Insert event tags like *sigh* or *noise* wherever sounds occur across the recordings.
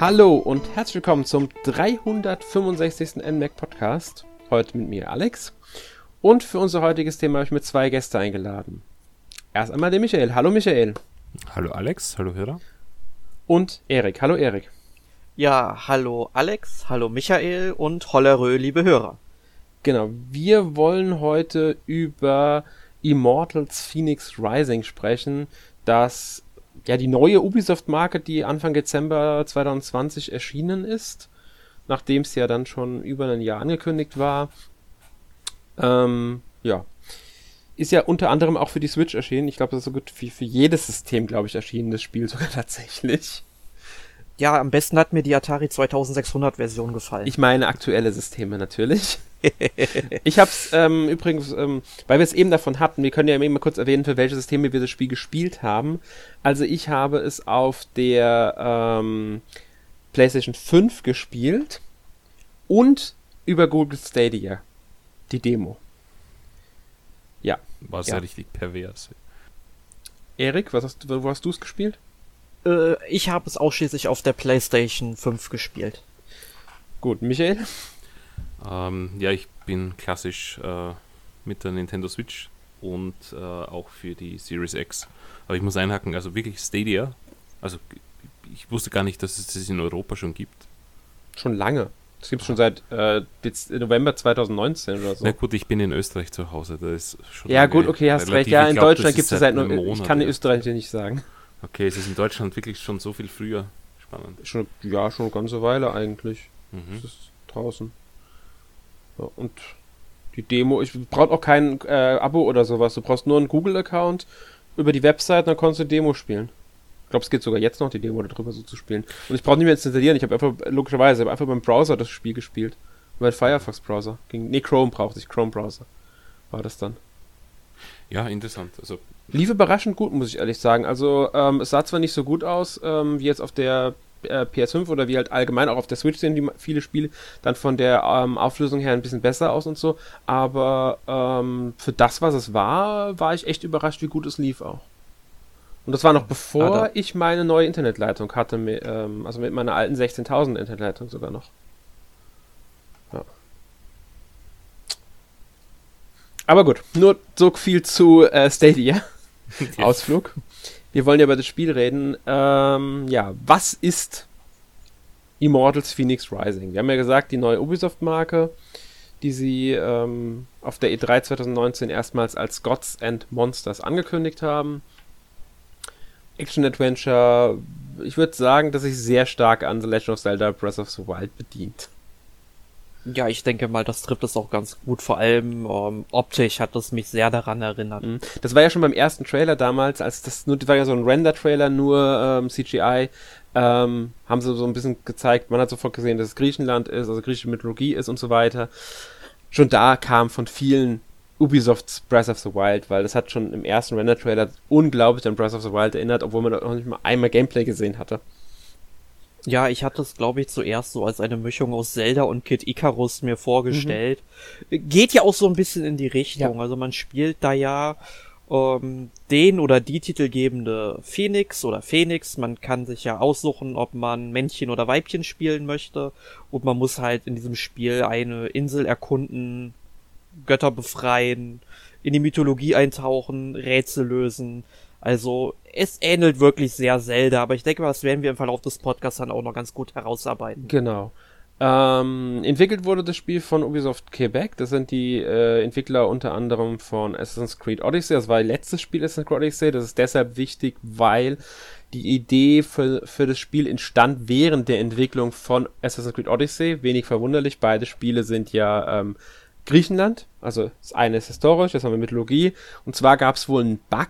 Hallo und herzlich willkommen zum 365. NMAC Podcast. Heute mit mir Alex. Und für unser heutiges Thema habe ich mir zwei Gäste eingeladen. Erst einmal den Michael. Hallo Michael. Hallo Alex, hallo Hörer. Und Erik. Hallo Erik. Ja, hallo Alex, hallo Michael und Hollerö, liebe Hörer. Genau, wir wollen heute über Immortals Phoenix Rising sprechen, das ja die neue Ubisoft-Marke, die Anfang Dezember 2020 erschienen ist, nachdem es ja dann schon über ein Jahr angekündigt war. Ähm, ja. Ist ja unter anderem auch für die Switch erschienen. Ich glaube, das ist so gut wie für jedes System, glaube ich, erschienen, das Spiel sogar *laughs* tatsächlich. Ja, am besten hat mir die Atari 2600 Version gefallen. Ich meine aktuelle Systeme natürlich. *laughs* ich habe es ähm, übrigens, ähm, weil wir es eben davon hatten, wir können ja eben mal kurz erwähnen, für welche Systeme wir das Spiel gespielt haben. Also ich habe es auf der ähm, PlayStation 5 gespielt und über Google Stadia, die Demo. Ja. War es ja. ja richtig pervers. Erik, was hast, wo hast du es gespielt? Äh, ich habe es ausschließlich auf der PlayStation 5 gespielt. Gut, Michael? Ähm, ja, ich bin klassisch äh, mit der Nintendo Switch und äh, auch für die Series X. Aber ich muss einhaken, also wirklich Stadia. Also ich wusste gar nicht, dass es das in Europa schon gibt. Schon lange. Das gibt es schon seit äh, November 2019 oder so. Na gut, ich bin in Österreich zu Hause. Da ist schon ja, gut, okay, hast recht. Ja, in glaub, Deutschland gibt es seit. Monat, ich kann in ja. Österreich dir nicht sagen. Okay, es ist in Deutschland wirklich schon so viel früher. Spannend. Schon, ja, schon eine ganze Weile eigentlich. Mhm. Das ist draußen. Ja, und die Demo, ich brauche auch kein äh, Abo oder sowas. Du brauchst nur einen Google-Account über die Website, dann kannst du Demo spielen. Ich glaube, es geht sogar jetzt noch, die Demo darüber so zu spielen. Und ich brauche nicht mehr installieren. Ich habe einfach, logischerweise, ich habe einfach beim Browser das Spiel gespielt. Mein Firefox-Browser. Nee, Chrome brauchte ich, Chrome-Browser. War das dann. Ja, interessant. Also Lief überraschend gut, muss ich ehrlich sagen. Also, ähm, es sah zwar nicht so gut aus, ähm, wie jetzt auf der äh, PS5 oder wie halt allgemein auch auf der Switch sehen die viele Spiele dann von der ähm, Auflösung her ein bisschen besser aus und so, aber ähm, für das, was es war, war ich echt überrascht, wie gut es lief auch. Und das war noch bevor Ah, ich meine neue Internetleitung hatte, ähm, also mit meiner alten 16.000 Internetleitung sogar noch. Ja. Aber gut, nur so viel zu äh, Stadia. *laughs* Ausflug. Wir wollen ja über das Spiel reden. Ähm, ja, was ist Immortals Phoenix Rising? Wir haben ja gesagt, die neue Ubisoft-Marke, die sie ähm, auf der E3 2019 erstmals als Gods and Monsters angekündigt haben. Action-Adventure, ich würde sagen, dass sich sehr stark an The Legend of Zelda Breath of the Wild bedient. Ja, ich denke mal, das trifft es auch ganz gut. Vor allem ähm, optisch hat es mich sehr daran erinnert. Mhm. Das war ja schon beim ersten Trailer damals, als das nur, das war ja so ein Render-Trailer, nur ähm, CGI, ähm, haben sie so ein bisschen gezeigt, man hat sofort gesehen, dass es Griechenland ist, also griechische Mythologie ist und so weiter. Schon da kam von vielen Ubisofts Breath of the Wild, weil das hat schon im ersten Render-Trailer unglaublich an Breath of the Wild erinnert, obwohl man noch nicht mal einmal Gameplay gesehen hatte. Ja, ich hatte es, glaube ich, zuerst so als eine Mischung aus Zelda und Kid Icarus mir vorgestellt. Geht ja auch so ein bisschen in die Richtung. Also man spielt da ja ähm, den oder die titelgebende Phoenix oder Phoenix. Man kann sich ja aussuchen, ob man Männchen oder Weibchen spielen möchte. Und man muss halt in diesem Spiel eine Insel erkunden, Götter befreien, in die Mythologie eintauchen, Rätsel lösen. Also es ähnelt wirklich sehr Zelda, aber ich denke mal, das werden wir im Verlauf des Podcasts dann auch noch ganz gut herausarbeiten. Genau. Ähm, entwickelt wurde das Spiel von Ubisoft Quebec. Das sind die äh, Entwickler unter anderem von Assassin's Creed Odyssey. Das war ihr letztes Spiel Assassin's Creed Odyssey. Das ist deshalb wichtig, weil die Idee für, für das Spiel entstand während der Entwicklung von Assassin's Creed Odyssey. Wenig verwunderlich. Beide Spiele sind ja ähm, Griechenland. Also das eine ist historisch, das andere Mythologie. Und zwar gab es wohl einen Bug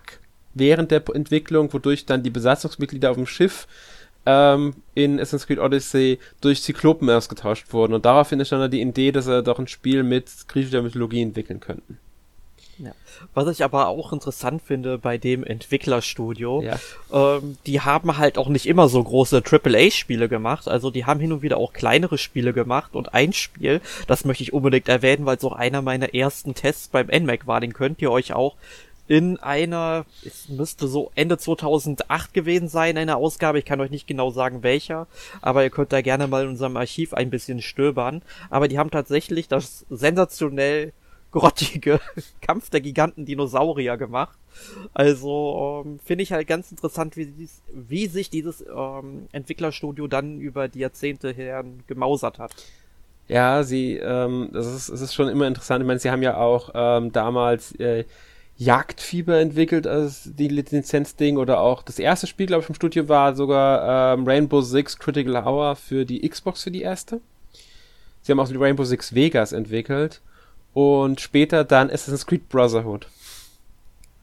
während der Entwicklung, wodurch dann die Besatzungsmitglieder auf dem Schiff ähm, in Assassin's Creed Odyssey durch Zyklopen ausgetauscht wurden. Und daraufhin entstand dann die Idee, dass er doch ein Spiel mit griechischer Mythologie entwickeln könnten. Ja. Was ich aber auch interessant finde bei dem Entwicklerstudio, Ja. ähm, die haben halt auch nicht immer so große AAA-Spiele gemacht. Also die haben hin und wieder auch kleinere Spiele gemacht und ein Spiel, das möchte ich unbedingt erwähnen, weil es auch einer meiner ersten Tests beim NMAC war, den könnt ihr euch auch in einer, es müsste so Ende 2008 gewesen sein, eine Ausgabe. Ich kann euch nicht genau sagen welcher, aber ihr könnt da gerne mal in unserem Archiv ein bisschen stöbern. Aber die haben tatsächlich das sensationell grottige *laughs* Kampf der Giganten Dinosaurier gemacht. Also ähm, finde ich halt ganz interessant, wie, dies, wie sich dieses ähm, Entwicklerstudio dann über die Jahrzehnte her gemausert hat. Ja, sie, ähm, das ist, das ist schon immer interessant. Ich meine, sie haben ja auch ähm, damals äh, Jagdfieber entwickelt als die Lizenzding oder auch das erste Spiel, glaube ich, vom Studio war sogar ähm, Rainbow Six Critical Hour für die Xbox für die erste. Sie haben auch die Rainbow Six Vegas entwickelt und später dann Assassin's Creed Brotherhood.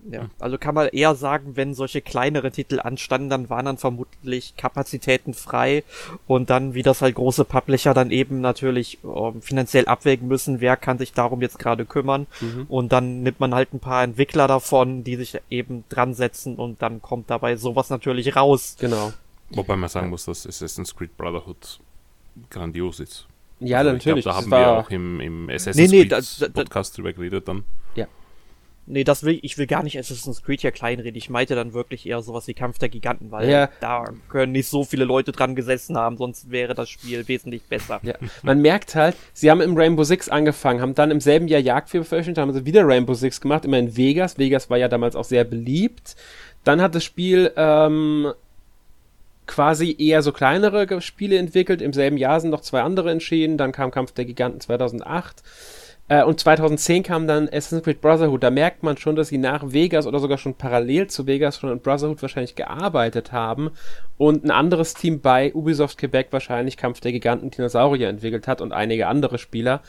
Ja, also kann man eher sagen, wenn solche kleinere Titel anstanden, dann waren dann vermutlich Kapazitäten frei und dann, wie das halt große Publisher dann eben natürlich äh, finanziell abwägen müssen, wer kann sich darum jetzt gerade kümmern mhm. und dann nimmt man halt ein paar Entwickler davon, die sich eben dran setzen und dann kommt dabei sowas natürlich raus. Genau. Wobei man sagen muss, dass Assassin's Creed Brotherhood grandios ist. Ja, also natürlich. Glaub, da haben wir auch im, im Assassin's nee, nee, Creed da, da, Podcast drüber geredet dann. Ja. Nee, das will ich will gar nicht Assassin's Creed hier kleinreden. Ich meinte dann wirklich eher sowas wie Kampf der Giganten, weil ja. da können nicht so viele Leute dran gesessen haben, sonst wäre das Spiel wesentlich besser. Ja. Man merkt halt, sie haben im Rainbow Six angefangen, haben dann im selben Jahr Jagdfieber veröffentlicht, haben sie wieder Rainbow Six gemacht, immer in Vegas. Vegas war ja damals auch sehr beliebt. Dann hat das Spiel ähm, quasi eher so kleinere Spiele entwickelt. Im selben Jahr sind noch zwei andere entschieden. Dann kam Kampf der Giganten 2008. Äh, und 2010 kam dann Assassin's Creed Brotherhood. Da merkt man schon, dass sie nach Vegas oder sogar schon parallel zu Vegas schon an Brotherhood wahrscheinlich gearbeitet haben und ein anderes Team bei Ubisoft Quebec wahrscheinlich Kampf der Giganten Dinosaurier entwickelt hat und einige andere Spieler,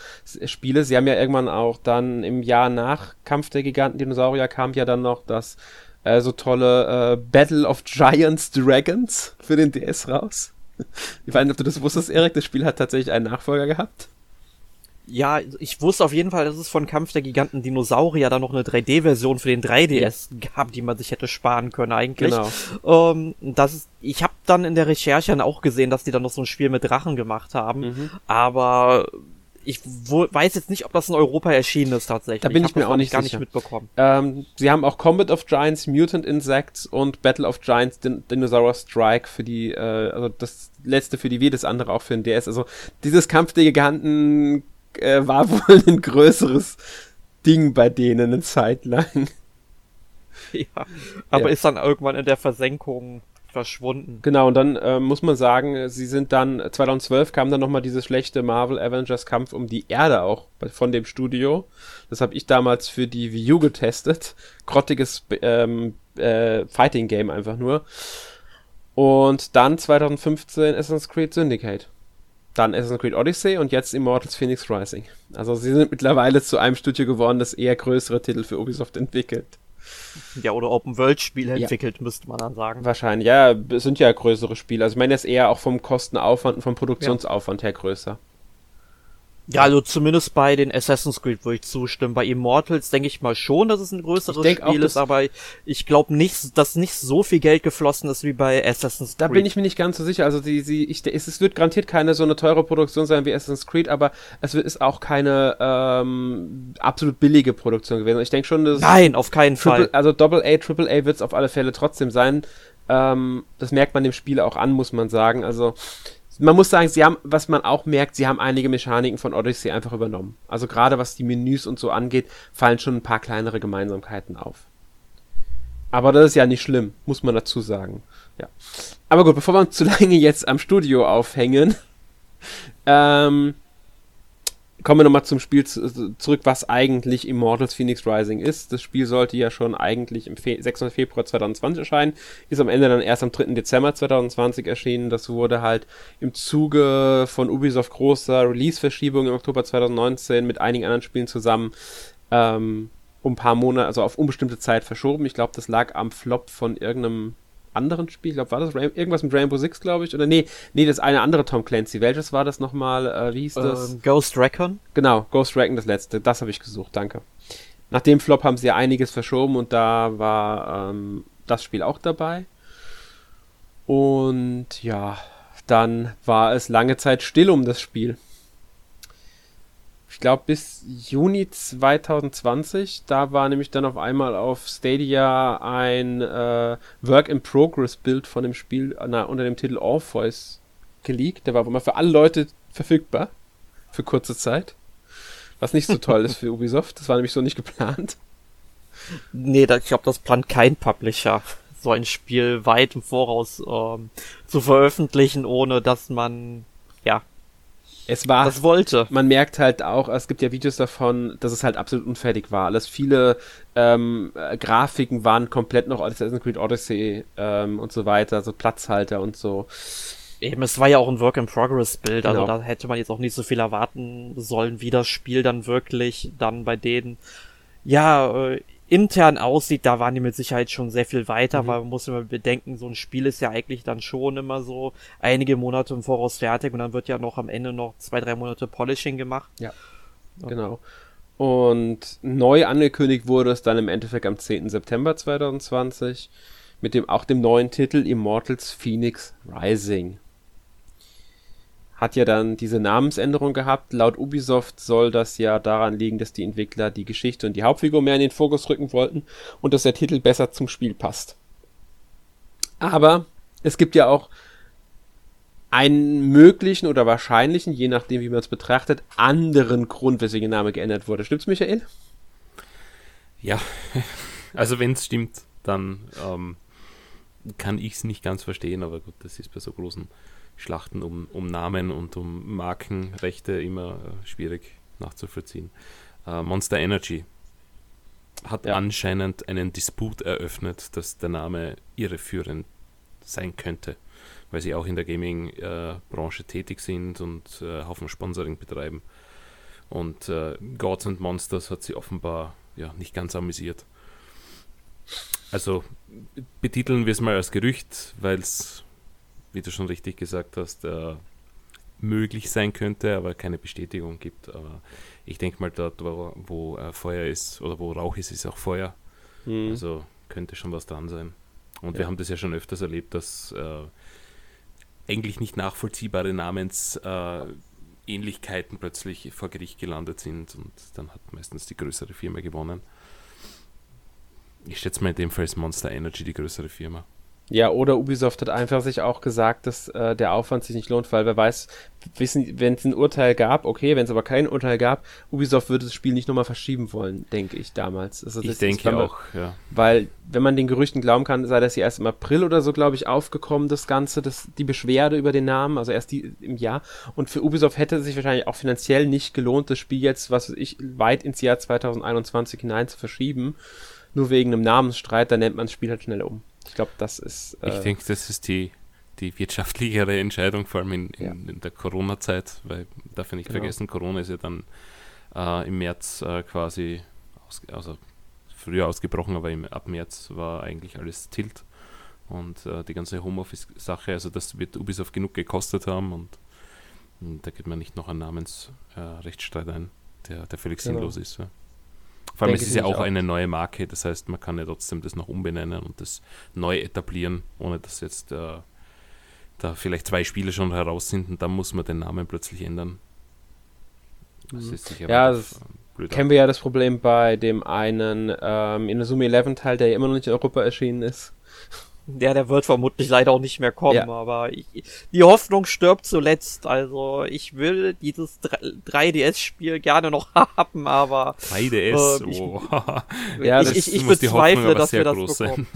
Spiele. Sie haben ja irgendwann auch dann im Jahr nach Kampf der Giganten Dinosaurier kam ja dann noch das äh, so tolle äh, Battle of Giants Dragons für den DS raus. *laughs* Ich weiß nicht, ob du das wusstest, Erik. Das Spiel hat tatsächlich einen Nachfolger gehabt. Ja, ich wusste auf jeden Fall, dass es von Kampf der Giganten Dinosaurier da noch eine 3D-Version für den 3DS ja. gab, die man sich hätte sparen können eigentlich. Genau. Ähm, das ist, ich habe dann in der Recherche dann auch gesehen, dass die dann noch so ein Spiel mit Drachen gemacht haben. Mhm. Aber ich weiß jetzt nicht, ob das in Europa erschienen ist tatsächlich. Da bin ich, ich mir auch nicht gar sicher. nicht mitbekommen. Ähm, sie haben auch Combat of Giants, Mutant Insects und Battle of Giants, Din Dinosaur Strike für die, äh, also das letzte für die Wii, das andere auch für den DS. Also dieses Kampf der Giganten äh, war *laughs* wohl ein größeres Ding bei denen eine Zeit lang. Ja, aber ja. ist dann irgendwann in der Versenkung verschwunden. Genau, und dann äh, muss man sagen, sie sind dann, 2012 kam dann nochmal dieses schlechte Marvel Avengers Kampf um die Erde auch von dem Studio. Das habe ich damals für die Wii U getestet. Grottiges ähm, äh, Fighting Game einfach nur. Und dann 2015 Assassin's Creed Syndicate. Dann Assassin's Creed Odyssey und jetzt Immortals Phoenix Rising. Also sie sind mittlerweile zu einem Studio geworden, das eher größere Titel für Ubisoft entwickelt. Ja, oder Open-World-Spiele ja. entwickelt, müsste man dann sagen. Wahrscheinlich, ja, sind ja größere Spiele. Also ich meine, das ist eher auch vom Kostenaufwand und vom Produktionsaufwand ja. her größer. Ja, also zumindest bei den Assassin's Creed würde ich zustimmen. Bei Immortals denke ich mal schon, dass es ein größeres Spiel auch, ist, aber ich glaube nicht, dass nicht so viel Geld geflossen ist wie bei Assassin's Creed. Da bin ich mir nicht ganz so sicher. Also die, die, ich, es, wird garantiert keine so eine teure Produktion sein wie Assassin's Creed, aber es ist auch keine ähm, absolut billige Produktion gewesen. Ich denke schon, dass Nein, auf keinen Triple, Fall. Also Double A, Triple A wird es auf alle Fälle trotzdem sein. Ähm, das merkt man dem Spiel auch an, muss man sagen. Also man muss sagen, sie haben, was man auch merkt, sie haben einige Mechaniken von Odyssey einfach übernommen. Also gerade was die Menüs und so angeht, fallen schon ein paar kleinere Gemeinsamkeiten auf. Aber das ist ja nicht schlimm, muss man dazu sagen. Ja. Aber gut, bevor wir uns zu lange jetzt am Studio aufhängen, *laughs* ähm, kommen wir nochmal zum Spiel zu, zurück, was eigentlich Immortals Phoenix Rising ist. Das Spiel sollte ja schon eigentlich im Fe 6. Februar 2020 erscheinen, ist am Ende dann erst am 3. Dezember 2020 erschienen. Das wurde halt im Zuge von Ubisoft großer Release-Verschiebung im Oktober 2019 mit einigen anderen Spielen zusammen ähm, um ein paar Monate, also auf unbestimmte Zeit verschoben. Ich glaube, das lag am Flop von irgendeinem anderen Spiel, ich glaube, war das Rain irgendwas mit Rainbow Six, glaube ich, oder nee, nee, das eine andere Tom Clancy. Welches war das nochmal? Äh, wie hieß das? Ähm, Ghost Recon? Genau, Ghost Recon, das letzte. Das habe ich gesucht, danke. Nach dem Flop haben sie ja einiges verschoben und da war ähm, das Spiel auch dabei. Und ja, dann war es lange Zeit still um das Spiel. Ich glaube, bis Juni 2020. Da war nämlich dann auf einmal auf Stadia ein äh, Work-in-Progress-Bild von dem Spiel na, unter dem Titel Orpheus geleakt. Der war aber mal für alle Leute verfügbar. Für kurze Zeit. Was nicht so toll ist für *laughs* Ubisoft. Das war nämlich so nicht geplant. Nee, da, ich glaube, das plant kein Publisher, so ein Spiel weit im Voraus ähm, zu veröffentlichen, ohne dass man, ja, es war, das wollte. Man merkt halt auch, es gibt ja Videos davon, dass es halt absolut unfertig war. Alles viele ähm, Grafiken waren komplett noch Assassin's Creed Odyssey ähm, und so weiter, so Platzhalter und so. Eben, es war ja auch ein Work-in-Progress-Bild, also Genau. da hätte man jetzt auch nicht so viel erwarten sollen, wie das Spiel dann wirklich dann bei denen, ja, äh, intern aussieht, da waren die mit Sicherheit schon sehr viel weiter, Mhm. weil man muss immer bedenken, so ein Spiel ist ja eigentlich dann schon immer so einige Monate im Voraus fertig und dann wird ja noch am Ende noch zwei, drei Monate Polishing gemacht. Genau. Und neu angekündigt wurde es dann im Endeffekt am 10. September 2020 mit dem auch dem neuen Titel Immortals Phoenix Rising. Hat ja dann diese Namensänderung gehabt. Laut Ubisoft soll das ja daran liegen, dass die Entwickler die Geschichte und die Hauptfigur mehr in den Fokus rücken wollten und dass der Titel besser zum Spiel passt. Aber es gibt ja auch einen möglichen oder wahrscheinlichen, je nachdem wie man es betrachtet, anderen Grund, weswegen der Name geändert wurde. Stimmt's, Michael? Ja, *laughs* also wenn es stimmt, dann ähm, kann ich es nicht ganz verstehen, aber gut, das ist bei so großen Schlachten um, um Namen und um Markenrechte immer äh, schwierig nachzuvollziehen. Äh, Monster Energy hat Ja. anscheinend einen Disput eröffnet, dass der Name irreführend sein könnte, weil sie auch in der Gaming-Branche tätig sind und äh, Haufen Sponsoring betreiben. Und äh, Gods and Monsters hat sie offenbar ja, nicht ganz amüsiert. Also betiteln wir es mal als Gerücht, weil es, wie du schon richtig gesagt hast, äh, möglich sein könnte, aber keine Bestätigung gibt. Aber ich denke mal, dort, wo, wo äh, Feuer ist oder wo Rauch ist, ist auch Feuer. Hm. Also könnte schon was dran sein. Und wir Ja. haben das ja schon öfters erlebt, dass äh, eigentlich nicht nachvollziehbare Namensähnlichkeiten äh, plötzlich vor Gericht gelandet sind und dann hat meistens die größere Firma gewonnen. Ich schätze mal in dem Fall ist Monster Energy die größere Firma. Ja, oder Ubisoft hat einfach sich auch gesagt, dass äh, der Aufwand sich nicht lohnt, weil wer weiß, wissen, wenn es ein Urteil gab, okay, wenn es aber kein Urteil gab, Ubisoft würde das Spiel nicht nochmal verschieben wollen, denke ich damals. Also ich denke auch, ja. Weil, wenn man den Gerüchten glauben kann, sei das ja erst im April oder so, glaube ich, aufgekommen, das Ganze, das, die Beschwerde über den Namen, also erst die im Jahr. Und für Ubisoft hätte es sich wahrscheinlich auch finanziell nicht gelohnt, das Spiel jetzt, was weiß ich, weit ins Jahr 2021 hinein zu verschieben. Nur wegen einem Namensstreit, da nennt man das Spiel halt schnell um. Ich glaube, das ist. Ich äh, denke, das ist die, die wirtschaftlichere Entscheidung, vor allem in, in, Ja. in der Corona-Zeit, weil darf ja nicht Genau. vergessen, Corona ist ja dann äh, im März äh, quasi, aus, also früher ausgebrochen, aber im, ab März war eigentlich alles tilt und äh, die ganze Homeoffice-Sache, also das wird Ubisoft genug gekostet haben und, und da geht man nicht noch einen Namensrechtsstreit äh, ein, der, der völlig Genau. sinnlos ist. Ja. Vor allem, Denke es ist ja auch auch. eine neue Marke, das heißt, man kann ja trotzdem das noch umbenennen und das neu etablieren, ohne dass jetzt äh, da vielleicht zwei Spiele schon heraus sind und dann muss man den Namen plötzlich ändern. Das Mhm. ist sicher Ja, das blöd. kennen wir ja das Problem bei dem einen ähm, in der Summe 11 Teil, der ja immer noch nicht in Europa erschienen ist. Ja, der wird vermutlich leider auch nicht mehr kommen, Ja. aber ich, die Hoffnung stirbt zuletzt. Also ich will dieses 3DS-Spiel gerne noch *laughs* haben, aber 3DS, Ähm, ich- oh. *laughs* *laughs* Ja, ich, ich, ich muss die Hoffnung bezweifle, dass wir das bekommen.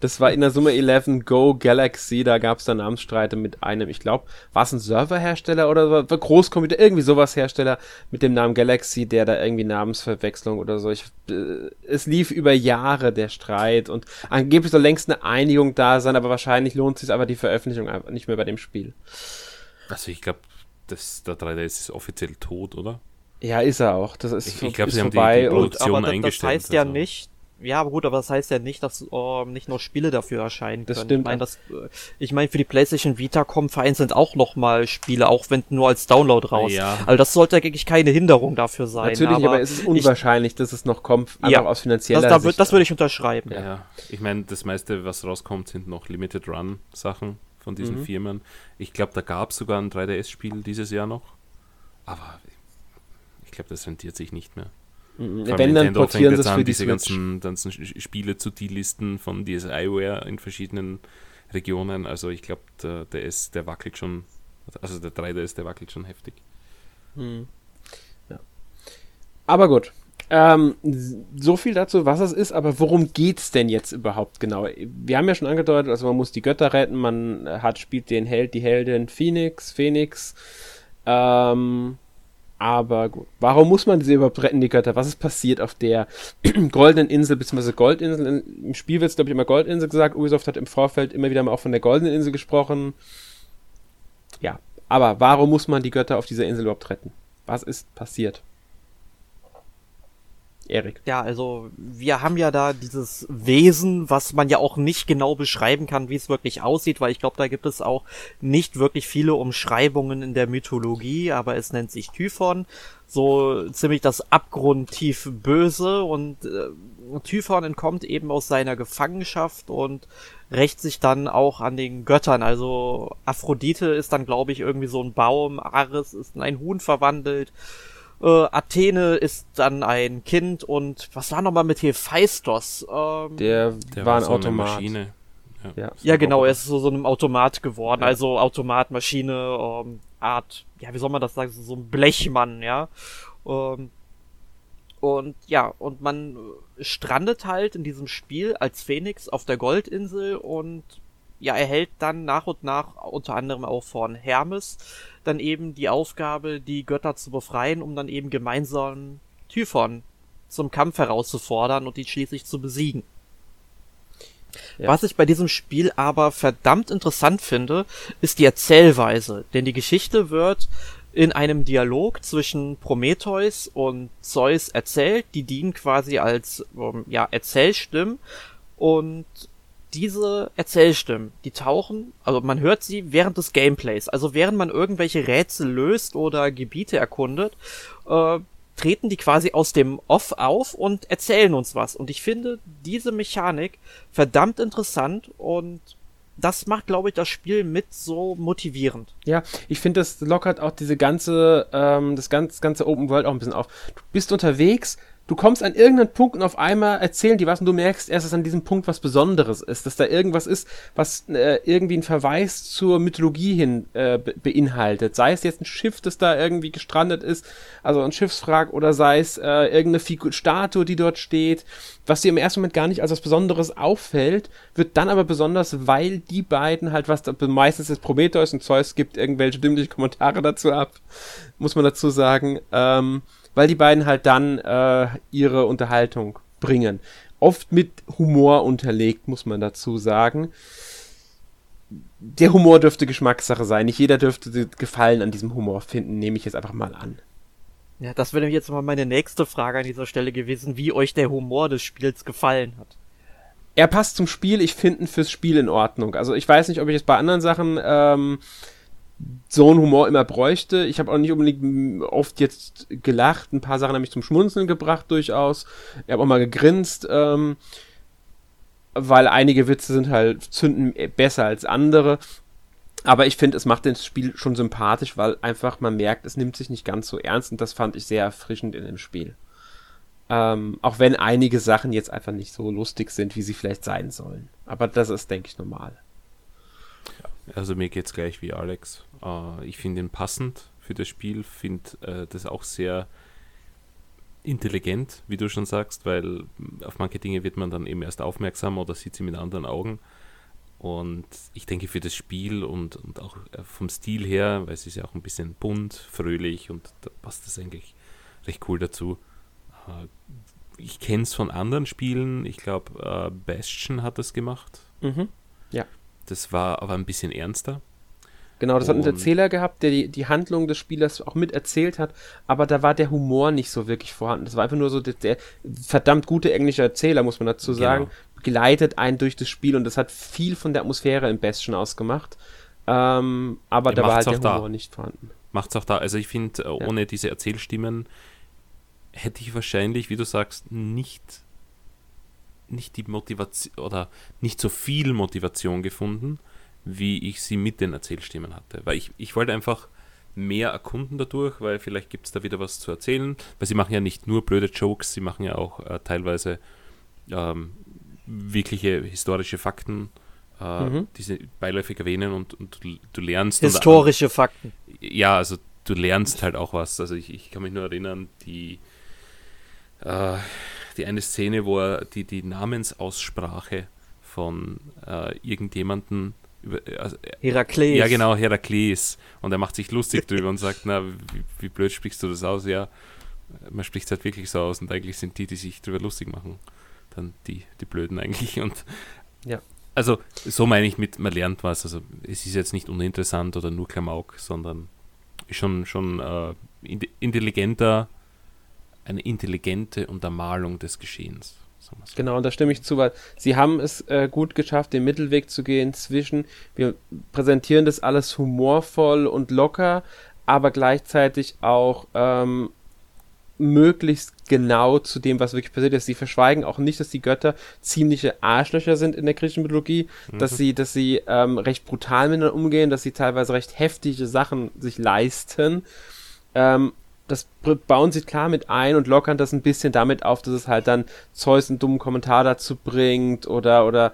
Das war in der Summe 11 Go Galaxy, da gab es dann Namensstreite mit einem, ich glaube, war es ein Serverhersteller oder war Großcomputer, irgendwie sowas Hersteller mit dem Namen Galaxy, der da irgendwie Namensverwechslung oder so. Ich, äh, es lief über Jahre der Streit und angeblich soll längst eine Einigung da sein, aber wahrscheinlich lohnt sich aber die Veröffentlichung einfach nicht mehr bei dem Spiel. Also ich glaube, der 3DS ist offiziell tot, oder? Ja, ist er auch. Das ist, Ich- ich glaub, ist sie haben die- vorbei die und Produktion aber das, das heißt ja also. nicht, ja, aber gut, aber das heißt ja nicht, dass ähm, nicht nur Spiele dafür erscheinen Das können. stimmt. Ich meine, das, äh, ich meine, für die PlayStation Vita kommen vereinzelt auch noch mal Spiele, auch wenn nur als Download raus. Ja. Also das sollte eigentlich keine Hinderung dafür sein. natürlich, aber, es ist ich- unwahrscheinlich, dass es noch kommt, einfach Ja, aus Das, finanzieller da würd, Sicht. das würde ich unterschreiben. Ja, ja. ich meine, das meiste, was rauskommt, sind noch Limited Run Sachen von diesen Mhm. Firmen. Ich glaube, da gab es sogar ein 3DS-Spiel dieses Jahr noch. Aber glaube, das rentiert sich nicht mehr. Mhm. Wenn dann portieren sie es für die diese ganzen, ganzen Spiele zu D-Listen von DSiWare in verschiedenen Regionen. Also ich glaube, der, der ist, der wackelt schon, also der 3DS, der wackelt schon heftig. Hm. Ja. Aber gut. Ähm, so viel dazu, was es ist, aber worum geht es denn jetzt überhaupt genau? Wir haben ja schon angedeutet, also man muss die Götter retten, man hat, spielt den Held, die Heldin Phoenix, Phoenix. Ähm, aber gut, warum muss man sie überhaupt retten, die Götter? Was ist passiert auf der *clears throat* goldenen Insel, bzw. Goldinsel? Im Spiel wird es, glaube ich, immer Goldinsel gesagt. Ubisoft hat im Vorfeld immer wieder mal auch von der goldenen Insel gesprochen. Ja, aber warum muss man die Götter auf dieser Insel überhaupt retten? Was ist passiert? Erik. Ja, also wir haben ja da dieses Wesen, was man ja auch nicht genau beschreiben kann, wie es wirklich aussieht, weil ich glaube, da gibt es auch nicht wirklich viele Umschreibungen in der Mythologie, aber es nennt sich Typhon, so ziemlich das abgrundtief Böse und äh, Typhon entkommt eben aus seiner Gefangenschaft und rächt sich dann auch an den Göttern. Also Aphrodite ist dann, glaube ich, irgendwie so ein Baum, Ares ist in ein Huhn verwandelt. Äh, Athene ist dann ein Kind und was war nochmal mit Hephaistos? Ähm, der, der war ein so Automat. Maschine. Ja, ja. ja genau, er ist so, so einem Automat geworden. Ja. Also Automat, Maschine, ähm, Art, ja, wie soll man das sagen, so ein Blechmann, ja. Ähm, und ja, und man strandet halt in diesem Spiel als Phoenix auf der Goldinsel und ja, erhält dann nach und nach unter anderem auch von Hermes dann eben die Aufgabe, die Götter zu befreien, um dann eben gemeinsam Typhon zum Kampf herauszufordern und ihn schließlich zu besiegen. Ja. Was ich bei diesem Spiel aber verdammt interessant finde, ist die Erzählweise, denn die Geschichte wird in einem Dialog zwischen Prometheus und Zeus erzählt, die dienen quasi als ähm, ja, Erzählstimmen und diese Erzählstimmen, die tauchen, also man hört sie während des Gameplays, also während man irgendwelche Rätsel löst oder Gebiete erkundet, äh, treten die quasi aus dem Off auf und erzählen uns was. Und ich finde diese Mechanik verdammt interessant und das macht, glaube ich, das Spiel mit so motivierend. Ja, ich finde, das lockert auch diese ganze, ähm, das ganze, ganze Open World auch ein bisschen auf. Du bist unterwegs, du kommst an irgendeinen Punkt und auf einmal erzählen die was und du merkst erst, dass an diesem Punkt was Besonderes ist, dass da irgendwas ist, was äh, irgendwie einen Verweis zur Mythologie hin äh, beinhaltet. Sei es jetzt ein Schiff, das da irgendwie gestrandet ist, also ein Schiffswrack, oder sei es äh, irgendeine Figur Statue, die dort steht, was dir im ersten Moment gar nicht als was Besonderes auffällt, wird dann aber besonders, weil die beiden halt was, meistens ist Prometheus und Zeus gibt irgendwelche dümmliche Kommentare dazu ab, muss man dazu sagen. Ähm, weil die beiden halt dann äh, ihre Unterhaltung bringen. Oft mit Humor unterlegt, muss man dazu sagen. Der Humor dürfte Geschmackssache sein. Nicht jeder dürfte Gefallen an diesem Humor finden, nehme ich jetzt einfach mal an. Ja, das wäre jetzt mal meine nächste Frage an dieser Stelle gewesen, wie euch der Humor des Spiels gefallen hat. Er passt zum Spiel, ich finde fürs Spiel in Ordnung. Also ich weiß nicht, ob ich es bei anderen Sachen ähm, so einen Humor immer bräuchte. Ich habe auch nicht unbedingt oft jetzt gelacht. Ein paar Sachen haben mich zum Schmunzeln gebracht durchaus. Ich habe auch mal gegrinst, ähm, weil einige Witze sind halt zünden besser als andere. Aber ich finde, es macht das Spiel schon sympathisch, weil einfach man merkt, es nimmt sich nicht ganz so ernst und das fand ich sehr erfrischend in dem Spiel. Ähm, auch wenn einige Sachen jetzt einfach nicht so lustig sind, wie sie vielleicht sein sollen. Aber das ist, denke ich, normal. Also mir geht es gleich wie Alex. Äh, ich finde ihn passend für das Spiel, finde äh, das auch sehr intelligent, wie du schon sagst, weil auf manche Dinge wird man dann eben erst aufmerksam oder sieht sie mit anderen Augen. Und ich denke für das Spiel und, und auch äh, vom Stil her, weil es ist ja auch ein bisschen bunt, fröhlich und da passt das eigentlich recht cool dazu. Äh, ich kenne es von anderen Spielen, ich glaube äh, Bastion hat das gemacht. Mhm. Ja. Das war aber ein bisschen ernster. Genau, das und hat einen Erzähler gehabt, der die, die Handlung des Spielers auch mit erzählt hat, aber da war der Humor nicht so wirklich vorhanden. Das war einfach nur so der, der verdammt gute englische Erzähler, muss man dazu genau. sagen, genau. gleitet einen durch das Spiel und das hat viel von der Atmosphäre im Bastion ausgemacht. Ähm, aber der da war halt der Humor da. nicht vorhanden. Macht's auch da. Also ich finde, äh, ohne ja. diese Erzählstimmen hätte ich wahrscheinlich, wie du sagst, nicht nicht die Motivation oder nicht so viel Motivation gefunden, wie ich sie mit den Erzählstimmen hatte. Weil ich, ich wollte einfach mehr erkunden dadurch, weil vielleicht gibt es da wieder was zu erzählen. Weil sie machen ja nicht nur blöde Jokes, sie machen ja auch äh, teilweise ähm, wirkliche historische Fakten, äh, mhm. die sie beiläufig erwähnen und, und du, lernst. Historische Fakten. Ja, also du lernst halt auch was. Also ich, ich kann mich nur erinnern, die, äh, die eine Szene, wo er die, die Namensaussprache von äh, irgendjemanden also, Herakles. Ja, genau, Herakles. Und er macht sich lustig drüber und sagt, na, wie, wie, blöd sprichst du das aus? Ja, man spricht es halt wirklich so aus und eigentlich sind die, die sich drüber lustig machen, dann die, die Blöden eigentlich. Und ja. Also, so meine ich mit, man lernt was. Also, es ist jetzt nicht uninteressant oder nur Klamauk, sondern schon, schon äh, intelligenter, eine intelligente Untermalung des Geschehens. Genau, und da stimme ich zu, weil sie haben es äh, gut geschafft, den Mittelweg zu gehen zwischen, wir präsentieren das alles humorvoll und locker, aber gleichzeitig auch ähm, möglichst genau zu dem, was wirklich passiert ist. Sie verschweigen auch nicht, dass die Götter ziemliche Arschlöcher sind in der griechischen Mythologie, mhm. dass sie, dass sie ähm, recht brutal miteinander umgehen, dass sie teilweise recht heftige Sachen sich leisten. Ähm, das bauen sie klar mit ein und lockern das ein bisschen damit auf, dass es halt dann Zeus einen dummen Kommentar dazu bringt oder, oder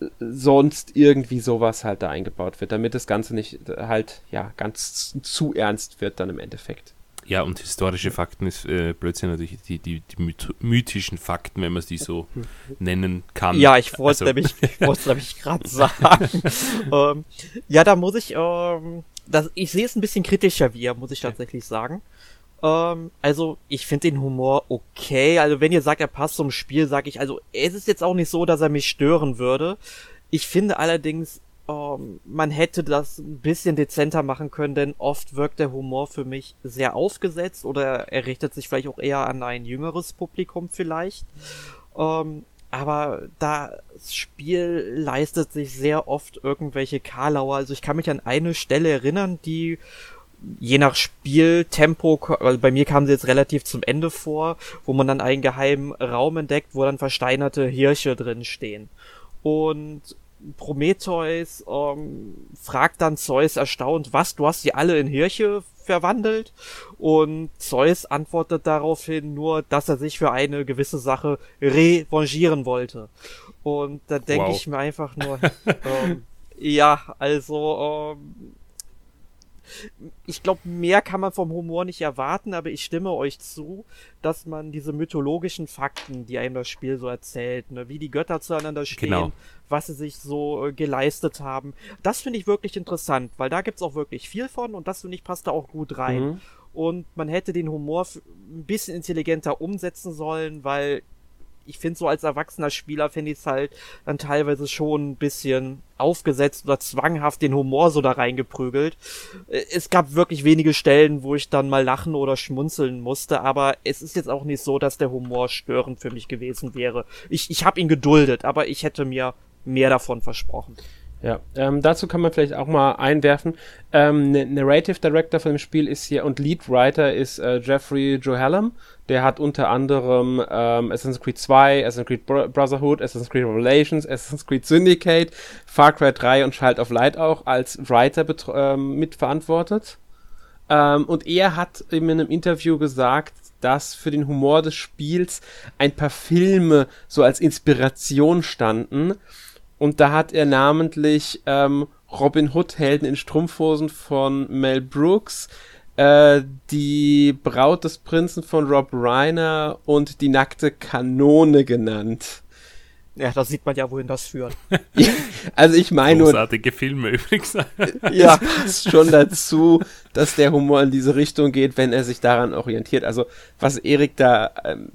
äh, sonst irgendwie sowas halt da eingebaut wird, damit das Ganze nicht äh, halt, ja, ganz zu ernst wird dann im Endeffekt. Ja, und historische Fakten ist äh, Blödsinn natürlich die, die, die mythischen Fakten, wenn man sie so *laughs* nennen kann. Ja, ich wollte also. nämlich, *laughs* nämlich gerade sagen. *laughs* ähm, ja, da muss ich, ähm, das, ich sehe es ein bisschen kritischer wie muss ich tatsächlich sagen. Ähm, also, ich finde den Humor okay. Also, wenn ihr sagt, er passt zum Spiel, sage ich, also, es ist jetzt auch nicht so, dass er mich stören würde. Ich finde allerdings, ähm, man hätte das ein bisschen dezenter machen können, denn oft wirkt der Humor für mich sehr aufgesetzt oder er richtet sich vielleicht auch eher an ein jüngeres Publikum vielleicht. Ähm, aber das Spiel leistet sich sehr oft irgendwelche Karlauer. Also ich kann mich an eine Stelle erinnern, die je nach Spieltempo, also bei mir kamen sie jetzt relativ zum Ende vor, wo man dann einen geheimen Raum entdeckt, wo dann versteinerte Hirsche drin stehen. Und Prometheus ähm, fragt dann Zeus erstaunt, was, du hast sie alle in Hirsche verwandelt? Und Zeus antwortet daraufhin nur, dass er sich für eine gewisse Sache revanchieren wollte. Und da denke wow. ich mir einfach nur, *laughs* ähm, ja, also ähm, ich glaube, mehr kann man vom Humor nicht erwarten, aber ich stimme euch zu, dass man diese mythologischen Fakten, die einem das Spiel so erzählt, ne, wie die Götter zueinander stehen, genau. was sie sich so äh, geleistet haben, das finde ich wirklich interessant, weil da gibt's auch wirklich viel von und das finde ich passt da auch gut rein. Mhm. Und man hätte den Humor ein bisschen intelligenter umsetzen sollen, weil ich finde so als erwachsener Spieler finde ich es halt dann teilweise schon ein bisschen aufgesetzt oder zwanghaft den Humor so da reingeprügelt. Äh, es gab wirklich wenige Stellen, wo ich dann mal lachen oder schmunzeln musste, aber es ist jetzt auch nicht so, dass der Humor störend für mich gewesen wäre. Ich, ich habe ihn geduldet, aber ich hätte mir mehr davon versprochen. Ja, ähm, dazu kann man vielleicht auch mal einwerfen. Ähm, Narrative Director von dem Spiel ist hier und Lead Writer ist äh, Jeffrey Johallam. Der hat unter anderem ähm, Assassin's Creed 2, Assassin's Creed Brotherhood, Assassin's Creed Revelations, Assassin's Creed Syndicate, Far Cry 3 und Child of Light auch als Writer ähm, mitverantwortet. Ähm, und er hat in einem Interview gesagt, dass für den Humor des Spiels ein paar Filme so als Inspiration standen und da hat er namentlich ähm, Robin Hood Helden in Strumpfhosen von Mel Brooks, äh, die Braut des Prinzen von Rob Reiner und die nackte Kanone genannt. Ja, da sieht man ja, wohin das führt. *laughs* also ich meine nur. Großartige Filme übrigens. *laughs* ja, passt schon dazu, dass der Humor in diese Richtung geht, wenn er sich daran orientiert. Also was Erik da ähm,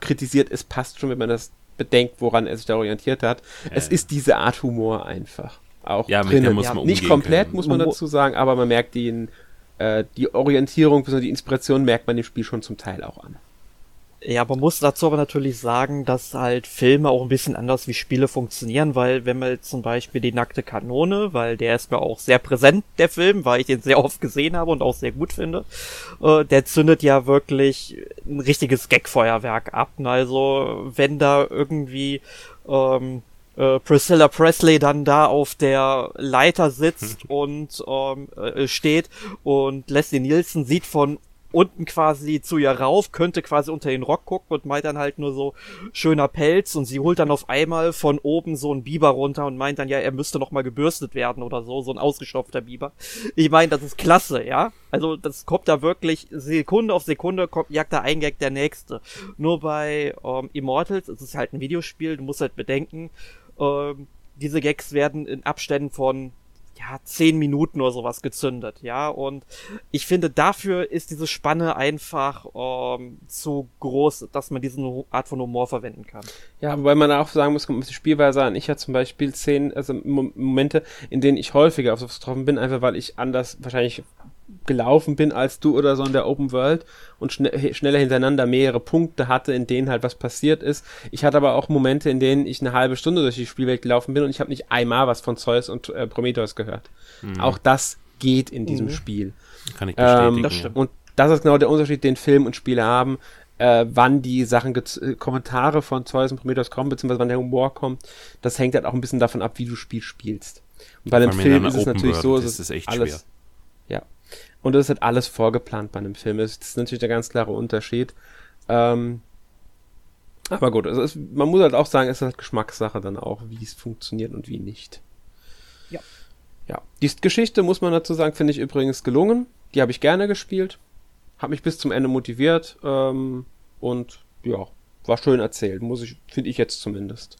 kritisiert, es passt schon, wenn man das bedenkt, woran er sich da orientiert hat. Ja. Es ist diese Art Humor einfach. Auch ja, drinnen. Muss man Nicht komplett, können. muss man dazu sagen, aber man merkt den, äh, die Orientierung, die Inspiration merkt man dem Spiel schon zum Teil auch an. Ja, man muss dazu aber natürlich sagen, dass halt Filme auch ein bisschen anders wie Spiele funktionieren, weil wenn man jetzt zum Beispiel die nackte Kanone, weil der ist mir auch sehr präsent, der Film, weil ich den sehr oft gesehen habe und auch sehr gut finde, äh, der zündet ja wirklich ein richtiges Gagfeuerwerk ab. Also wenn da irgendwie ähm, äh, Priscilla Presley dann da auf der Leiter sitzt und ähm, äh, steht und Leslie Nielsen sieht von unten quasi zu ihr rauf, könnte quasi unter den Rock gucken und meint dann halt nur so schöner Pelz und sie holt dann auf einmal von oben so einen Biber runter und meint dann ja, er müsste noch mal gebürstet werden oder so, so ein ausgestopfter Biber. Ich meine, das ist klasse, ja? Also das kommt da wirklich Sekunde auf Sekunde kommt jagt da ein Gag der nächste. Nur bei ähm, Immortals es ist halt ein Videospiel, du musst halt bedenken, ähm, diese Gags werden in Abständen von ja, zehn Minuten oder sowas gezündet, ja, und ich finde, dafür ist diese Spanne einfach ähm, zu groß, dass man diesen Art von Humor verwenden kann. Ja, wobei man auch sagen muss, kommt auf die Spielweise an. Ich hatte zum Beispiel zehn, also Momente, in denen ich häufiger auf sowas getroffen bin, einfach weil ich anders wahrscheinlich gelaufen bin als du oder so in der Open World und schn schneller hintereinander mehrere Punkte hatte, in denen halt was passiert ist. Ich hatte aber auch Momente, in denen ich eine halbe Stunde durch die Spielwelt gelaufen bin und ich habe nicht einmal was von Zeus und äh, Prometheus gehört. Mhm. Auch das geht in diesem mhm. Spiel. Kann ich bestätigen. Ähm, das stimmt. Und das ist genau der Unterschied, den Film und Spiele haben, äh, wann die Sachen, äh, Kommentare von Zeus und Prometheus kommen, beziehungsweise wann der Humor kommt. Das hängt halt auch ein bisschen davon ab, wie du Spiel spielst. Und bei dem Film ist es natürlich World, so, es ist echt alles, schwer. Und das ist halt alles vorgeplant bei einem Film. Das ist natürlich der ganz klare Unterschied. Ähm, aber gut, also es, man muss halt auch sagen, es ist halt Geschmackssache dann auch, wie es funktioniert und wie nicht. Ja. Ja. Die Geschichte, muss man dazu sagen, finde ich übrigens gelungen. Die habe ich gerne gespielt. Habe mich bis zum Ende motiviert. Ähm, und ja, war schön erzählt, muss ich, finde ich jetzt zumindest.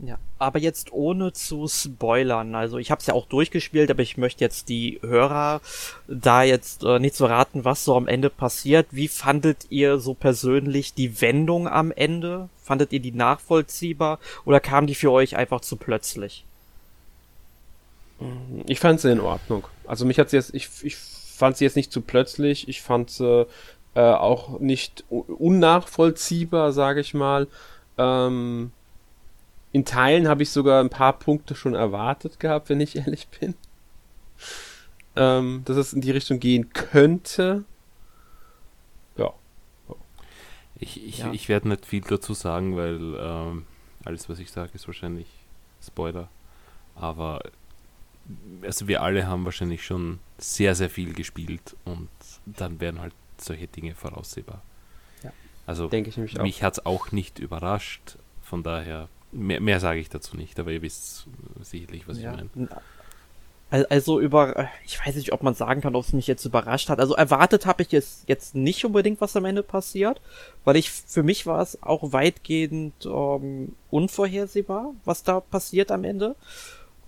Ja, aber jetzt ohne zu spoilern. Also ich habe es ja auch durchgespielt, aber ich möchte jetzt die Hörer da jetzt äh, nicht zu so raten, was so am Ende passiert. Wie fandet ihr so persönlich die Wendung am Ende? Fandet ihr die nachvollziehbar oder kam die für euch einfach zu plötzlich? Ich fand sie in Ordnung. Also mich hat sie jetzt, ich, ich fand sie jetzt nicht zu plötzlich. Ich fand sie äh, auch nicht unnachvollziehbar, sage ich mal. Ähm, in Teilen habe ich sogar ein paar Punkte schon erwartet gehabt, wenn ich *laughs* ehrlich bin. Ähm, dass es in die Richtung gehen könnte. Ja. Ich, ich, ja. ich werde nicht viel dazu sagen, weil ähm, alles, was ich sage, ist wahrscheinlich Spoiler. Aber also wir alle haben wahrscheinlich schon sehr, sehr viel gespielt und dann werden halt solche Dinge voraussehbar. Ja. Also Denke ich mich, mich hat es auch nicht überrascht. Von daher Mehr, mehr sage ich dazu nicht, aber ihr wisst sicherlich, was ja. ich meine. Also über, ich weiß nicht, ob man sagen kann, ob es mich jetzt überrascht hat. Also erwartet habe ich jetzt, jetzt nicht unbedingt, was am Ende passiert, weil ich, für mich war es auch weitgehend ähm, unvorhersehbar, was da passiert am Ende.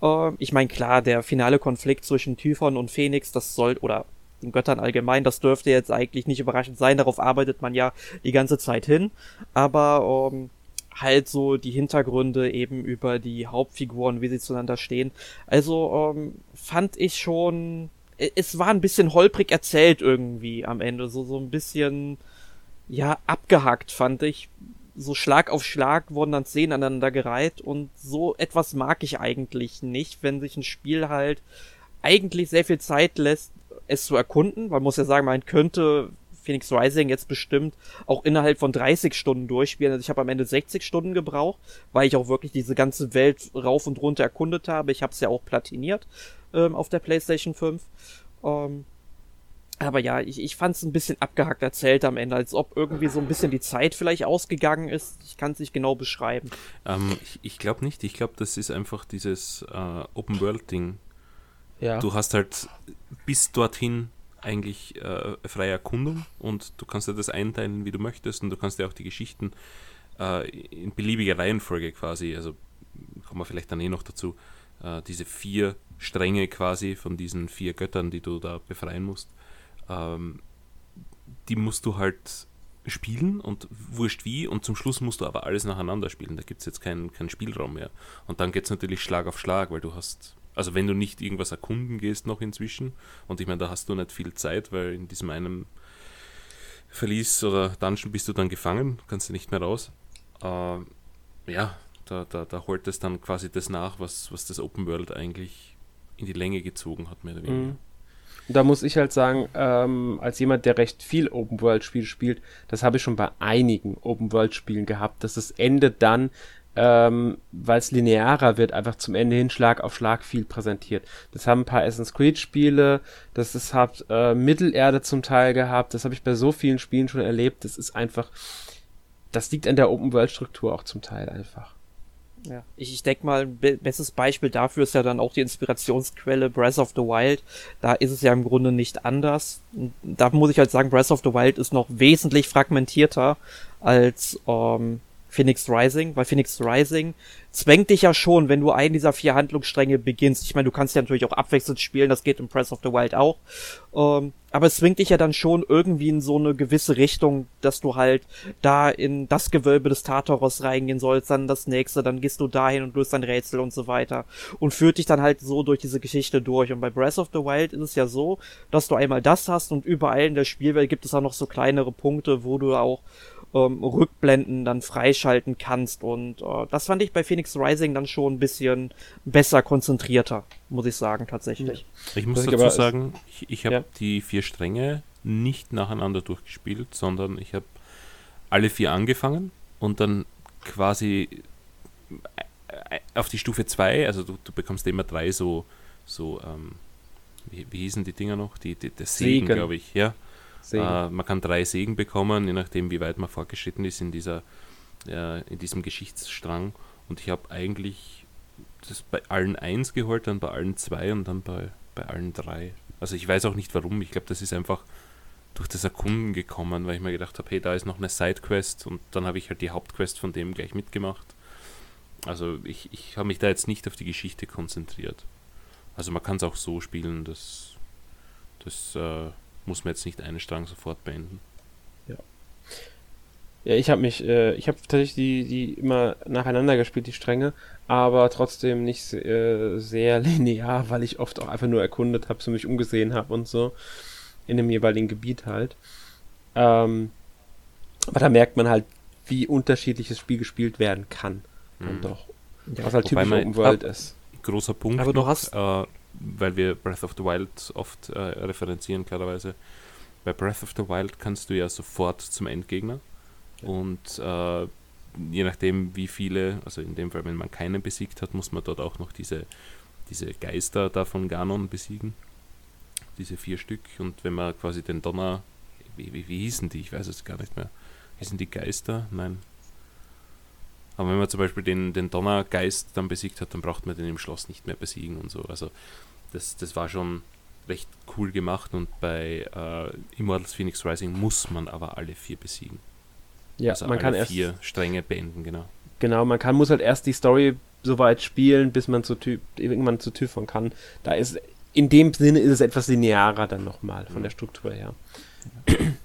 Ähm, ich meine, klar, der finale Konflikt zwischen Typhon und Phoenix, das soll, oder den Göttern allgemein, das dürfte jetzt eigentlich nicht überraschend sein, darauf arbeitet man ja die ganze Zeit hin. Aber ähm, halt so die Hintergründe eben über die Hauptfiguren, wie sie zueinander stehen. Also ähm, fand ich schon, es war ein bisschen holprig erzählt irgendwie am Ende, so so ein bisschen ja abgehackt fand ich. So Schlag auf Schlag wurden dann Szenen aneinander gereiht und so etwas mag ich eigentlich nicht, wenn sich ein Spiel halt eigentlich sehr viel Zeit lässt, es zu erkunden, man muss ja sagen, man könnte Phoenix Rising jetzt bestimmt auch innerhalb von 30 Stunden durchspielen. Also ich habe am Ende 60 Stunden gebraucht, weil ich auch wirklich diese ganze Welt rauf und runter erkundet habe. Ich habe es ja auch platiniert ähm, auf der PlayStation 5. Ähm, aber ja, ich, ich fand es ein bisschen abgehackt erzählt am Ende, als ob irgendwie so ein bisschen die Zeit vielleicht ausgegangen ist. Ich kann es nicht genau beschreiben. Ähm, ich ich glaube nicht. Ich glaube, das ist einfach dieses äh, Open-World-Ding. Ja. Du hast halt bis dorthin eigentlich äh, freie Erkundung und du kannst dir das einteilen, wie du möchtest und du kannst dir auch die Geschichten äh, in beliebiger Reihenfolge quasi, also kommen wir vielleicht dann eh noch dazu, äh, diese vier Stränge quasi von diesen vier Göttern, die du da befreien musst, ähm, die musst du halt spielen und wurscht wie und zum Schluss musst du aber alles nacheinander spielen. Da gibt es jetzt keinen kein Spielraum mehr. Und dann geht es natürlich Schlag auf Schlag, weil du hast also wenn du nicht irgendwas erkunden gehst noch inzwischen, und ich meine, da hast du nicht viel Zeit, weil in diesem einen Verlies oder Dungeon bist du dann gefangen, kannst du nicht mehr raus. Äh, ja, da, da, da holt es dann quasi das nach, was, was das Open World eigentlich in die Länge gezogen hat, mehr oder weniger. Mhm. Da muss ich halt sagen, ähm, als jemand, der recht viel Open World Spiele spielt, das habe ich schon bei einigen Open World Spielen gehabt, dass das Ende dann ähm, weil es linearer wird, einfach zum Ende hin Schlag auf Schlag viel präsentiert. Das haben ein paar Assassin's Creed Spiele, das ist habt äh, Mittelerde zum Teil gehabt, das habe ich bei so vielen Spielen schon erlebt. Das ist einfach, das liegt an der Open World Struktur auch zum Teil einfach. Ja, ich, ich denke mal, ein be bestes Beispiel dafür ist ja dann auch die Inspirationsquelle Breath of the Wild. Da ist es ja im Grunde nicht anders. Da muss ich halt sagen, Breath of the Wild ist noch wesentlich fragmentierter als ähm, Phoenix Rising, weil Phoenix Rising zwängt dich ja schon, wenn du einen dieser vier Handlungsstränge beginnst. Ich meine, du kannst ja natürlich auch abwechselnd spielen, das geht in Breath of the Wild auch. Ähm, aber es zwingt dich ja dann schon irgendwie in so eine gewisse Richtung, dass du halt da in das Gewölbe des Tartaros reingehen sollst, dann das nächste, dann gehst du dahin und löst ein Rätsel und so weiter. Und führt dich dann halt so durch diese Geschichte durch. Und bei Breath of the Wild ist es ja so, dass du einmal das hast und überall in der Spielwelt gibt es auch noch so kleinere Punkte, wo du auch ähm, Rückblenden dann freischalten kannst. Und äh, das fand ich bei Phoenix Rising dann schon ein bisschen besser konzentrierter, muss ich sagen, tatsächlich. Ich muss dazu sagen, ich, ich habe ja. die vier Stränge nicht nacheinander durchgespielt, sondern ich habe alle vier angefangen und dann quasi äh, äh, auf die Stufe 2, also du, du, bekommst immer drei so, so ähm, wie, wie hießen die Dinger noch? Die, die, der Segen, Segen. glaube ich, ja. Äh, man kann drei Segen bekommen, je nachdem, wie weit man fortgeschritten ist in, dieser, äh, in diesem Geschichtsstrang. Und ich habe eigentlich das bei allen eins geholt, dann bei allen zwei und dann bei, bei allen drei. Also ich weiß auch nicht warum. Ich glaube, das ist einfach durch das Erkunden gekommen, weil ich mir gedacht habe, hey, da ist noch eine Sidequest und dann habe ich halt die Hauptquest von dem gleich mitgemacht. Also ich, ich habe mich da jetzt nicht auf die Geschichte konzentriert. Also man kann es auch so spielen, dass das äh, muss man jetzt nicht einen Strang sofort beenden. Ja. Ja, ich habe mich, äh, ich habe tatsächlich die, die immer nacheinander gespielt, die Stränge, aber trotzdem nicht äh, sehr *laughs* linear, weil ich oft auch einfach nur erkundet habe, so mich umgesehen habe und so in dem jeweiligen Gebiet halt. Ähm, aber da merkt man halt, wie unterschiedlich das Spiel gespielt werden kann. Mhm. Und doch. Ja, was halt typisch Open World ist. Großer Punkt. Aber du noch, hast. Äh, weil wir Breath of the Wild oft äh, referenzieren, klarerweise. Bei Breath of the Wild kannst du ja sofort zum Endgegner. Ja. Und äh, je nachdem, wie viele, also in dem Fall, wenn man keinen besiegt hat, muss man dort auch noch diese, diese Geister da von Ganon besiegen. Diese vier Stück. Und wenn man quasi den Donner, wie, wie, wie hießen die? Ich weiß es gar nicht mehr. Hießen die Geister? Nein. Aber wenn man zum Beispiel den, den Donnergeist dann besiegt hat, dann braucht man den im Schloss nicht mehr besiegen und so. Also das, das war schon recht cool gemacht und bei äh, Immortals Phoenix Rising muss man aber alle vier besiegen. Ja, also man kann erst vier Stränge beenden, genau. Genau, man kann muss halt erst die Story so weit spielen, bis man zu Typ irgendwann zu Typhon kann. Da ist in dem Sinne ist es etwas linearer dann nochmal von mhm. der Struktur her.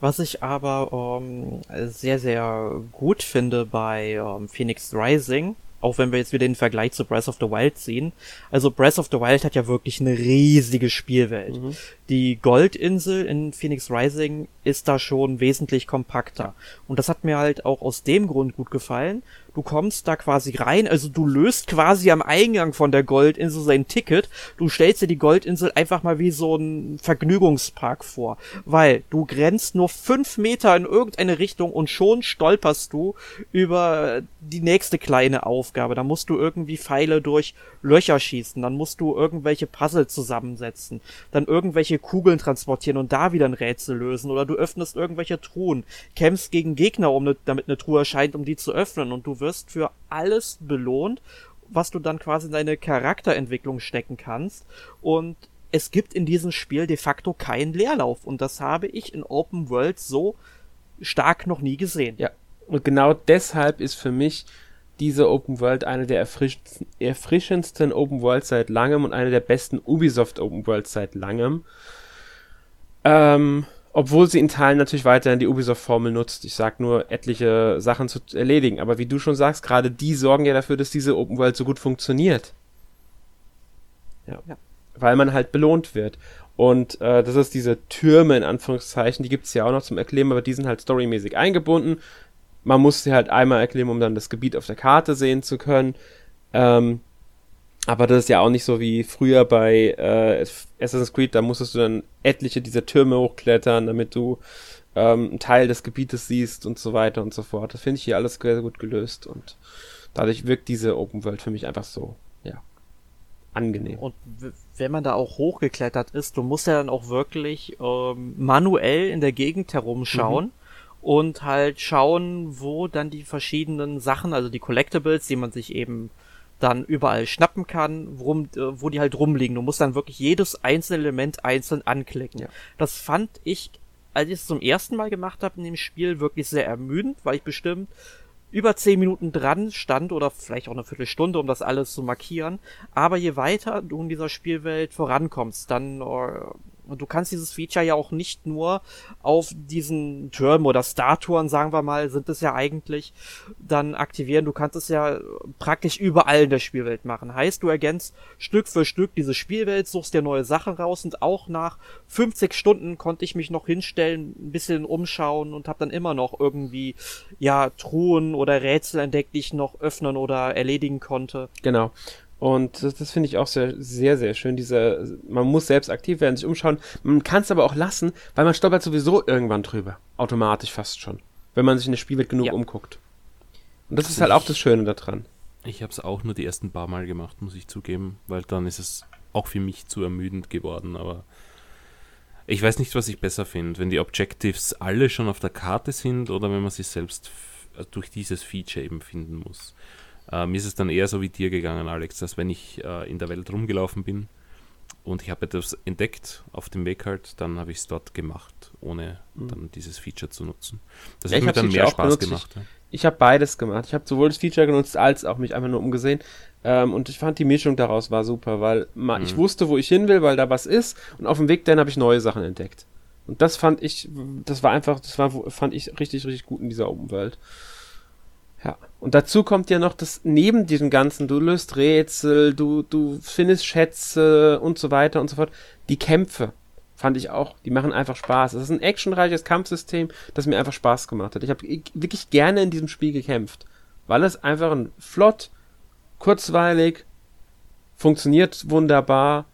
Was ich aber ähm, sehr, sehr gut finde bei ähm, Phoenix Rising, auch wenn wir jetzt wieder den Vergleich zu Breath of the Wild sehen. Also Breath of the Wild hat ja wirklich eine riesige Spielwelt. Mhm. Die Goldinsel in Phoenix Rising ist da schon wesentlich kompakter. Und das hat mir halt auch aus dem Grund gut gefallen, Du kommst da quasi rein, also du löst quasi am Eingang von der Goldinsel sein Ticket. Du stellst dir die Goldinsel einfach mal wie so ein Vergnügungspark vor, weil du grenzt nur fünf Meter in irgendeine Richtung und schon stolperst du über die nächste kleine Aufgabe. Da musst du irgendwie Pfeile durch Löcher schießen, dann musst du irgendwelche Puzzle zusammensetzen, dann irgendwelche Kugeln transportieren und da wieder ein Rätsel lösen oder du öffnest irgendwelche Truhen, kämpfst gegen Gegner, um ne, damit eine Truhe erscheint, um die zu öffnen und du wirst für alles belohnt, was du dann quasi in deine Charakterentwicklung stecken kannst und es gibt in diesem Spiel de facto keinen Leerlauf und das habe ich in Open World so stark noch nie gesehen. Ja, und genau deshalb ist für mich diese Open World eine der erfrischendsten, erfrischendsten Open World seit langem und eine der besten Ubisoft Open World seit langem. Ähm, obwohl sie in Teilen natürlich weiterhin die Ubisoft-Formel nutzt. Ich sag nur, etliche Sachen zu erledigen. Aber wie du schon sagst, gerade die sorgen ja dafür, dass diese Open World so gut funktioniert. Ja. ja. Weil man halt belohnt wird. Und äh, das ist diese Türme in Anführungszeichen, die gibt's ja auch noch zum Erklären, aber die sind halt storymäßig eingebunden man muss sie halt einmal erklären, um dann das Gebiet auf der Karte sehen zu können. Ähm, aber das ist ja auch nicht so wie früher bei äh, Assassin's Creed, da musstest du dann etliche dieser Türme hochklettern, damit du ähm, einen Teil des Gebietes siehst und so weiter und so fort. Das finde ich hier alles sehr gut gelöst und Dadurch wirkt diese Open World für mich einfach so, ja, angenehm. Und wenn man da auch hochgeklettert ist, du musst ja dann auch wirklich ähm, manuell in der Gegend herumschauen. Mhm und halt schauen, wo dann die verschiedenen Sachen, also die Collectibles, die man sich eben dann überall schnappen kann, worum, äh, wo die halt rumliegen. Du musst dann wirklich jedes einzelne Element einzeln anklicken. Ja. Das fand ich, als ich es zum ersten Mal gemacht habe in dem Spiel, wirklich sehr ermüdend, weil ich bestimmt über zehn Minuten dran stand oder vielleicht auch eine Viertelstunde, um das alles zu markieren. Aber je weiter du in dieser Spielwelt vorankommst, dann äh, und du kannst dieses Feature ja auch nicht nur auf diesen Türmen oder Statuen, sagen wir mal, sind es ja eigentlich, dann aktivieren. Du kannst es ja praktisch überall in der Spielwelt machen. Heißt, du ergänzt Stück für Stück diese Spielwelt, suchst dir neue Sachen raus und auch nach 50 Stunden konnte ich mich noch hinstellen, ein bisschen umschauen und habe dann immer noch irgendwie, ja, Truhen oder Rätsel entdeckt, die ich noch öffnen oder erledigen konnte. Genau. Und das, das finde ich auch sehr, sehr, sehr schön. Diese, man muss selbst aktiv werden, sich umschauen. Man kann es aber auch lassen, weil man stolpert sowieso irgendwann drüber. Automatisch fast schon. Wenn man sich in der Spielwelt genug ja. umguckt. Und das also ist halt auch das Schöne daran. Ich habe es auch nur die ersten paar Mal gemacht, muss ich zugeben, weil dann ist es auch für mich zu ermüdend geworden. Aber ich weiß nicht, was ich besser finde, wenn die Objectives alle schon auf der Karte sind oder wenn man sie selbst durch dieses Feature eben finden muss. Äh, mir ist es dann eher so wie dir gegangen, Alex, dass wenn ich äh, in der Welt rumgelaufen bin und ich habe etwas entdeckt auf dem Weg halt, dann habe ich es dort gemacht, ohne mhm. dann dieses Feature zu nutzen. Das ja, hat mir dann mehr Spaß gemacht. Ich, ja. ich habe beides gemacht. Ich habe sowohl das Feature genutzt, als auch mich einfach nur umgesehen. Ähm, und ich fand die Mischung daraus war super, weil man, mhm. ich wusste, wo ich hin will, weil da was ist. Und auf dem Weg dann habe ich neue Sachen entdeckt. Und das fand ich, das war einfach, das war, fand ich richtig, richtig gut in dieser Open World. Ja. Und dazu kommt ja noch, dass neben diesem Ganzen, du löst Rätsel, du, du findest Schätze und so weiter und so fort, die Kämpfe fand ich auch, die machen einfach Spaß. Es ist ein actionreiches Kampfsystem, das mir einfach Spaß gemacht hat. Ich habe wirklich gerne in diesem Spiel gekämpft, weil es einfach ein flott, kurzweilig, funktioniert wunderbar,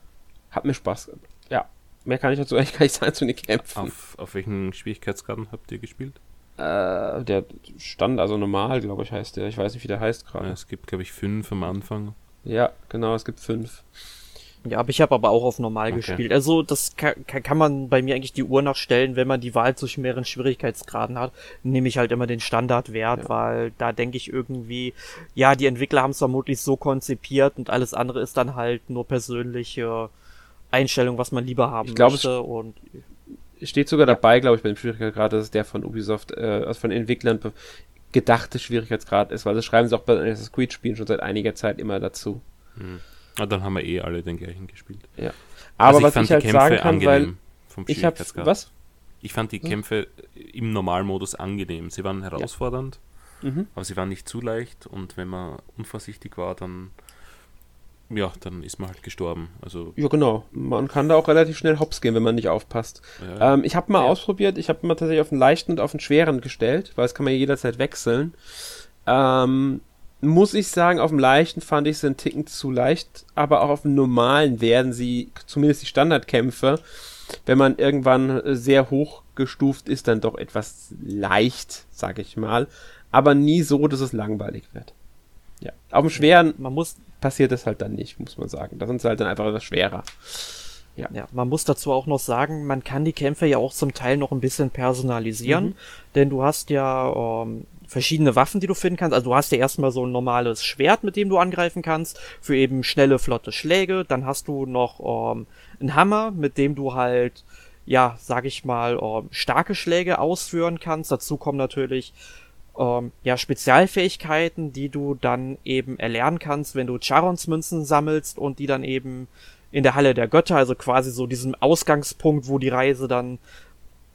hat mir Spaß gemacht. Ja, mehr kann ich dazu eigentlich gar nicht sagen zu den Kämpfen. Auf, auf welchen Schwierigkeitsgraden habt ihr gespielt? Äh, der Stand, also normal, glaube ich, heißt der. Ich weiß nicht, wie der heißt gerade. Ja, es gibt, glaube ich, fünf am Anfang. Ja, genau, es gibt fünf. Ja, aber ich habe aber auch auf normal okay. gespielt. Also das kann, kann man bei mir eigentlich die Uhr nachstellen, wenn man die Wahl zwischen mehreren Schwierigkeitsgraden hat, nehme ich halt immer den Standardwert, ja. weil da denke ich irgendwie, ja, die Entwickler haben es vermutlich so konzipiert und alles andere ist dann halt nur persönliche Einstellung, was man lieber haben ich glaub, möchte. und steht sogar dabei, glaube ich, bei dem Schwierigkeitsgrad, dass es der von Ubisoft, äh, also von Entwicklern gedachte Schwierigkeitsgrad ist, weil das schreiben sie auch bei Assassin's Creed Spielen schon seit einiger Zeit immer dazu. Hm. Ah, dann haben wir eh alle den gleichen gespielt. Ja. Aber also was ich halt Kämpfe sagen kann, weil ich habe was? Ich fand die hm? Kämpfe im Normalmodus angenehm. Sie waren herausfordernd, ja. mhm. aber sie waren nicht zu leicht und wenn man unvorsichtig war, dann ja, dann ist man halt gestorben. Also ja, genau. Man kann da auch relativ schnell hops gehen, wenn man nicht aufpasst. Ja, ähm, ich habe mal ja. ausprobiert, ich habe mal tatsächlich auf den leichten und auf den schweren gestellt, weil es kann man jederzeit wechseln. Ähm, muss ich sagen, auf dem leichten fand ich es einen Ticken zu leicht, aber auch auf dem normalen werden sie, zumindest die Standardkämpfe, wenn man irgendwann sehr hoch gestuft ist, dann doch etwas leicht, sag ich mal. Aber nie so, dass es langweilig wird. Ja. Auf dem schweren. Man muss, passiert es halt dann nicht, muss man sagen. Da sind sie halt dann einfach etwas schwerer. Ja. ja, man muss dazu auch noch sagen, man kann die Kämpfe ja auch zum Teil noch ein bisschen personalisieren, mhm. denn du hast ja ähm, verschiedene Waffen, die du finden kannst. Also du hast ja erstmal so ein normales Schwert, mit dem du angreifen kannst, für eben schnelle, flotte Schläge. Dann hast du noch ähm, einen Hammer, mit dem du halt, ja, sag ich mal, ähm, starke Schläge ausführen kannst. Dazu kommen natürlich ähm, ja, Spezialfähigkeiten, die du dann eben erlernen kannst, wenn du Charons Münzen sammelst und die dann eben in der Halle der Götter, also quasi so diesem Ausgangspunkt, wo die Reise dann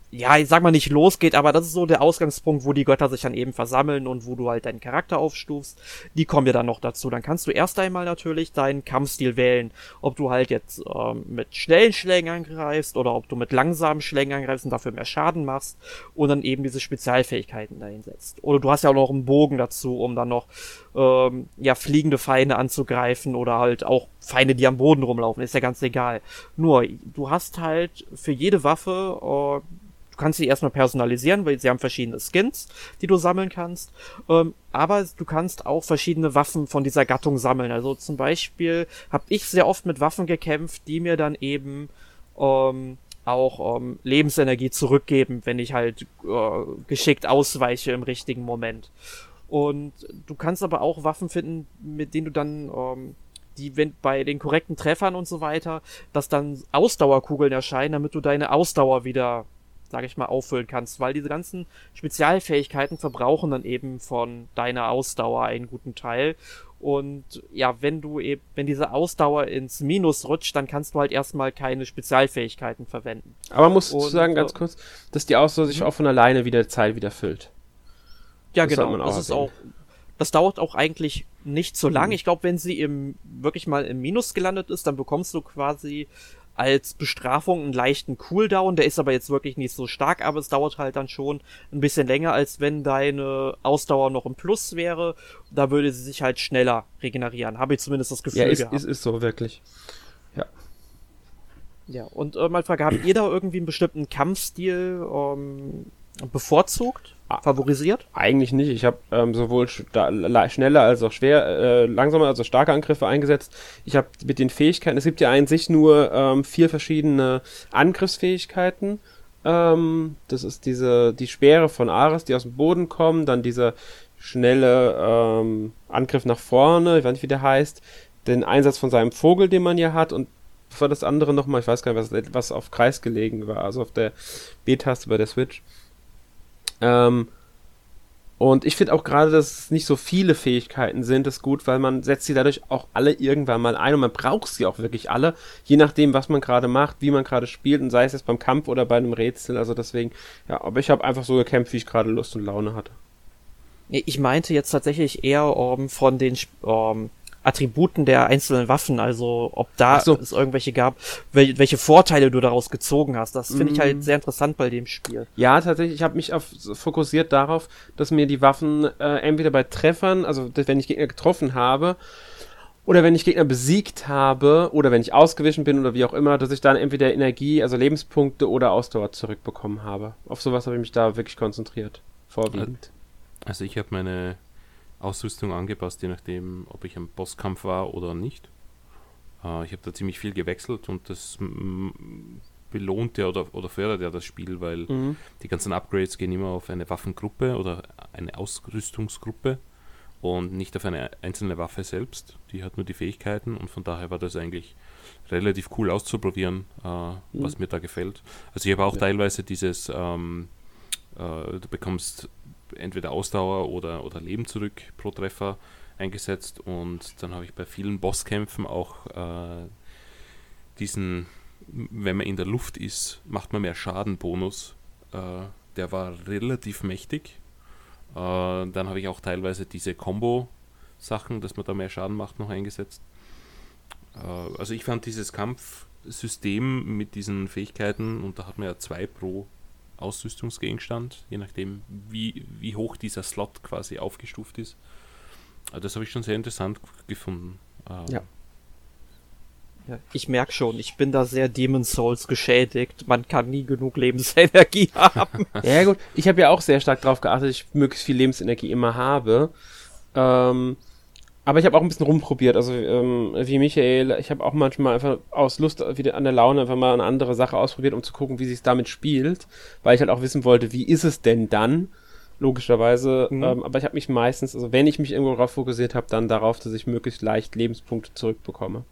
ja, ich sag mal nicht losgeht, aber das ist so der Ausgangspunkt, wo die Götter sich dann eben versammeln und wo du halt deinen Charakter aufstufst. Die kommen ja dann noch dazu. Dann kannst du erst einmal natürlich deinen Kampfstil wählen, ob du halt jetzt ähm, mit schnellen Schlägen angreifst oder ob du mit langsamen Schlägen angreifst und dafür mehr Schaden machst und dann eben diese Spezialfähigkeiten dahin setzt. Oder du hast ja auch noch einen Bogen dazu, um dann noch ähm, ja fliegende Feinde anzugreifen oder halt auch Feinde, die am Boden rumlaufen, ist ja ganz egal. Nur, du hast halt für jede Waffe äh, du kannst sie erstmal personalisieren, weil sie haben verschiedene Skins, die du sammeln kannst. Ähm, aber du kannst auch verschiedene Waffen von dieser Gattung sammeln. Also zum Beispiel habe ich sehr oft mit Waffen gekämpft, die mir dann eben ähm, auch ähm, Lebensenergie zurückgeben, wenn ich halt äh, geschickt ausweiche im richtigen Moment. Und du kannst aber auch Waffen finden, mit denen du dann ähm, die, wenn bei den korrekten Treffern und so weiter, dass dann Ausdauerkugeln erscheinen, damit du deine Ausdauer wieder, sag ich mal, auffüllen kannst, weil diese ganzen Spezialfähigkeiten verbrauchen dann eben von deiner Ausdauer einen guten Teil. Und ja, wenn du eben, wenn diese Ausdauer ins Minus rutscht, dann kannst du halt erstmal keine Spezialfähigkeiten verwenden. Aber man muss und, sagen, ganz äh, kurz, dass die Ausdauer sich mhm. auch von alleine wieder Zeit wieder füllt. Ja, das genau. Das ist auch, das dauert auch eigentlich nicht so lang. Mhm. Ich glaube, wenn sie im wirklich mal im Minus gelandet ist, dann bekommst du quasi als Bestrafung einen leichten Cooldown. Der ist aber jetzt wirklich nicht so stark, aber es dauert halt dann schon ein bisschen länger, als wenn deine Ausdauer noch im Plus wäre. Da würde sie sich halt schneller regenerieren. Habe ich zumindest das Gefühl ja, ist, gehabt. Ist, ist so, wirklich. Ja. Ja, und äh, mal Frage, habt ihr da irgendwie einen bestimmten Kampfstil ähm, bevorzugt? favorisiert? Eigentlich nicht. Ich habe ähm, sowohl schneller als auch schwer, äh, langsamer, also starke Angriffe eingesetzt. Ich habe mit den Fähigkeiten, es gibt ja an sich nur ähm, vier verschiedene Angriffsfähigkeiten. Ähm, das ist diese, die Speere von Ares, die aus dem Boden kommen, dann dieser schnelle ähm, Angriff nach vorne, ich weiß nicht, wie der heißt, den Einsatz von seinem Vogel, den man ja hat und war das andere nochmal, ich weiß gar nicht, was, was auf Kreis gelegen war, also auf der B-Taste bei der Switch. Ähm, und ich finde auch gerade, dass es nicht so viele Fähigkeiten sind, ist gut, weil man setzt sie dadurch auch alle irgendwann mal ein und man braucht sie auch wirklich alle, je nachdem, was man gerade macht, wie man gerade spielt und sei es jetzt beim Kampf oder bei einem Rätsel. Also deswegen, ja, aber ich habe einfach so gekämpft, wie ich gerade Lust und Laune hatte. Ich meinte jetzt tatsächlich eher um, ähm, von den um, ähm, Attributen der einzelnen Waffen, also ob da so. es irgendwelche gab, wel welche Vorteile du daraus gezogen hast. Das finde ich halt mm. sehr interessant bei dem Spiel. Ja, tatsächlich, ich habe mich auf, fokussiert darauf, dass mir die Waffen äh, entweder bei Treffern, also wenn ich Gegner getroffen habe, oder wenn ich Gegner besiegt habe, oder wenn ich ausgewichen bin oder wie auch immer, dass ich dann entweder Energie, also Lebenspunkte oder Ausdauer zurückbekommen habe. Auf sowas habe ich mich da wirklich konzentriert. Vorwiegend. Also ich habe meine Ausrüstung angepasst, je nachdem, ob ich am Bosskampf war oder nicht. Äh, ich habe da ziemlich viel gewechselt und das belohnt ja oder, oder fördert ja das Spiel, weil mhm. die ganzen Upgrades gehen immer auf eine Waffengruppe oder eine Ausrüstungsgruppe und nicht auf eine einzelne Waffe selbst. Die hat nur die Fähigkeiten und von daher war das eigentlich relativ cool auszuprobieren, äh, mhm. was mir da gefällt. Also ich habe auch ja. teilweise dieses, ähm, äh, du bekommst entweder Ausdauer oder, oder Leben zurück pro Treffer eingesetzt und dann habe ich bei vielen Bosskämpfen auch äh, diesen, wenn man in der Luft ist, macht man mehr Schadenbonus. Äh, der war relativ mächtig. Äh, dann habe ich auch teilweise diese Combo-Sachen, dass man da mehr Schaden macht, noch eingesetzt. Äh, also ich fand dieses Kampfsystem mit diesen Fähigkeiten und da hat man ja zwei pro Ausrüstungsgegenstand, je nachdem, wie, wie hoch dieser Slot quasi aufgestuft ist. Also das habe ich schon sehr interessant gefunden. Ähm, ja. ja. Ich merke schon, ich bin da sehr Demon's Souls geschädigt. Man kann nie genug Lebensenergie *laughs* haben. ja gut, ich habe ja auch sehr stark darauf geachtet, dass ich möglichst viel Lebensenergie immer habe. Ähm, aber ich habe auch ein bisschen rumprobiert. Also ähm, wie Michael, ich habe auch manchmal einfach aus Lust wieder an der Laune einfach mal eine andere Sache ausprobiert, um zu gucken, wie sich damit spielt, weil ich halt auch wissen wollte, wie ist es denn dann? Logischerweise. Mhm. Ähm, aber ich habe mich meistens, also wenn ich mich irgendwo darauf fokussiert habe, dann darauf, dass ich möglichst leicht Lebenspunkte zurückbekomme.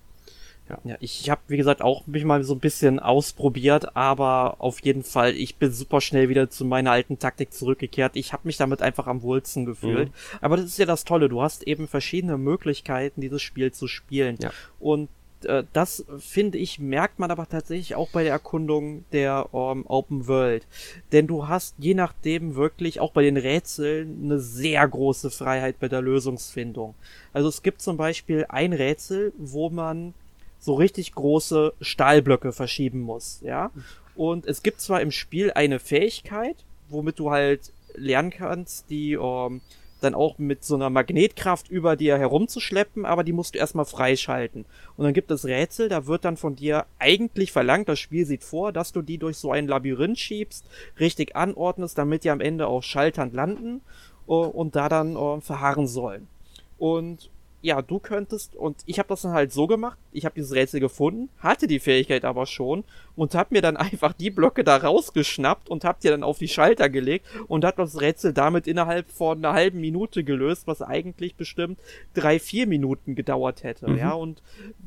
Ja, ja ich habe, wie gesagt, auch mich mal so ein bisschen ausprobiert, aber auf jeden Fall, ich bin super schnell wieder zu meiner alten Taktik zurückgekehrt. Ich habe mich damit einfach am wohlsten gefühlt. Mhm. Aber das ist ja das Tolle, du hast eben verschiedene Möglichkeiten, dieses Spiel zu spielen. Ja. Und äh, das finde ich, merkt man aber tatsächlich auch bei der Erkundung der ähm, Open World. Denn du hast je nachdem wirklich auch bei den Rätseln eine sehr große Freiheit bei der Lösungsfindung. Also es gibt zum Beispiel ein Rätsel, wo man so richtig große Stahlblöcke verschieben muss, ja. Und es gibt zwar im Spiel eine Fähigkeit, womit du halt lernen kannst, die ähm, dann auch mit so einer Magnetkraft über dir herumzuschleppen, aber die musst du erstmal freischalten. Und dann gibt es Rätsel, da wird dann von dir eigentlich verlangt, das Spiel sieht vor, dass du die durch so ein Labyrinth schiebst, richtig anordnest, damit die am Ende auf Schaltern landen uh, und da dann uh, verharren sollen. Und ja, du könntest, und ich habe das dann halt so gemacht, ich habe dieses Rätsel gefunden, hatte die Fähigkeit aber schon und habe mir dann *laughs* einfach die Blöcke da rausgeschnappt und hab die dann auf die Schalter gelegt und hat das Rätsel damit innerhalb von einer halben Minute gelöst, was eigentlich bestimmt drei, vier Minuten gedauert hätte, mhm. ja, und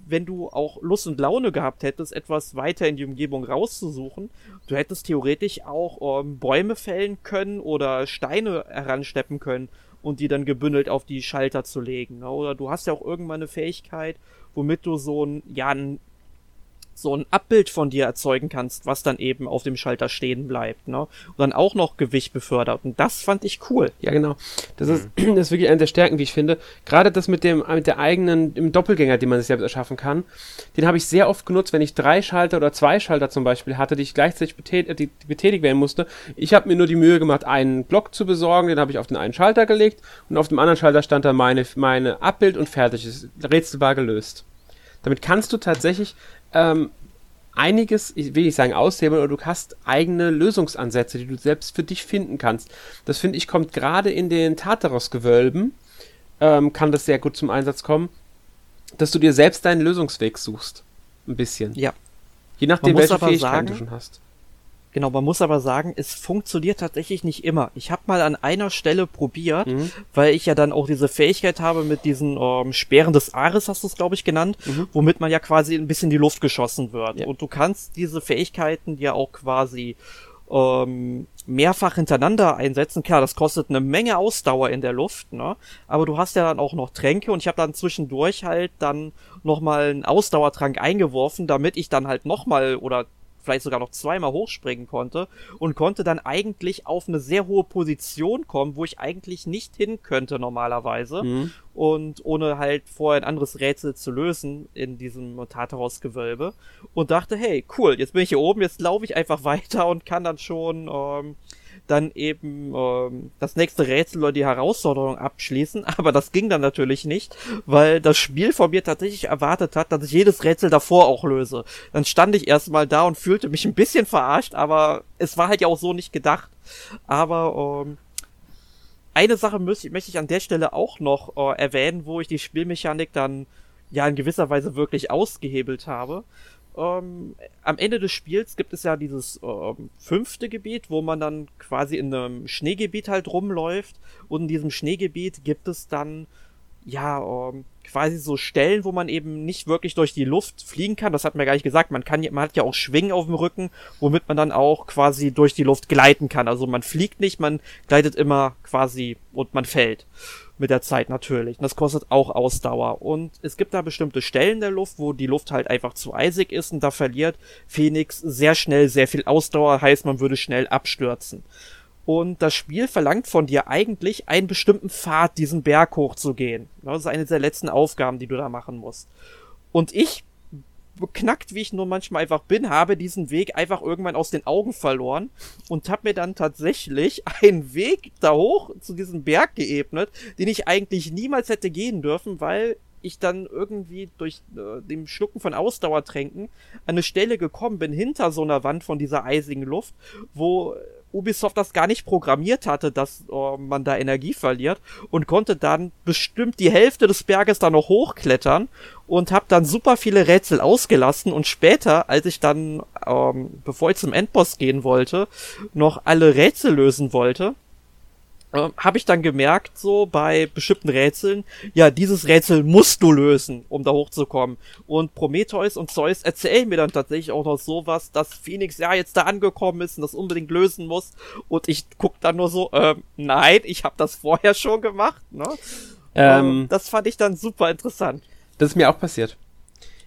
wenn du auch Lust und Laune gehabt hättest, etwas weiter in die Umgebung rauszusuchen, du hättest theoretisch auch ähm, Bäume fällen können oder Steine heransteppen können und die dann gebündelt auf die Schalter zu legen. Ne? Oder du hast ja auch irgendwann eine Fähigkeit, womit du so ein, ja, ein so ein Abbild von dir erzeugen kannst, was dann eben auf dem Schalter stehen bleibt, ne? Und dann auch noch Gewicht befördert. Und das fand ich cool. Ja, genau. Das ist, mhm. *clears throat* das ist wirklich eine der Stärken, wie ich finde. Gerade das mit dem, mit der eigenen, im Doppelgänger, den man sich selbst erschaffen kann, den habe ich sehr oft genutzt, wenn ich drei Schalter oder zwei Schalter zum Beispiel hatte, die ich gleichzeitig betät die, die betätigt werden musste. Ich habe mir nur die Mühe gemacht, einen Block zu besorgen, den habe ich auf den einen Schalter gelegt und auf dem anderen Schalter stand dann meine, meine Abbild und fertig. Das Rätsel war gelöst. Damit kannst du tatsächlich ähm, einiges, ich will nicht sagen aushebeln, aber du hast eigene Lösungsansätze, die du selbst für dich finden kannst. Das finde ich kommt gerade in den Tartaros-Gewölben, ähm, kann das sehr gut zum Einsatz kommen, dass du dir selbst deinen Lösungsweg suchst. Ein bisschen. Ja. Je nachdem, welche Fähigkeiten du schon hast. Genau, man muss aber sagen, es funktioniert tatsächlich nicht immer. Ich habe mal an einer Stelle probiert, mhm. weil ich ja dann auch diese Fähigkeit habe mit diesen ähm, Speeren des Ares, hast du es glaube ich genannt, mhm. womit man ja quasi ein bisschen in die Luft geschossen wird. Ja. Und du kannst diese Fähigkeiten ja auch quasi ähm, mehrfach hintereinander einsetzen. Klar, das kostet eine Menge Ausdauer in der Luft, ne? Aber du hast ja dann auch noch Tränke und ich habe dann zwischendurch halt dann nochmal einen Ausdauertrank eingeworfen, damit ich dann halt nochmal oder vielleicht sogar noch zweimal hochspringen konnte und konnte dann eigentlich auf eine sehr hohe Position kommen, wo ich eigentlich nicht hin könnte normalerweise. Mhm. Und ohne halt vorher ein anderes Rätsel zu lösen in diesem Tartarus-Gewölbe. Und dachte, hey, cool, jetzt bin ich hier oben, jetzt laufe ich einfach *laughs* weiter und kann dann schon ähm, dann eben ähm, das nächste Rätsel oder die Herausforderung abschließen, *laughs* aber das ging dann natürlich nicht, weil das Spiel von mir tatsächlich erwartet hat, dass ich jedes Rätsel davor auch löse. Dann stand ich erstmal da und fühlte mich ein bisschen verarscht, aber es war halt ja auch so nicht gedacht. Aber ähm, eine Sache möchte, ich an der Stelle auch noch äh, erwähnen, wo ich die Spielmechanik dann ja in gewisser Weise wirklich ausgehebelt habe ähm, am Ende des Spiels gibt es ja dieses ähm, fünfte Gebiet, wo man dann quasi in einem Schneegebiet halt rumläuft. Und in diesem Schneegebiet gibt es dann ja ähm, quasi so Stellen, wo man eben nicht wirklich durch die Luft fliegen kann. Das hat mir gar nicht gesagt. Man kann, man hat ja auch Schwingen auf dem Rücken, womit man dann auch quasi durch die Luft gleiten kann. Also man fliegt nicht, man gleitet immer quasi und man fällt mit der Zeit natürlich. Und das kostet auch Ausdauer. Und es gibt da bestimmte Stellen der Luft, wo die Luft halt einfach zu eisig ist und da verliert Phoenix sehr schnell sehr viel Ausdauer, heißt man würde schnell abstürzen. Und das Spiel verlangt von dir eigentlich einen bestimmten Pfad, diesen Berg hochzugehen. Das ist eine der letzten Aufgaben, die du da machen musst. Und ich beknackt, wie ich nur manchmal einfach bin, habe diesen Weg einfach irgendwann aus den Augen verloren und habe mir dann tatsächlich *laughs* einen Weg da hoch zu diesem Berg geebnet, den ich eigentlich niemals hätte gehen dürfen, weil ich dann irgendwie durch äh, dem Schlucken von Ausdauertränken an eine Stelle gekommen bin hinter so einer Wand von dieser eisigen Luft, wo Ubisoft das gar nicht programmiert hatte, dass oh, man da Energie verliert und konnte dann bestimmt die Hälfte des Berges da noch hochklettern und habe dann super viele Rätsel ausgelassen und später, als ich dann, ähm, bevor ich zum Endboss gehen wollte, noch alle Rätsel lösen wollte, äh, habe ich dann gemerkt, so bei bestimmten Rätseln, ja, dieses Rätsel musst du lösen, um da hochzukommen. Und Prometheus und Zeus erzählen mir dann tatsächlich auch noch sowas, dass Phoenix ja jetzt da angekommen ist und das unbedingt lösen muss. Und ich guck dann nur so, äh, nein, ich habe das vorher schon gemacht. Ne? Ähm, das fand ich dann super interessant. Das ist mir auch passiert.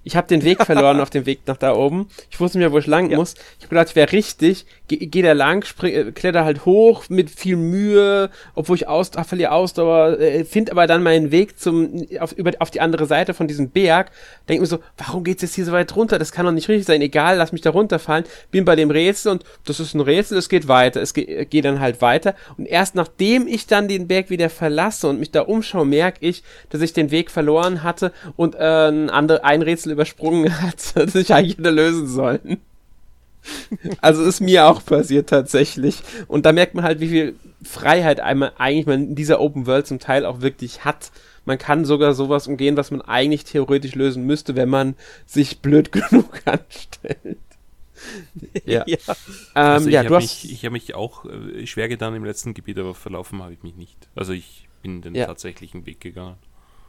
Ich habe den Weg *laughs* verloren auf dem Weg nach da oben. Ich wusste nicht mehr, wo ich lang ja. muss. Ich habe gedacht, ich wäre richtig. Gehe geh da lang, spring, äh, kletter halt hoch mit viel Mühe, obwohl ich aus, ach, verliere Ausdauer, äh, finde aber dann meinen Weg zum auf, über, auf die andere Seite von diesem Berg. Denke mir so, warum geht's jetzt hier so weit runter? Das kann doch nicht richtig sein. Egal, lass mich da runterfallen. Bin bei dem Rätsel und das ist ein Rätsel, es geht weiter. Es geht, geht dann halt weiter. Und erst nachdem ich dann den Berg wieder verlasse und mich da umschaue, merke ich, dass ich den Weg verloren hatte und äh, ein, andere, ein Rätsel übersprungen hat, *laughs* das ich eigentlich hätte lösen sollen. also ist mir auch passiert tatsächlich. Und da merkt man halt, wie viel Freiheit einmal eigentlich man in dieser Open World zum Teil auch wirklich hat. Man kann sogar sowas umgehen, was man eigentlich theoretisch lösen müsste, wenn man sich blöd *laughs* genug anstellt. ja. *laughs* ja. Ähm, also ja, ich habe mich, hab mich auch äh, schwer getan im letzten Gebiet, aber verlaufen habe ich mich nicht. Also ich bin den ja. tatsächlichen Weg gegangen.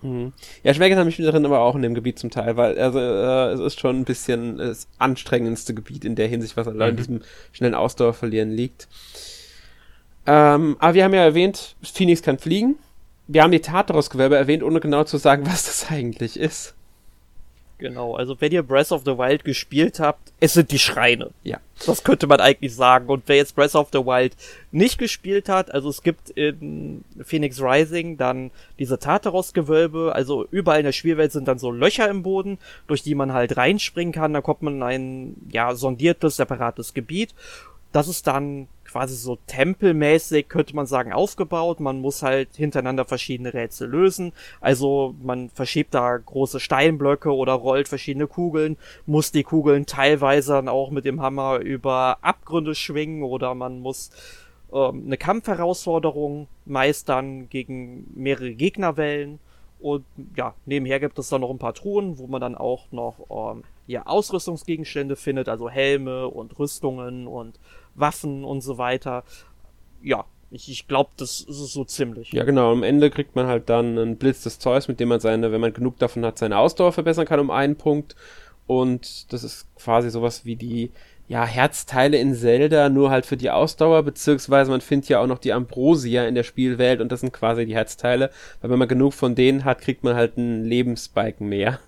Mhm. Ja, schwer getan mich darin aber auch in dem Gebiet zum Teil, weil also, äh, es ist schon ein bisschen das anstrengendste Gebiet in der Hinsicht, was allein mhm. diesem schnellen Ausdauer verlieren liegt. Ähm, aber wir haben ja erwähnt, Phoenix kann fliegen. Wir haben die Tartarus-Gewölbe erwähnt, ohne genau zu sagen, *laughs* was das eigentlich ist. Genau, also wenn ihr Breath of the Wild gespielt habt, es sind die Schreine. Ja. Das könnte man eigentlich sagen. Und wer jetzt Breath of the Wild nicht gespielt hat, also es gibt in Phoenix Rising dann diese Tartaros-Gewölbe, also überall in der Spielwelt sind dann so Löcher im Boden, durch die man halt reinspringen kann, da kommt man in ein, ja, sondiertes, separates Gebiet. Das ist dann quasi so tempelmäßig, könnte man sagen, aufgebaut. Man muss halt hintereinander verschiedene Rätsel lösen. Also man verschiebt da große Steinblöcke oder rollt verschiedene Kugeln, muss die Kugeln teilweise dann auch mit dem Hammer über Abgründe schwingen oder man muss ähm, eine Kampfherausforderung meistern gegen mehrere Gegnerwellen. Und ja, nebenher gibt es dann noch ein paar Truhen, wo man dann auch noch ähm, ja, Ausrüstungsgegenstände findet, also Helme und Rüstungen und Waffen und so weiter. Ja, ich, ich glaube, das ist es so ziemlich. Ja, genau. Am Ende kriegt man halt dann einen Blitz des Zeus, mit dem man seine, wenn man genug davon hat, seine Ausdauer verbessern kann um einen Punkt. Und das ist quasi sowas wie die, ja, Herzteile in Zelda, nur halt für die Ausdauer, beziehungsweise man findet ja auch noch die Ambrosia in der Spielwelt und das sind quasi die Herzteile, weil wenn man genug von denen hat, kriegt man halt einen Lebensbalken mehr.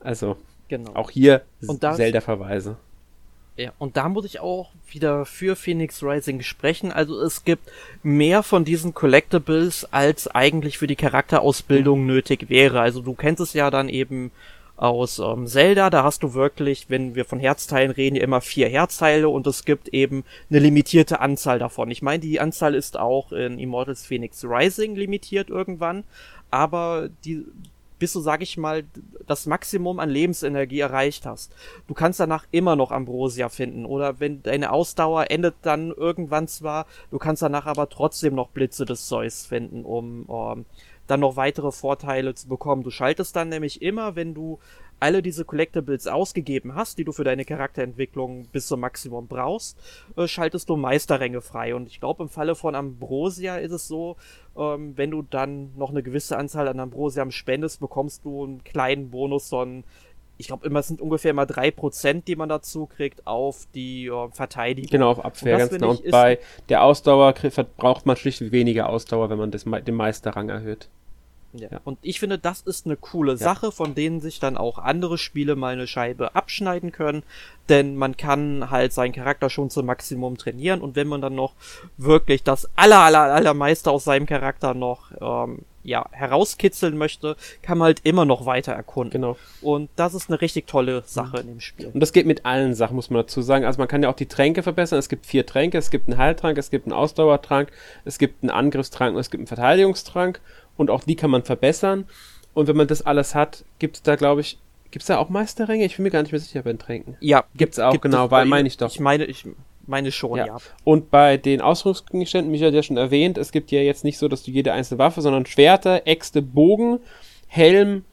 Also, genau. auch hier Zelda-Verweise. Ja, und da muss ich auch wieder für Phoenix Rising sprechen. Also es gibt mehr von diesen Collectibles, als eigentlich für die Charakterausbildung mhm. nötig wäre. Also du kennst es ja dann eben aus ähm, Zelda, da hast du wirklich, wenn wir von Herzteilen reden, immer vier Herzteile und es gibt eben eine limitierte Anzahl davon. Ich meine, die Anzahl ist auch in Immortals Phoenix Rising limitiert irgendwann, aber die bis du, sag ich mal, das Maximum an Lebensenergie erreicht hast. Du kannst danach immer noch Ambrosia finden oder wenn deine Ausdauer endet dann irgendwann zwar, du kannst danach aber trotzdem noch Blitze des Zeus finden, um, um dann noch weitere Vorteile zu bekommen. Du schaltest dann nämlich immer, wenn du alle diese Collectibles ausgegeben hast, die du für deine Charakterentwicklung bis zum Maximum brauchst, äh, schaltest du Meisterränge frei. Und ich glaube, im Falle von Ambrosia ist es so, ähm, wenn du dann noch eine gewisse Anzahl an Ambrosiam spendest, bekommst du einen kleinen Bonus von ich glaube immer, es sind ungefähr immer drei Prozent, die man dazu kriegt auf die äh, Verteidigung. Genau, auf Abwehr, ganz genau. Und bei der Ausdauer braucht man schlicht weniger Ausdauer, wenn man das, den Meisterrang erhöht. Ja. ja. Und ich finde, das ist eine coole ja. Sache, von denen sich dann auch andere Spiele mal eine Scheibe abschneiden können. Denn man kann halt seinen Charakter schon zum Maximum trainieren und wenn man dann noch wirklich das aller, aller, allermeiste aus seinem Charakter noch ähm, ja, herauskitzeln möchte, kann man halt immer noch weiter erkunden. Genau. Und das ist eine richtig tolle Sache in dem Spiel. Und das geht mit allen Sachen, muss man dazu sagen. Also man kann ja auch die Tränke verbessern. Es gibt vier Tränke, es gibt einen Heiltrank, es gibt einen Ausdauertrank, es gibt einen Angriffstrank und es gibt einen Verteidigungstrank und auch die kann man verbessern. Und wenn man das alles hat, gibt es da, glaube ich, gibt es da auch Meisterränge? Ich bin mir gar nicht mehr sicher bei den Tränken. Ja, gibt es auch, gibt genau, weil meine ich doch. Ich meine, ich meine schon, ja. ja. Und bei den Ausrüstungsgegenständen, mich hat ja schon erwähnt, es gibt ja jetzt nicht so, dass du jede einzelne Waffe, sondern Schwerter, Äxte, Bogen, Helm,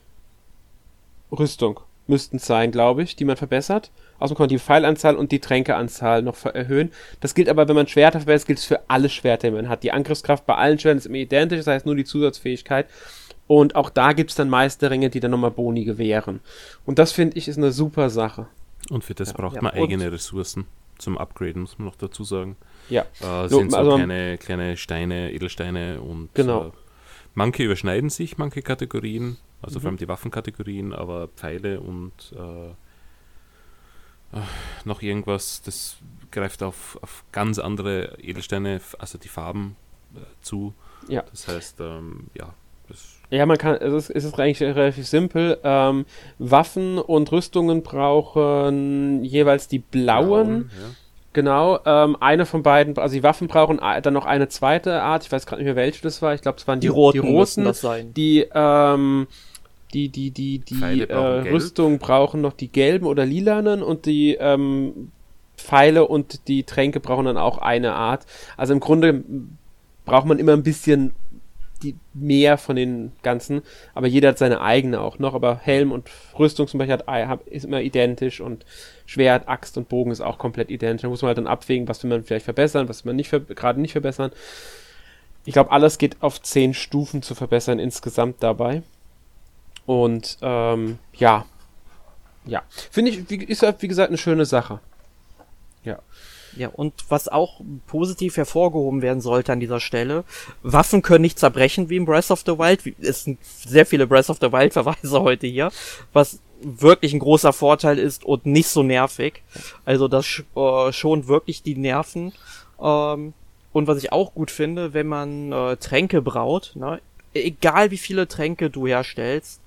Rüstung müssten sein, glaube ich, die man verbessert. Außerdem kann man die Pfeilanzahl und die Tränkeanzahl noch erhöhen. Das gilt aber, wenn man Schwerter verbessert, gilt es für alle Schwerter, die man hat. Die Angriffskraft bei allen Schwertern ist immer identisch, das heißt nur die Zusatzfähigkeit. Und auch da gibt es dann Meisterringe, die dann nochmal Boni gewähren. Und das finde ich ist eine super Sache. Und für das ja, braucht ja. man eigene und Ressourcen zum Upgraden, muss man noch dazu sagen. Ja. Äh, sind so also, kleine, kleine Steine, Edelsteine und genau. Äh, manche überschneiden sich, manche Kategorien. Also mhm. vor allem die Waffenkategorien, aber Pfeile und äh, noch irgendwas, das greift auf, auf ganz andere Edelsteine, also die Farben äh, zu. Ja. Das heißt, ähm, ja, ja, man kann, es ist, es ist eigentlich relativ simpel. Ähm, Waffen und Rüstungen brauchen jeweils die blauen. Blauen ja. Genau, ähm, eine von beiden, also die Waffen brauchen dann noch eine zweite Art, ich weiß gerade nicht mehr welche das war, ich glaube es waren die, die roten, die, roten, das sein. die ähm, die, die, die, die äh, Rüstung brauchen noch die gelben oder lilanen und die ähm, Pfeile und die Tränke brauchen dann auch eine Art. Also im Grunde braucht man immer ein bisschen die mehr von den ganzen, aber jeder hat seine eigene auch noch, aber Helm und Rüstung zum Beispiel hat, ist immer identisch und Schwert, Axt und Bogen ist auch komplett identisch. Da muss man halt dann abwägen, was will man vielleicht verbessern, was will man nicht gerade nicht verbessern. Ich glaube, alles geht auf zehn Stufen zu verbessern insgesamt dabei. Und ähm, ja, ja, finde ich, wie, ist wie gesagt eine schöne Sache. Ja. Ja, und was auch positiv hervorgehoben werden sollte an dieser Stelle, Waffen können nicht zerbrechen wie im Breath of the Wild. Es sind sehr viele Breath of the Wild Verweise *laughs* heute hier, was wirklich ein großer Vorteil ist und nicht so nervig. Also das äh, schont wirklich die Nerven. Ähm, und was ich auch gut finde, wenn man äh, Tränke braut, ne, egal wie viele Tränke du herstellst,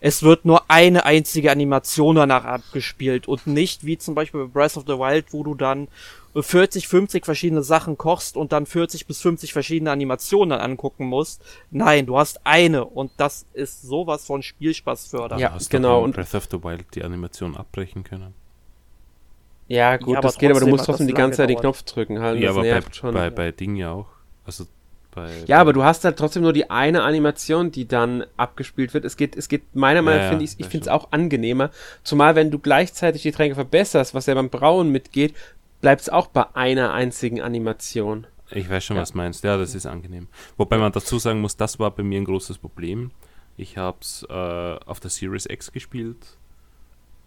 es wird nur eine einzige Animation danach abgespielt und nicht wie zum Beispiel bei Breath of the Wild, wo du dann 40, 50 verschiedene Sachen kochst und dann 40 bis 50 verschiedene Animationen dann angucken musst. Nein, du hast eine und das ist sowas von Spielspaß fördern. Ja, hast genau. Und Breath of the Wild die Animation abbrechen können. Ja, gut, ja, das geht, aber du musst trotzdem die ganze Zeit den Knopf drücken. Halt, ja, aber bei, schon. bei, bei Ding ja auch. Also bei, ja, aber du hast halt trotzdem nur die eine Animation, die dann abgespielt wird. Es geht, es geht meiner Meinung nach, ja, finde ich, ich finde es auch angenehmer. Zumal, wenn du gleichzeitig die Tränke verbesserst, was ja beim Brauen mitgeht, bleibt es auch bei einer einzigen Animation. Ich weiß schon, ja. was du meinst. Ja, das ist angenehm. Wobei man dazu sagen muss, das war bei mir ein großes Problem. Ich habe es äh, auf der Series X gespielt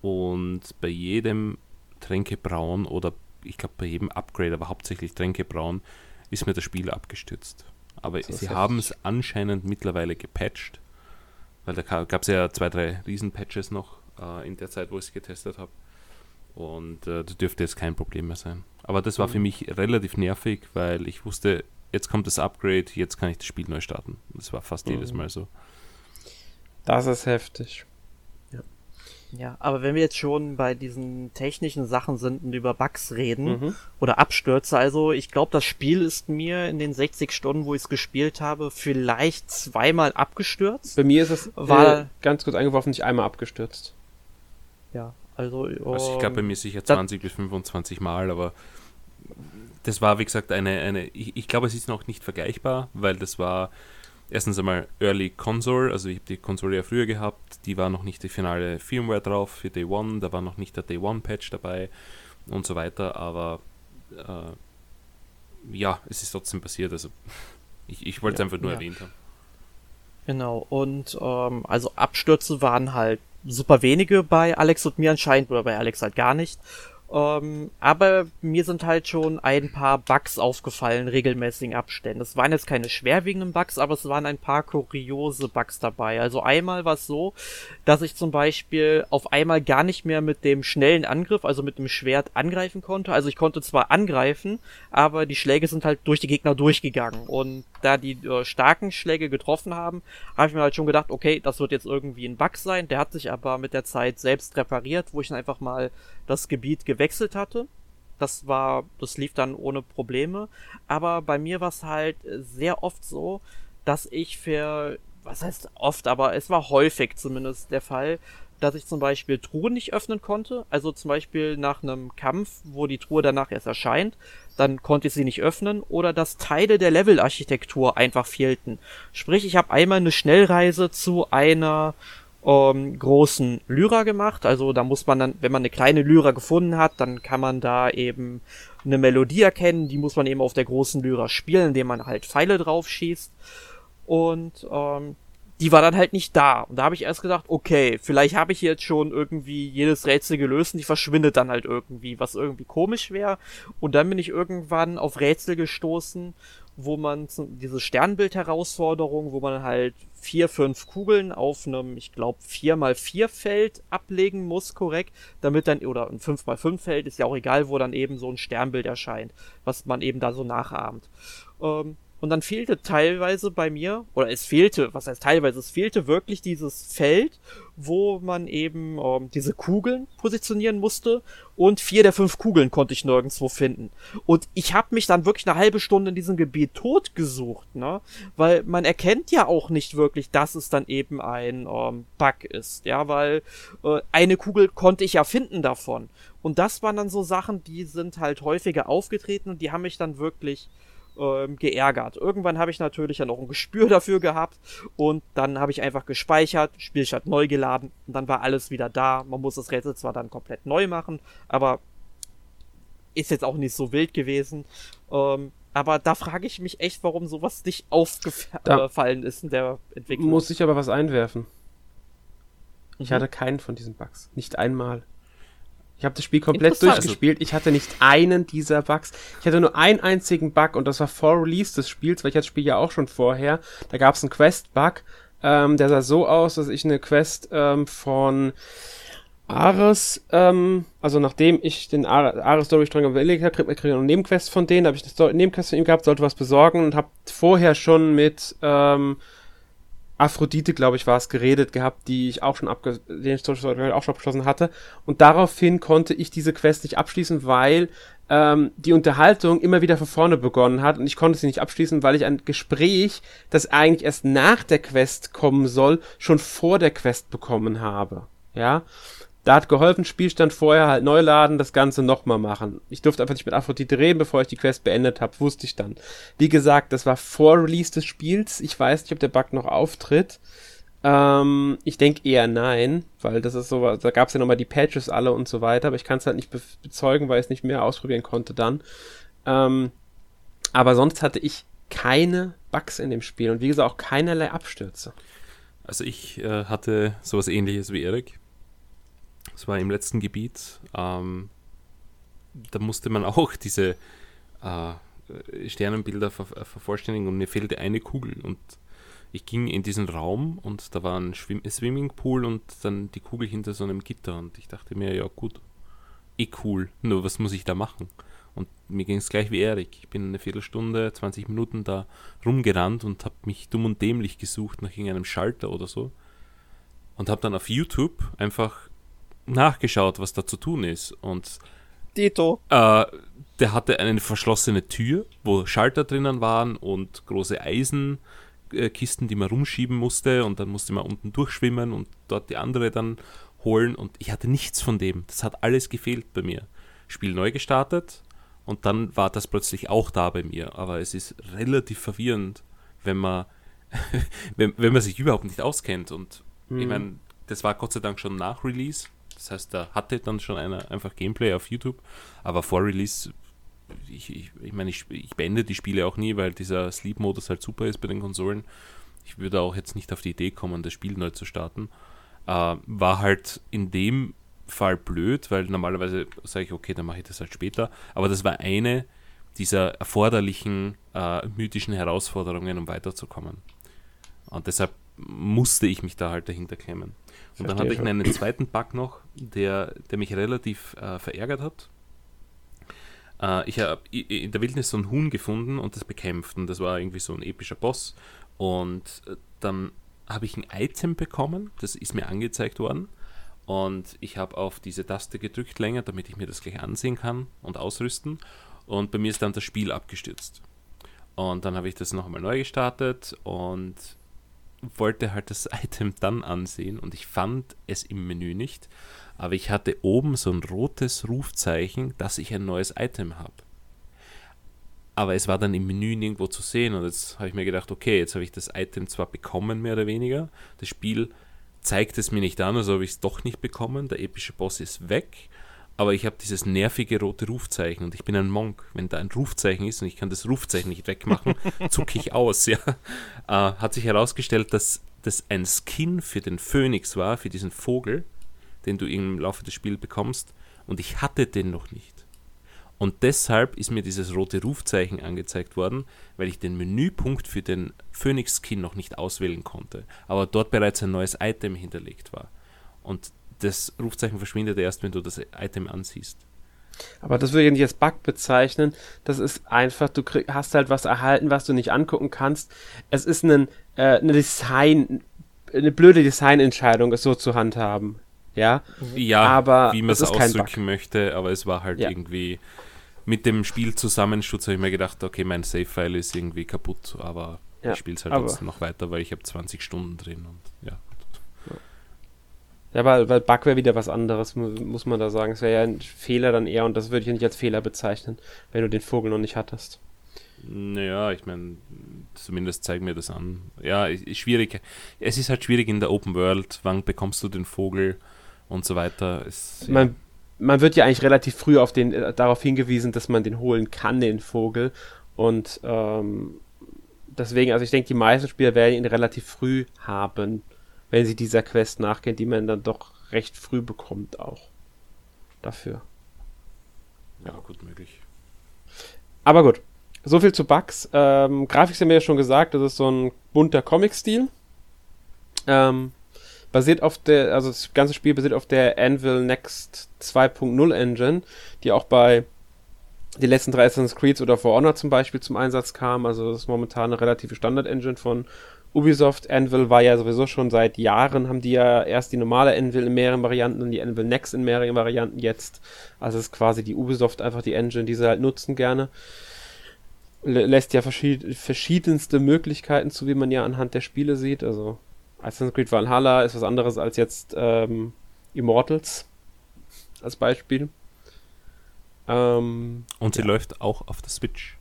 und bei jedem Tränkebrauen oder ich glaube bei jedem Upgrade, aber hauptsächlich Tränkebrauen, ist mir das Spiel abgestürzt. Aber sie haben es anscheinend mittlerweile gepatcht, weil da gab es ja zwei, drei Riesen-Patches noch äh, in der Zeit, wo ich es getestet habe. Und äh, das dürfte jetzt kein Problem mehr sein. Aber das war mhm. für mich relativ nervig, weil ich wusste, jetzt kommt das Upgrade, jetzt kann ich das Spiel neu starten. Das war fast mhm. jedes Mal so. Das ist heftig. Ja. aber wenn wir jetzt schon bei diesen technischen Sachen sind und über Bugs reden mhm. oder Abstürze, also ich glaube, das Spiel ist mir in den 60 Stunden, wo ich es gespielt habe, vielleicht zweimal abgestürzt. Bei mir ist es war äh, ganz kurz eingeworfen, nicht einmal abgestürzt. Ja, also, also ich glaube bei mir sicher 20 bis 25 Mal, aber das war wie gesagt eine, eine ich, ich glaube es ist noch nicht vergleichbar, weil das war erstens einmal Early Console, also ich habe die Konsole ja früher gehabt, die war noch nicht die finale Firmware drauf für Day One, da war noch nicht der Day One Patch dabei und so weiter, aber äh, ja, es ist trotzdem passiert, also *laughs* ich, ich wollte es ja, einfach nur ja. erwähnt haben. Genau, und ähm, also Abstürze waren halt super wenige bei Alex und mir anscheinend, oder bei Alex halt gar nicht. Ähm, aber mir sind halt schon ein paar Bugs aufgefallen, regelmäßigen Abständen. Es waren jetzt keine schwerwiegenden Bugs, aber es waren ein paar kuriose Bugs dabei. Also einmal war es so, dass ich zum Beispiel auf einmal gar nicht mehr mit dem schnellen Angriff, also mit dem Schwert angreifen konnte. Also ich konnte zwar angreifen, aber die Schläge sind halt durch die Gegner durchgegangen. Und da die äh, starken Schläge getroffen haben, habe ich mir halt schon gedacht, okay, das wird jetzt irgendwie ein Bug sein. Der hat sich aber mit der Zeit selbst repariert, wo ich dann einfach mal das Gebiet gewechselt hatte. Das war, das lief dann ohne Probleme. Aber bei mir war es halt sehr oft so, dass ich für, was heißt oft, aber es war häufig zumindest der Fall, dass ich zum Beispiel Truhen nicht öffnen konnte. Also zum Beispiel nach einem Kampf, wo die Truhe danach erst erscheint, dann konnte ich sie nicht öffnen. Oder dass Teile der Levelarchitektur einfach fehlten. Sprich, ich habe einmal eine Schnellreise zu einer ähm, großen Lyra gemacht. Also da muss man dann, wenn man eine kleine Lyra gefunden hat, dann kann man da eben eine Melodie erkennen. Die muss man eben auf der großen Lyra spielen, indem man halt Pfeile drauf schießt. Und ähm, die war dann halt nicht da. Und da habe ich erst gedacht, okay, vielleicht habe ich jetzt schon irgendwie jedes Rätsel gelöst und die verschwindet dann halt irgendwie, was irgendwie komisch wäre. Und dann bin ich irgendwann auf Rätsel gestoßen, wo man diese Sternbild-Herausforderung, wo man halt vier, fünf Kugeln auf einem, ich glaube, vier mal vier Feld ablegen muss, korrekt, damit dann, oder ein fünf mal fünf Feld, ist ja auch egal, wo dann eben so ein Sternbild erscheint, was man eben da so nachahmt. Ähm, und dann fehlte teilweise bei mir, oder es fehlte, was heißt teilweise, es fehlte wirklich dieses Feld, wo man eben ähm, diese Kugeln positionieren musste. Und vier der fünf Kugeln konnte ich nirgendwo finden. Und ich habe mich dann wirklich eine halbe Stunde in diesem Gebiet totgesucht, ne? Weil man erkennt ja auch nicht wirklich, dass es dann eben ein ähm, Bug ist, ja, weil äh, eine Kugel konnte ich ja finden davon. Und das waren dann so Sachen, die sind halt häufiger aufgetreten und die haben mich dann wirklich ähm, geärgert. Irgendwann habe ich natürlich dann auch ein Gespür dafür gehabt und dann habe ich einfach gespeichert, Spielstand neu geladen und dann war alles wieder da. Man muss das Rätsel zwar dann komplett neu machen, aber ist jetzt auch nicht so wild gewesen. Ähm, aber da frage ich mich echt, warum sowas nicht aufgefallen ist in der Entwicklung. Muss ich aber was einwerfen. Ich mhm. hatte keinen von diesen Bugs. Nicht einmal. Ich habe das Spiel komplett durchgespielt. Ich hatte nicht einen dieser Bugs. Ich hatte nur einen einzigen Bug und das war vor Release des Spiels, weil ich das Spiel ja auch schon vorher. Da gab es einen Quest-Bug. Ähm, der sah so aus, dass ich eine Quest ähm, von Ares, ähm, also nachdem ich den Ares Story-Strang überlegt habe, kriege ich eine Nebenquest von denen, habe ich eine Nebenquest von ihm gehabt, sollte was besorgen und habe vorher schon mit ähm, Aphrodite, glaube ich, war es, geredet gehabt, die ich auch schon abge den ich auch schon abgeschlossen hatte. Und daraufhin konnte ich diese Quest nicht abschließen, weil ähm, die Unterhaltung immer wieder von vorne begonnen hat und ich konnte sie nicht abschließen, weil ich ein Gespräch, das eigentlich erst nach der Quest kommen soll, schon vor der Quest bekommen habe. Ja. Da hat geholfen, Spielstand vorher halt neu laden, das Ganze nochmal machen. Ich durfte einfach nicht mit Aphrodite reden, bevor ich die Quest beendet habe, wusste ich dann. Wie gesagt, das war vor Release des Spiels. Ich weiß nicht, ob der Bug noch auftritt. Ähm, ich denke eher nein, weil das ist so, da gab es ja nochmal die Patches alle und so weiter, aber ich kann es halt nicht be bezeugen, weil ich es nicht mehr ausprobieren konnte dann. Ähm, aber sonst hatte ich keine Bugs in dem Spiel und wie gesagt auch keinerlei Abstürze. Also ich äh, hatte sowas ähnliches wie Erik. Das war im letzten Gebiet. Ähm, da musste man *laughs* auch diese äh, Sternenbilder ver äh, vervollständigen und mir fehlte eine Kugel. Und ich ging in diesen Raum und da war ein Schwimm Swimmingpool und dann die Kugel hinter so einem Gitter. Und ich dachte mir, ja gut, eh cool, nur was muss ich da machen? Und mir ging es gleich wie Erik. Ich bin eine Viertelstunde, 20 Minuten da rumgerannt und habe mich dumm und dämlich gesucht nach irgendeinem Schalter oder so. Und habe dann auf YouTube einfach nachgeschaut, was da zu tun ist. Und Dito. Äh, der hatte eine verschlossene Tür, wo Schalter drinnen waren und große Eisenkisten, die man rumschieben musste. Und dann musste man unten durchschwimmen und dort die andere dann holen. Und ich hatte nichts von dem. Das hat alles gefehlt bei mir. Spiel neu gestartet und dann war das plötzlich auch da bei mir. Aber es ist relativ verwirrend, wenn man, *laughs* wenn, wenn man sich überhaupt nicht auskennt. Und hm. ich meine, das war Gott sei Dank schon nach Release. Das heißt, da hatte dann schon einer einfach Gameplay auf YouTube, aber vor Release, ich, ich, ich meine, ich, ich beende die Spiele auch nie, weil dieser Sleep-Modus halt super ist bei den Konsolen. Ich würde auch jetzt nicht auf die Idee kommen, das Spiel neu zu starten. Äh, war halt in dem Fall blöd, weil normalerweise sage ich, okay, dann mache ich das halt später. Aber das war eine dieser erforderlichen äh, mythischen Herausforderungen, um weiterzukommen. Und deshalb musste ich mich da halt dahinter klemmen. Und dann hatte ich einen zweiten Bug noch, der, der mich relativ äh, verärgert hat. Äh, ich habe in der Wildnis so ein Huhn gefunden und das bekämpft. Und das war irgendwie so ein epischer Boss. Und äh, dann habe ich ein Item bekommen, das ist mir angezeigt worden. Und ich habe auf diese Taste gedrückt länger, damit ich mir das gleich ansehen kann und ausrüsten. Und bei mir ist dann das Spiel abgestürzt. Und dann habe ich das noch einmal neu gestartet und wollte halt das *laughs* Item dann ansehen und ich fand es im Menü nicht, aber ich hatte oben so ein rotes Rufzeichen, dass ich ein neues Item habe. Aber es war dann im Menü nirgendwo zu sehen und jetzt habe ich mir gedacht, okay, jetzt habe ich das Item zwar bekommen, mehr oder weniger, das Spiel zeigt es mir nicht an, also habe ich es doch nicht bekommen, der epische Boss ist weg aber ich habe dieses nervige rote Rufzeichen und ich bin ein Monk. Wenn da ein Rufzeichen ist und ich kann das Rufzeichen nicht wegmachen, *laughs* zucke ich aus. Ja. Äh, hat sich herausgestellt, dass das ein Skin für den Phönix war, für diesen Vogel, den du im Laufe des Spiels bekommst. Und ich hatte den noch nicht. Und deshalb ist mir dieses rote Rufzeichen angezeigt worden, weil ich den Menüpunkt für den Phoenix Skin noch nicht auswählen konnte, aber dort bereits ein neues Item hinterlegt war. Und das Rufzeichen verschwindet erst, wenn du das Item ansiehst. Aber das würde ich nicht als Bug bezeichnen. Das ist einfach, du krieg, hast halt was erhalten, was du nicht angucken kannst. Es ist ein, äh, eine Design, eine blöde Designentscheidung, es so zu handhaben. Ja, Ja, aber wie man es ausdrücken möchte, aber es war halt Ja. irgendwie mit dem Spiel Zusammenschutz habe ich mir gedacht, okay, mein Save-File ist irgendwie kaputt, aber Ja, ich spiele es halt trotzdem noch weiter, weil ich habe 20 Stunden drin und ja. Ja, weil, weil Bug wäre wieder was anderes, mu muss man da sagen. Es wäre ja ein Fehler dann eher und das würde ich nicht als Fehler bezeichnen, wenn du den Vogel noch nicht hattest. Naja, ich meine, zumindest zeig mir das an. Ja, schwierig. Es ist halt schwierig in der Open World, wann bekommst du den Vogel und so weiter. Es, ja. Man, man wird ja eigentlich relativ früh auf den, äh, darauf hingewiesen, dass man den holen kann, den Vogel. Und ähm, deswegen, also ich denke, die meisten Spieler werden ihn relativ früh haben, wenn sie dieser Quest nachgehen, die man dann doch recht früh bekommt auch. Dafür. ja, gut möglich. Aber gut, so viel zu Bugs. Ähm, Grafik haben wir ja schon gesagt, das ist so ein bunter Comic-Stil. Ähm, basiert auf der, also das ganze Spiel basiert auf der Anvil Next 2.0 Engine, die auch bei die letzten drei Assassin's Creed oder For Honor zum Beispiel zum Einsatz kam. Also das ist momentan eine relative Standard-Engine von Ubisoft. Anvil war ja sowieso schon seit Jahren, haben die ja erst die normale Anvil in mehreren Varianten und die Anvil Next in mehreren Varianten jetzt. Also es ist quasi die Ubisoft einfach die Engine, die sie halt nutzen gerne. Lä- lässt ja verschied verschiedenste Möglichkeiten zu, wie man ja anhand der Spiele sieht. Also Assassin's Creed Valhalla ist was anderes als jetzt ähm, Immortals als Beispiel. Ähm, Und sie Ja. läuft auch auf der Switch.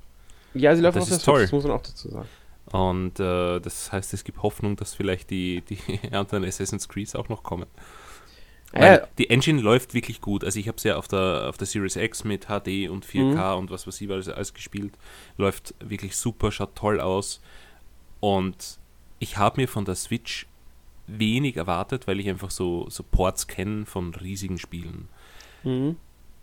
ja, sie läuft Das auf der Switch, das muss man auch dazu sagen. Und äh, das heißt, es gibt Hoffnung, dass vielleicht die, die *laughs* anderen Assassin's Creed auch noch kommen. Weil Ja, die Engine läuft wirklich gut. Also ich habe es ja auf der, auf der Series X mit HD und 4K und was weiß ich alles, alles gespielt. Läuft wirklich super, schaut toll aus. Und ich habe mir von der Switch wenig erwartet, weil ich einfach so, so Ports kenne von riesigen Spielen. mhm.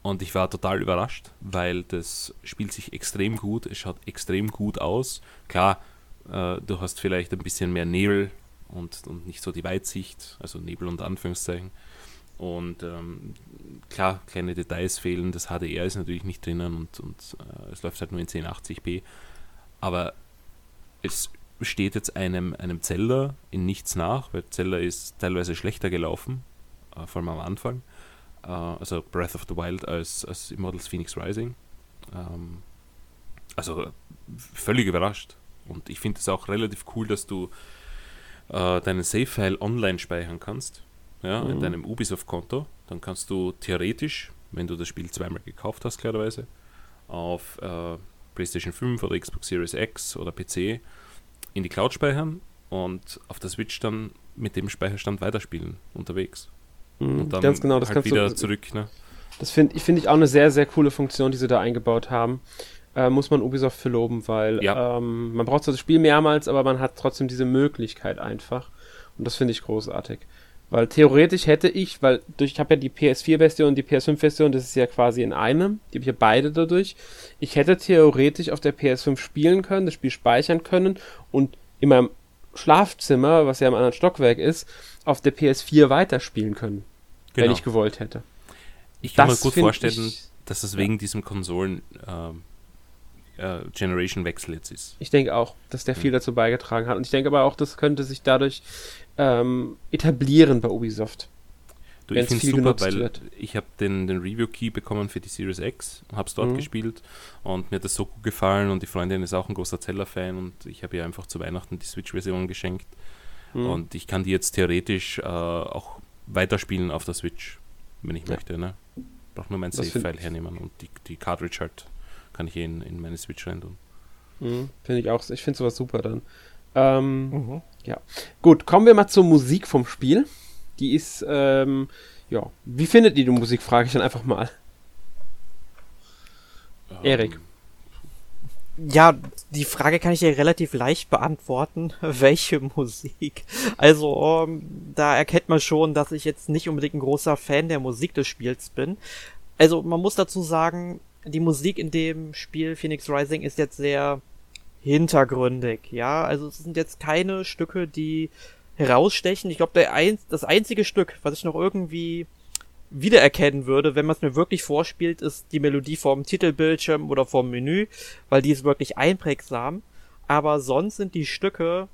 Und ich war total überrascht, weil das spielt sich extrem gut, es schaut extrem gut aus. Klar, äh, du hast vielleicht ein bisschen mehr Nebel und, und nicht so die Weitsicht, also Nebel unter Anführungszeichen. Und ähm, klar, kleine Details fehlen, das HDR ist natürlich nicht drinnen und, und äh, es läuft halt nur in 1080p. Aber es steht jetzt einem, einem Zelda in nichts nach, weil Zelda ist teilweise schlechter gelaufen, äh, vor allem am Anfang. Äh, also Breath of the Wild als, als Immortals Phoenix Rising. Ähm, also völlig überrascht. Und ich finde es auch relativ cool, dass du äh, deinen Save-File online speichern kannst. Ja, in Mhm. deinem Ubisoft-Konto. Dann kannst du theoretisch, wenn du das Spiel zweimal gekauft hast, klarerweise, auf äh, PlayStation 5 oder Xbox Series X oder PC in die Cloud speichern und auf der Switch dann mit dem Speicherstand weiterspielen unterwegs. Mhm. Und dann Ganz genau, das halt wieder du. zurück. Ne? Das finde ich, find ich auch eine sehr, sehr coole Funktion, die sie da eingebaut haben. Äh, muss man Ubisoft für loben, weil Ja. ähm, man braucht zwar das Spiel mehrmals, aber man hat trotzdem diese Möglichkeit einfach. Und das finde ich großartig. Weil theoretisch hätte ich, weil durch, ich habe ja die PS4-Version und die PS5-Version, das ist ja quasi in einem, die habe ich ja beide dadurch. Ich hätte theoretisch auf der PS5 spielen können, das Spiel speichern können und in meinem Schlafzimmer, was ja im anderen Stockwerk ist, auf der PS4 weiterspielen können, wenn Genau. ich gewollt hätte. Ich kann Das mir gut vorstellen, ich- dass es wegen diesem Konsolen ähm, äh, Generation-Wechsel jetzt ist. Ich denke auch, dass der viel dazu beigetragen hat. Und ich denke aber auch, das könnte sich dadurch ähm, etablieren bei Ubisoft. Du, ich finde viel super, weil wird. ich habe den, den Review-Key bekommen für die Series X, habe es dort Mhm. gespielt und mir hat das so gut gefallen und die Freundin ist auch ein großer Zelda-Fan und ich habe ihr einfach zu Weihnachten die Switch-Version geschenkt Mhm. und ich kann die jetzt theoretisch äh, auch weiterspielen auf der Switch, wenn ich Ja. möchte. Ne? Brauche nur mein Save-File hernehmen und die, die Cartridge halt kann ich eh in, in meine Switch rein tun. Mhm, finde ich auch. Ich finde sowas super dann. Ähm, Mhm. Gut, kommen wir mal zur Musik vom Spiel. Die ist, ähm, ja, wie findet ihr die Musik, frage ich dann einfach mal. Erik. Ähm, Ja, die Frage kann ich dir relativ leicht beantworten. *laughs* Welche Musik? Also, ähm, da erkennt man schon, dass ich jetzt nicht unbedingt ein großer Fan der Musik des Spiels bin. Also, man muss dazu sagen, die Musik in dem Spiel Phoenix Rising ist jetzt sehr hintergründig, ja. Also es sind jetzt keine Stücke, die herausstechen. Ich glaube, ein, das einzige Stück, was ich noch irgendwie wiedererkennen würde, wenn man es mir wirklich vorspielt, ist die Melodie vom Titelbildschirm oder vom Menü, weil die ist wirklich einprägsam. Aber sonst sind die Stücke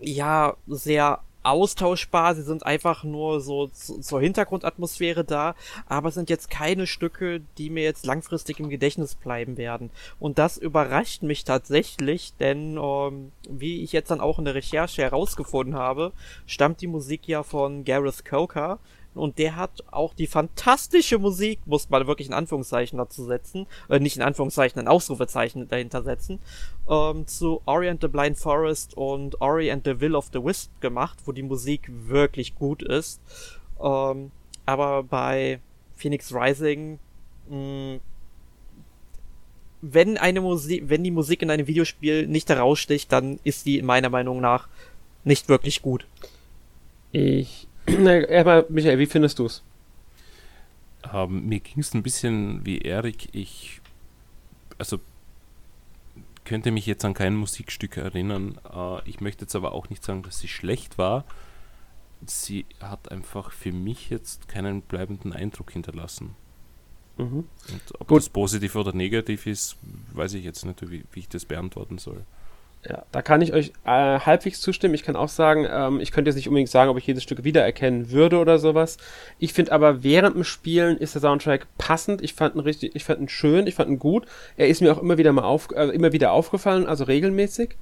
ja sehr austauschbar, sie sind einfach nur so zu, zur Hintergrundatmosphäre da, aber es sind jetzt keine Stücke, die mir jetzt langfristig im Gedächtnis bleiben werden. Und das überrascht mich tatsächlich, denn ähm, wie ich jetzt dann auch in der Recherche herausgefunden habe, stammt die Musik ja von Gareth Coker, und der hat auch die fantastische Musik, muss man wirklich in Anführungszeichen dazu setzen, äh, nicht in Anführungszeichen, ein Ausrufezeichen dahinter setzen, ähm, zu Ori and the Blind Forest und Ori and the Will of the Wisp gemacht, wo die Musik wirklich gut ist. Ähm, aber bei Phoenix Rising, mh, mm, wenn eine Musik, wenn die Musik in einem Videospiel nicht heraussticht, dann ist die meiner Meinung nach nicht wirklich gut. Ich *clears throat* Erstmal, Michael, wie findest du es? Ähm, mir ging es ein bisschen wie Erik. Ich, also könnte mich jetzt an kein Musikstück erinnern. Äh, ich möchte jetzt aber auch nicht sagen, dass sie schlecht war. Sie hat einfach für mich jetzt keinen bleibenden Eindruck hinterlassen. Mhm. Und ob Gut. das positiv oder negativ ist, weiß ich jetzt nicht, wie, wie ich das beantworten soll. Ja, da kann ich euch äh, halbwegs zustimmen. Ich kann auch sagen, ähm, ich könnte jetzt nicht unbedingt sagen, ob ich jedes Stück wiedererkennen würde oder sowas. Ich finde aber während dem Spielen ist der Soundtrack passend. Ich fand ihn richtig, ich fand ihn schön, ich fand ihn gut. Er ist mir auch immer wieder mal auf, äh, immer wieder aufgefallen, also regelmäßig.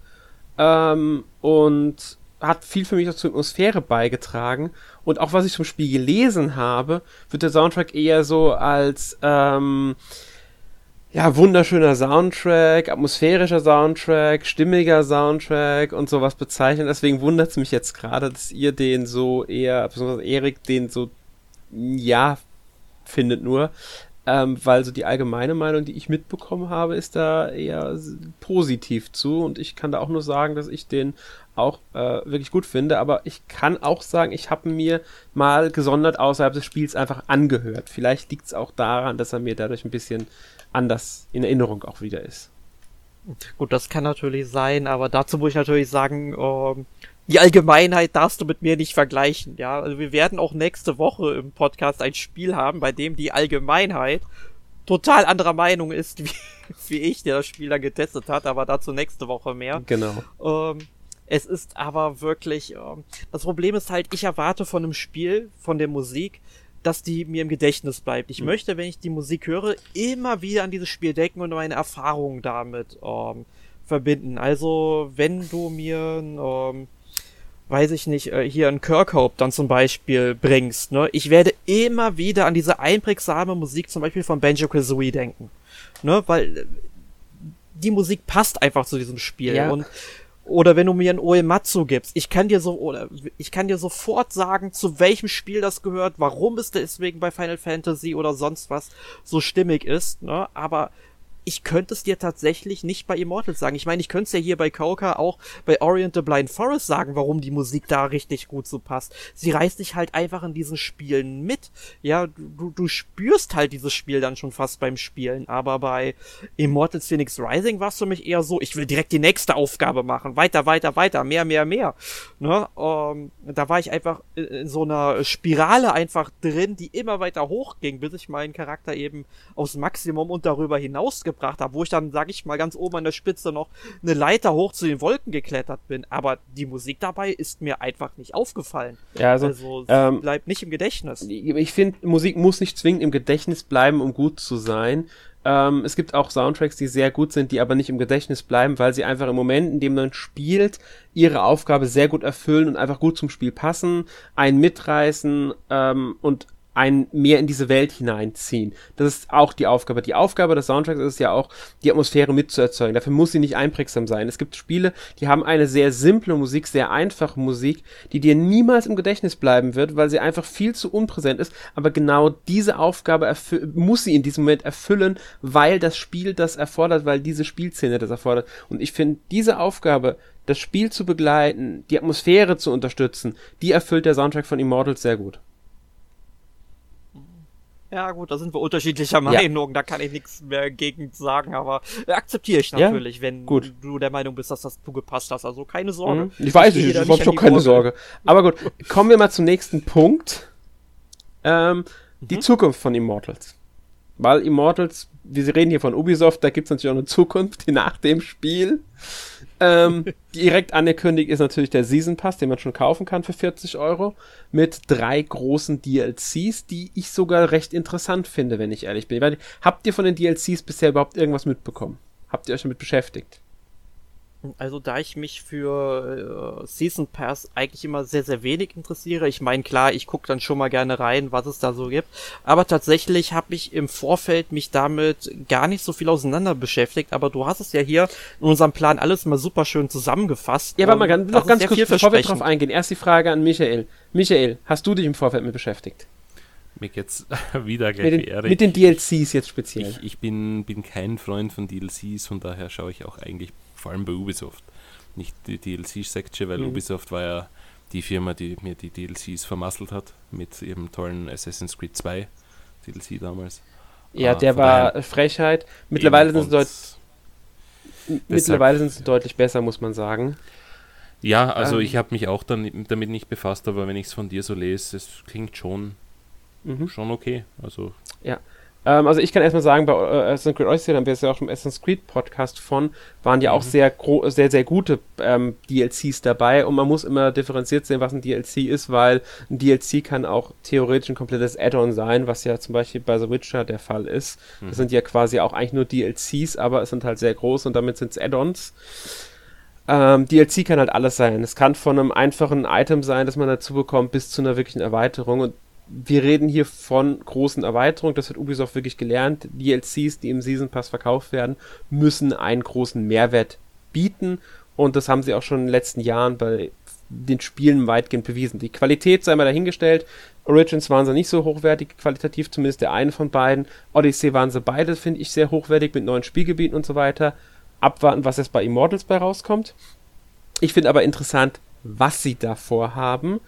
Ähm, und hat viel für mich auch zur Atmosphäre beigetragen. Und auch was ich zum Spiel gelesen habe, wird der Soundtrack eher so als ähm, ja, wunderschöner Soundtrack, atmosphärischer Soundtrack, stimmiger Soundtrack und sowas bezeichnen. Deswegen wundert es mich jetzt gerade, dass ihr den so eher, besonders Erik, den so, ja, findet nur. Ähm, weil so die allgemeine Meinung, die ich mitbekommen habe, ist da eher positiv zu. Und ich kann da auch nur sagen, dass ich den auch äh, wirklich gut finde. Aber ich kann auch sagen, ich habe mir mal gesondert außerhalb des Spiels einfach angehört. Vielleicht liegt es auch daran, dass er mir dadurch ein bisschen anders in Erinnerung auch wieder ist. Gut, das kann natürlich sein, aber dazu muss ich natürlich sagen, ähm, die Allgemeinheit darfst du mit mir nicht vergleichen, ja. Also wir werden auch nächste Woche im Podcast ein Spiel haben, bei dem die Allgemeinheit total anderer Meinung ist, *laughs* wie, wie ich, der das Spiel dann getestet hat, aber dazu nächste Woche mehr. Genau. Ähm, es ist aber wirklich, ähm, das Problem ist halt, ich erwarte von einem Spiel, von der Musik, dass die mir im Gedächtnis bleibt. Ich mhm. möchte, wenn ich die Musik höre, immer wieder an dieses Spiel denken und meine Erfahrungen damit ähm, verbinden. Also, wenn du mir, ähm, weiß ich nicht, äh, hier ein Kirkhope dann zum Beispiel bringst, ne, ich werde immer wieder an diese einprägsame Musik zum Beispiel von Banjo Kazooie denken, ne, weil äh, die Musik passt einfach zu diesem Spiel ja. und oder wenn du mir ein Oematsu gibst, ich kann dir so, oder ich kann dir sofort sagen, zu welchem Spiel das gehört, warum es deswegen bei Final Fantasy oder sonst was so stimmig ist, ne? Aber ich könnte es dir tatsächlich nicht bei Immortals sagen. Ich meine, ich könnte es ja hier bei Kauka auch bei Orient the Blind Forest sagen, warum die Musik da richtig gut so passt. Sie reißt dich halt einfach in diesen Spielen mit. Ja, du, du spürst halt dieses Spiel dann schon fast beim Spielen. Aber bei Immortals Phoenix Rising war es für mich eher so, ich will direkt die nächste Aufgabe machen. Weiter, weiter, weiter, mehr, mehr, mehr. Ne? Ähm, da war ich einfach in so einer Spirale einfach drin, die immer weiter hochging, bis ich meinen Charakter eben aus Maximum und darüber hinaus gebracht habe, wo ich dann, sag ich mal, ganz oben an der Spitze noch eine Leiter hoch zu den Wolken geklettert bin. Aber die Musik dabei ist mir einfach nicht aufgefallen. Ja, also, also ähm, bleibt nicht im Gedächtnis. Ich finde, Musik muss nicht zwingend im Gedächtnis bleiben, um gut zu sein. Ähm, es gibt auch Soundtracks, die sehr gut sind, die aber nicht im Gedächtnis bleiben, weil sie einfach im Moment, in dem man spielt, ihre Aufgabe sehr gut erfüllen und einfach gut zum Spiel passen, einen mitreißen ähm, und einen mehr in diese Welt hineinziehen. Das ist auch die Aufgabe. Die Aufgabe des Soundtracks ist ja auch, die Atmosphäre mitzuerzeugen. Dafür muss sie nicht einprägsam sein. Es gibt Spiele, die haben eine sehr simple Musik, sehr einfache Musik, die dir niemals im Gedächtnis bleiben wird, weil sie einfach viel zu unpräsent ist. Aber genau diese Aufgabe muss sie in diesem Moment erfüllen, weil das Spiel das erfordert, weil diese Spielszene das erfordert. Und ich finde, diese Aufgabe, das Spiel zu begleiten, die Atmosphäre zu unterstützen, die erfüllt der Soundtrack von Immortals sehr gut. Ja, gut, da sind wir unterschiedlicher Meinung, ja. da kann ich nichts mehr gegen sagen, aber akzeptiere ich natürlich, ja, wenn gut. du der Meinung bist, dass das zugepasst hast. Also keine Sorge. Mhm. Ich weiß nicht, ich habe schon keine Sorge. Aber gut, kommen wir mal zum nächsten Punkt. Ähm, mhm. Die Zukunft von Immortals. Weil Immortals, wir reden hier von Ubisoft, da gibt es natürlich auch eine Zukunft nach dem Spiel. Ähm, direkt angekündigt ist natürlich der Season Pass, den man schon kaufen kann für 40 Euro, mit drei großen DLCs, die ich sogar recht interessant finde, wenn ich ehrlich bin. Habt ihr von den DLCs bisher überhaupt irgendwas mitbekommen? Habt ihr euch damit beschäftigt? Also da ich mich für äh, Season Pass eigentlich immer sehr, sehr wenig interessiere, ich meine klar, ich gucke dann schon mal gerne rein, was es da so gibt, aber tatsächlich habe ich im Vorfeld mich damit gar nicht so viel auseinander beschäftigt, aber du hast es ja hier in unserem Plan alles mal super schön zusammengefasst. Ja, aber mal ganz, noch ganz kurz, bevor wir drauf eingehen, erst die Frage an Michael. Michael, hast du dich im Vorfeld mit beschäftigt? Mir jetzt *laughs* wieder gleich mit den, mit den DLCs jetzt speziell. Ich, ich bin, bin kein Freund von DLCs, von daher schaue ich auch eigentlich vor allem bei Ubisoft. Nicht die DLC-Section, weil mhm. Ubisoft war ja die Firma, die mir die DLCs vermasselt hat mit ihrem tollen Assassin's Creed 2 DLC damals. Ja, äh, der war Frechheit. Mittlerweile sind, sie mittlerweile sind sie deutlich besser, muss man sagen. Ja, also ähm, ich habe mich auch dann damit nicht befasst, aber wenn ich es von dir so lese, es klingt schon, mhm. schon okay. Also ja, ähm, also ich kann erstmal sagen, bei äh, Assassin's Creed Odyssey, da haben wir es ja auch im Assassin's Creed Podcast von, waren ja mhm. auch sehr, sehr, sehr gute ähm, DLCs dabei und man muss immer differenziert sehen, was ein DLC ist, weil ein DLC kann auch theoretisch ein komplettes Add-on sein, was ja zum Beispiel bei The Witcher der Fall ist. Mhm. Das sind ja quasi auch eigentlich nur DLCs, aber es sind halt sehr groß und damit sind es Add-ons. Ähm, DLC kann halt alles sein. Es kann von einem einfachen Item sein, das man dazu bekommt, bis zu einer wirklichen Erweiterung. Und wir reden hier von großen Erweiterungen, das hat Ubisoft wirklich gelernt. DLCs, die im Season Pass verkauft werden, müssen einen großen Mehrwert bieten und das haben sie auch schon in den letzten Jahren bei den Spielen weitgehend bewiesen. Die Qualität sei mal dahingestellt. Origins waren sie nicht so hochwertig qualitativ, zumindest der eine von beiden. Odyssey waren sie beide, finde ich, sehr hochwertig mit neuen Spielgebieten und so weiter. Abwarten, was jetzt bei Immortals bei rauskommt. Ich finde aber interessant, was sie da vorhaben.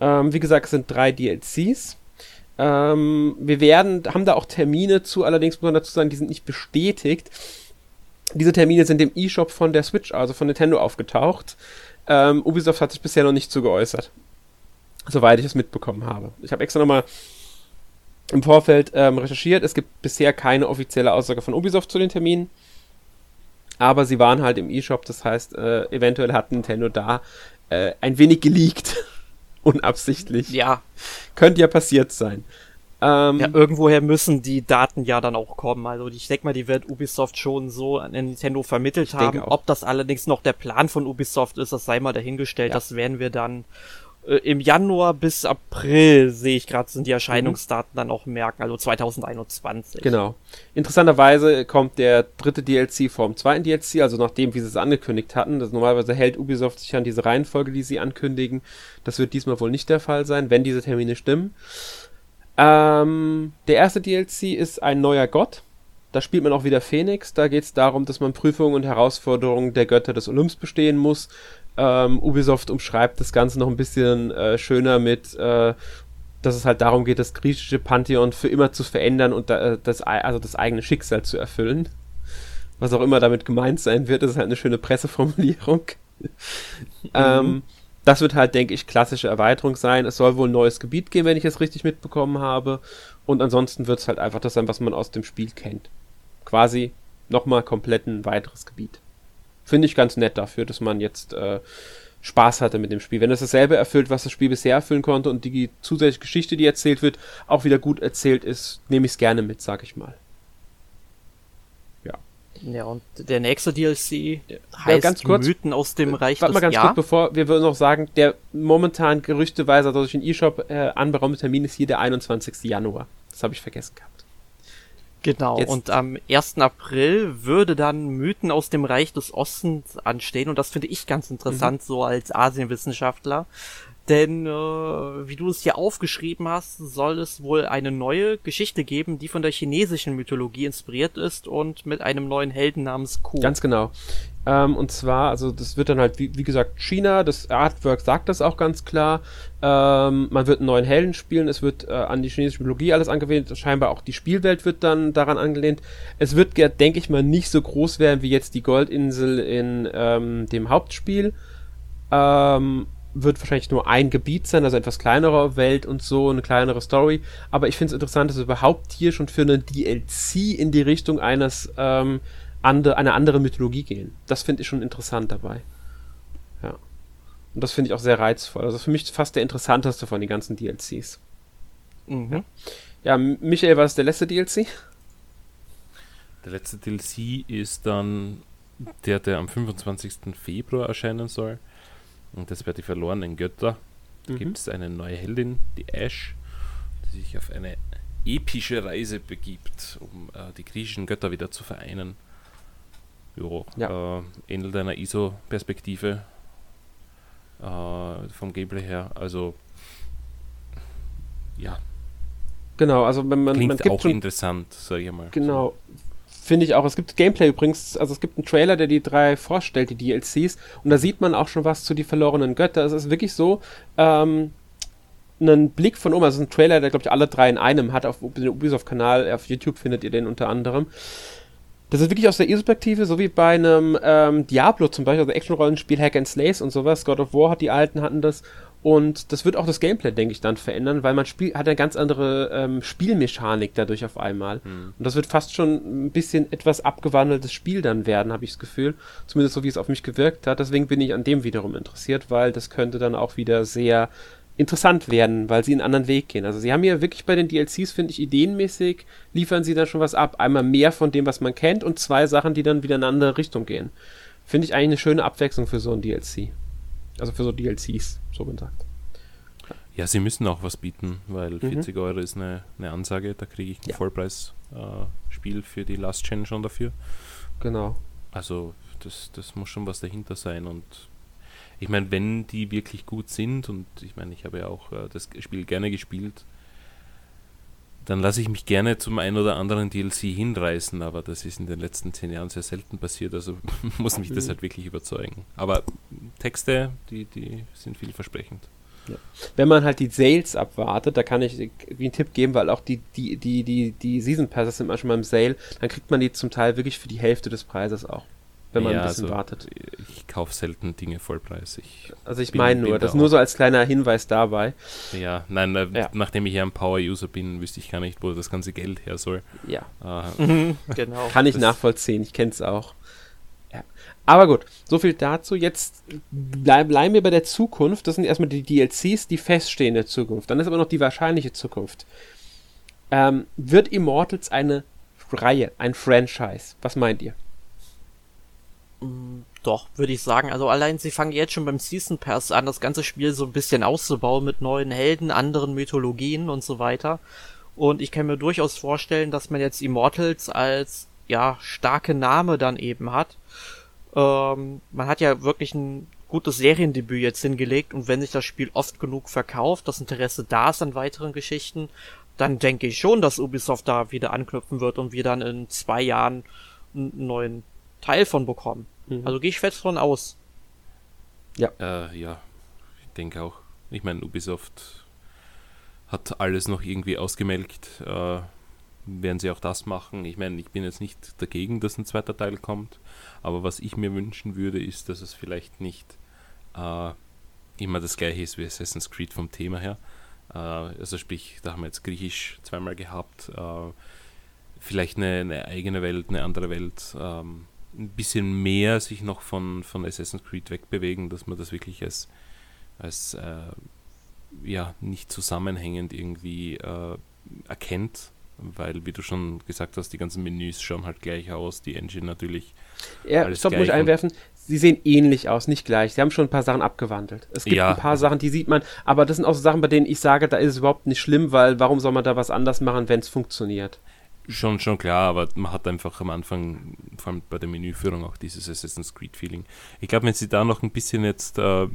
Ähm, wie gesagt, es sind drei DLCs. Ähm, wir werden, haben da auch Termine zu, allerdings muss man dazu sagen, die sind nicht bestätigt. Diese Termine sind im E-Shop von der Switch, also von Nintendo, aufgetaucht. Ähm, Ubisoft hat sich bisher noch nicht zu geäußert. Soweit ich es mitbekommen habe. Ich habe extra nochmal im Vorfeld ähm, recherchiert. Es gibt bisher keine offizielle Aussage von Ubisoft zu den Terminen. Aber sie waren halt im E-Shop, das heißt, äh, eventuell hat Nintendo da äh, ein wenig geleakt. *laughs* Unabsichtlich. Ja. Könnte ja passiert sein. Ähm, ja, irgendwoher müssen die Daten ja dann auch kommen. Also ich denke mal, die wird Ubisoft schon so an Nintendo vermittelt haben. Ob das allerdings noch der Plan von Ubisoft ist, das sei mal dahingestellt. Ja. Das werden wir dann äh, im Januar bis April, sehe ich gerade, sind die Erscheinungsdaten mhm. dann auch merken, also 2021. Genau. Interessanterweise kommt der dritte DLC vom zweiten DLC, also nachdem, wie sie es angekündigt hatten. Das normalerweise hält Ubisoft sich an diese Reihenfolge, die sie ankündigen. Das wird diesmal wohl nicht der Fall sein, wenn diese Termine stimmen. Ähm, der erste DLC ist ein neuer Gott. Da spielt man auch wieder Phoenix. Da geht es darum, dass man Prüfungen und Herausforderungen der Götter des Olymps bestehen muss. Ähm, Ubisoft umschreibt das Ganze noch ein bisschen äh, schöner mit, äh, dass es halt darum geht, das griechische Pantheon für immer zu verändern und da, äh, das, also das eigene Schicksal zu erfüllen. Was auch immer damit gemeint sein wird, das ist halt eine schöne Presseformulierung. *laughs* ähm, das wird halt, denke ich, klassische Erweiterung sein. Es soll wohl ein neues Gebiet geben, wenn ich es richtig mitbekommen habe. Und ansonsten wird es halt einfach das sein, was man aus dem Spiel kennt. Quasi nochmal komplett ein weiteres Gebiet. Finde ich ganz nett dafür, dass man jetzt äh, Spaß hatte mit dem Spiel. Wenn es dasselbe erfüllt, was das Spiel bisher erfüllen konnte und die zusätzliche Geschichte, die erzählt wird, auch wieder gut erzählt ist, nehme ich es gerne mit, sag ich mal. Ja. Ja, und der nächste DLC heißt ja, ganz kurz, Mythen aus dem Reich Warte mal ganz kurz, bevor wir noch sagen, der momentan gerüchteweise durch den E-Shop äh, anberaumte Termin ist hier der 21. Januar. Das habe ich vergessen gehabt. Genau, Jetzt. und am 1. April würde dann Mythen aus dem Reich des Ostens anstehen und das finde ich ganz interessant, mhm. so als Asienwissenschaftler. Denn äh, wie du es hier aufgeschrieben hast, soll es wohl eine neue Geschichte geben, die von der chinesischen Mythologie inspiriert ist und mit einem neuen Helden namens Ku. Ganz genau. Ähm, und zwar, also das wird dann halt, wie, wie, gesagt, China, das Artwork sagt das auch ganz klar. Ähm, man wird einen neuen Helden spielen, es wird äh, an die chinesische Mythologie alles angelehnt, scheinbar auch die Spielwelt wird dann daran angelehnt. Es wird, denke ich mal, nicht so groß werden wie jetzt die Goldinsel in ähm, dem Hauptspiel. Ähm, wird wahrscheinlich nur ein Gebiet sein, also etwas kleinere Welt und so, eine kleinere Story. Aber ich finde es interessant, dass wir überhaupt hier schon für eine DLC in die Richtung eines ähm, ande, einer anderen Mythologie gehen. Das finde ich schon interessant dabei. Ja. Und das finde ich auch sehr reizvoll. Also für mich fast der interessanteste von den ganzen DLCs. Mhm. Ja, Michael, was ist der letzte DLC? Der letzte DLC ist dann der, der am 25. Februar erscheinen soll. Und das wäre die verlorenen Götter. Da mhm. gibt es eine neue Heldin, die Ash, die sich auf eine epische Reise begibt, um äh, die griechischen Götter wieder zu vereinen. Jo, ja. Äh, ähnelt einer ISO-Perspektive äh, vom Gameplay her. Also, ja. Genau, also wenn man. Klingt man gibt auch interessant, sag ich mal. Genau. Finde ich auch. Es gibt Gameplay übrigens, also es gibt einen Trailer, der die drei vorstellt, die DLCs, und da sieht man auch schon was zu die verlorenen Götter. Es ist wirklich so, ähm, einen Blick von oben, also ein Trailer, der glaube ich alle drei in einem hat, auf dem Ubisoft-Kanal, auf YouTube findet ihr den unter anderem. Das ist wirklich aus der E-Perspektive, so wie bei einem ähm, Diablo zum Beispiel, also Action-Rollenspiel, Hack and Slays und sowas. God of War hat die alten, hatten das. Und das wird auch das Gameplay, denke ich, dann verändern, weil man spiel hat eine ganz andere ähm, Spielmechanik dadurch auf einmal. Mhm. Und das wird fast schon ein bisschen etwas abgewandeltes Spiel dann werden, habe ich das Gefühl. Zumindest so, wie es auf mich gewirkt hat. Deswegen bin ich an dem wiederum interessiert, weil das könnte dann auch wieder sehr interessant werden, weil sie einen anderen Weg gehen. Also sie haben hier wirklich bei den DLCs, finde ich, ideenmäßig, liefern sie da schon was ab. Einmal mehr von dem, was man kennt und zwei Sachen, die dann wieder in eine andere Richtung gehen. Finde ich eigentlich eine schöne Abwechslung für so ein DLC. Also für so DLCs, so gesagt. Ja, sie müssen auch was bieten, weil mhm. 40 Euro ist eine, eine Ansage, da kriege ich ein ja. Vollpreis-Spiel äh, für die Last Gen schon dafür. Genau. Also das, das muss schon was dahinter sein und ich meine, wenn die wirklich gut sind und ich meine, ich habe ja auch äh, das Spiel gerne gespielt, dann lasse ich mich gerne zum einen oder anderen DLC hinreißen, aber das ist in den letzten zehn Jahren sehr selten passiert, also *laughs* muss mich das mhm. halt wirklich überzeugen. Aber Texte, die, die sind vielversprechend. Ja. Wenn man halt die Sales abwartet, da kann ich wie einen Tipp geben, weil auch die, die, die, die, die Season Passes sind manchmal im Sale, dann kriegt man die zum Teil wirklich für die Hälfte des Preises auch wenn man ja, ein bisschen also, wartet. Ich kaufe selten Dinge Vollpreis. Ich also ich meine nur, das nur so als kleiner Hinweis dabei. Ja, nein, äh, ja. nachdem ich ja ein Power-User bin, wüsste ich gar nicht, wo das ganze Geld her soll. Ja. Äh, *laughs* genau. Kann ich nachvollziehen, ich kenne es auch. Ja. Aber gut, so viel dazu. Jetzt bleib, bleiben wir bei der Zukunft. Das sind erstmal die DLCs, die feststehende Zukunft. Dann ist aber noch die wahrscheinliche Zukunft. Ähm, wird Immortals eine Reihe, ein Franchise? Was meint ihr? Doch, würde ich sagen. Also allein sie fangen jetzt schon beim Season Pass an, das ganze Spiel so ein bisschen auszubauen mit neuen Helden, anderen Mythologien und so weiter. Und ich kann mir durchaus vorstellen, dass man jetzt Immortals als ja starke Name dann eben hat. Ähm, man hat ja wirklich ein gutes Seriendebüt jetzt hingelegt und wenn sich das Spiel oft genug verkauft, das Interesse da ist an weiteren Geschichten, dann denke ich schon, dass Ubisoft da wieder anknüpfen wird und wir dann in zwei Jahren einen neuen Teil von bekommen. Mhm. Also gehe ich fest von aus. Ja. Äh, ja, ich denke auch. Ich meine, Ubisoft hat alles noch irgendwie ausgemelkt. Äh, werden sie auch das machen? Ich meine, ich bin jetzt nicht dagegen, dass ein zweiter Teil kommt, aber was ich mir wünschen würde, ist, dass es vielleicht nicht äh, immer das gleiche ist wie Assassin's Creed vom Thema her. Äh, also sprich, da haben wir jetzt Griechisch zweimal gehabt, äh, vielleicht eine, eine, eigene Welt, eine andere Welt. Ähm, ein bisschen mehr sich noch von, von Assassin's Creed wegbewegen, dass man das wirklich als, als äh, ja, nicht zusammenhängend irgendwie äh, erkennt. Weil, wie du schon gesagt hast, die ganzen Menüs schauen halt gleich aus, die Engine natürlich. Ja, stopp, muss ich einwerfen. Sie sehen ähnlich aus, nicht gleich. Sie haben schon ein paar Sachen abgewandelt. Es gibt ja. ein paar Sachen, die sieht man, aber das sind auch so Sachen, bei denen ich sage, da ist es überhaupt nicht schlimm, weil warum soll man da was anders machen, wenn es funktioniert? Schon, schon klar, aber man hat einfach am Anfang, vor allem bei der Menüführung, auch dieses Assassin's Creed-Feeling. Ich glaube, wenn sie da noch ein bisschen jetzt äh,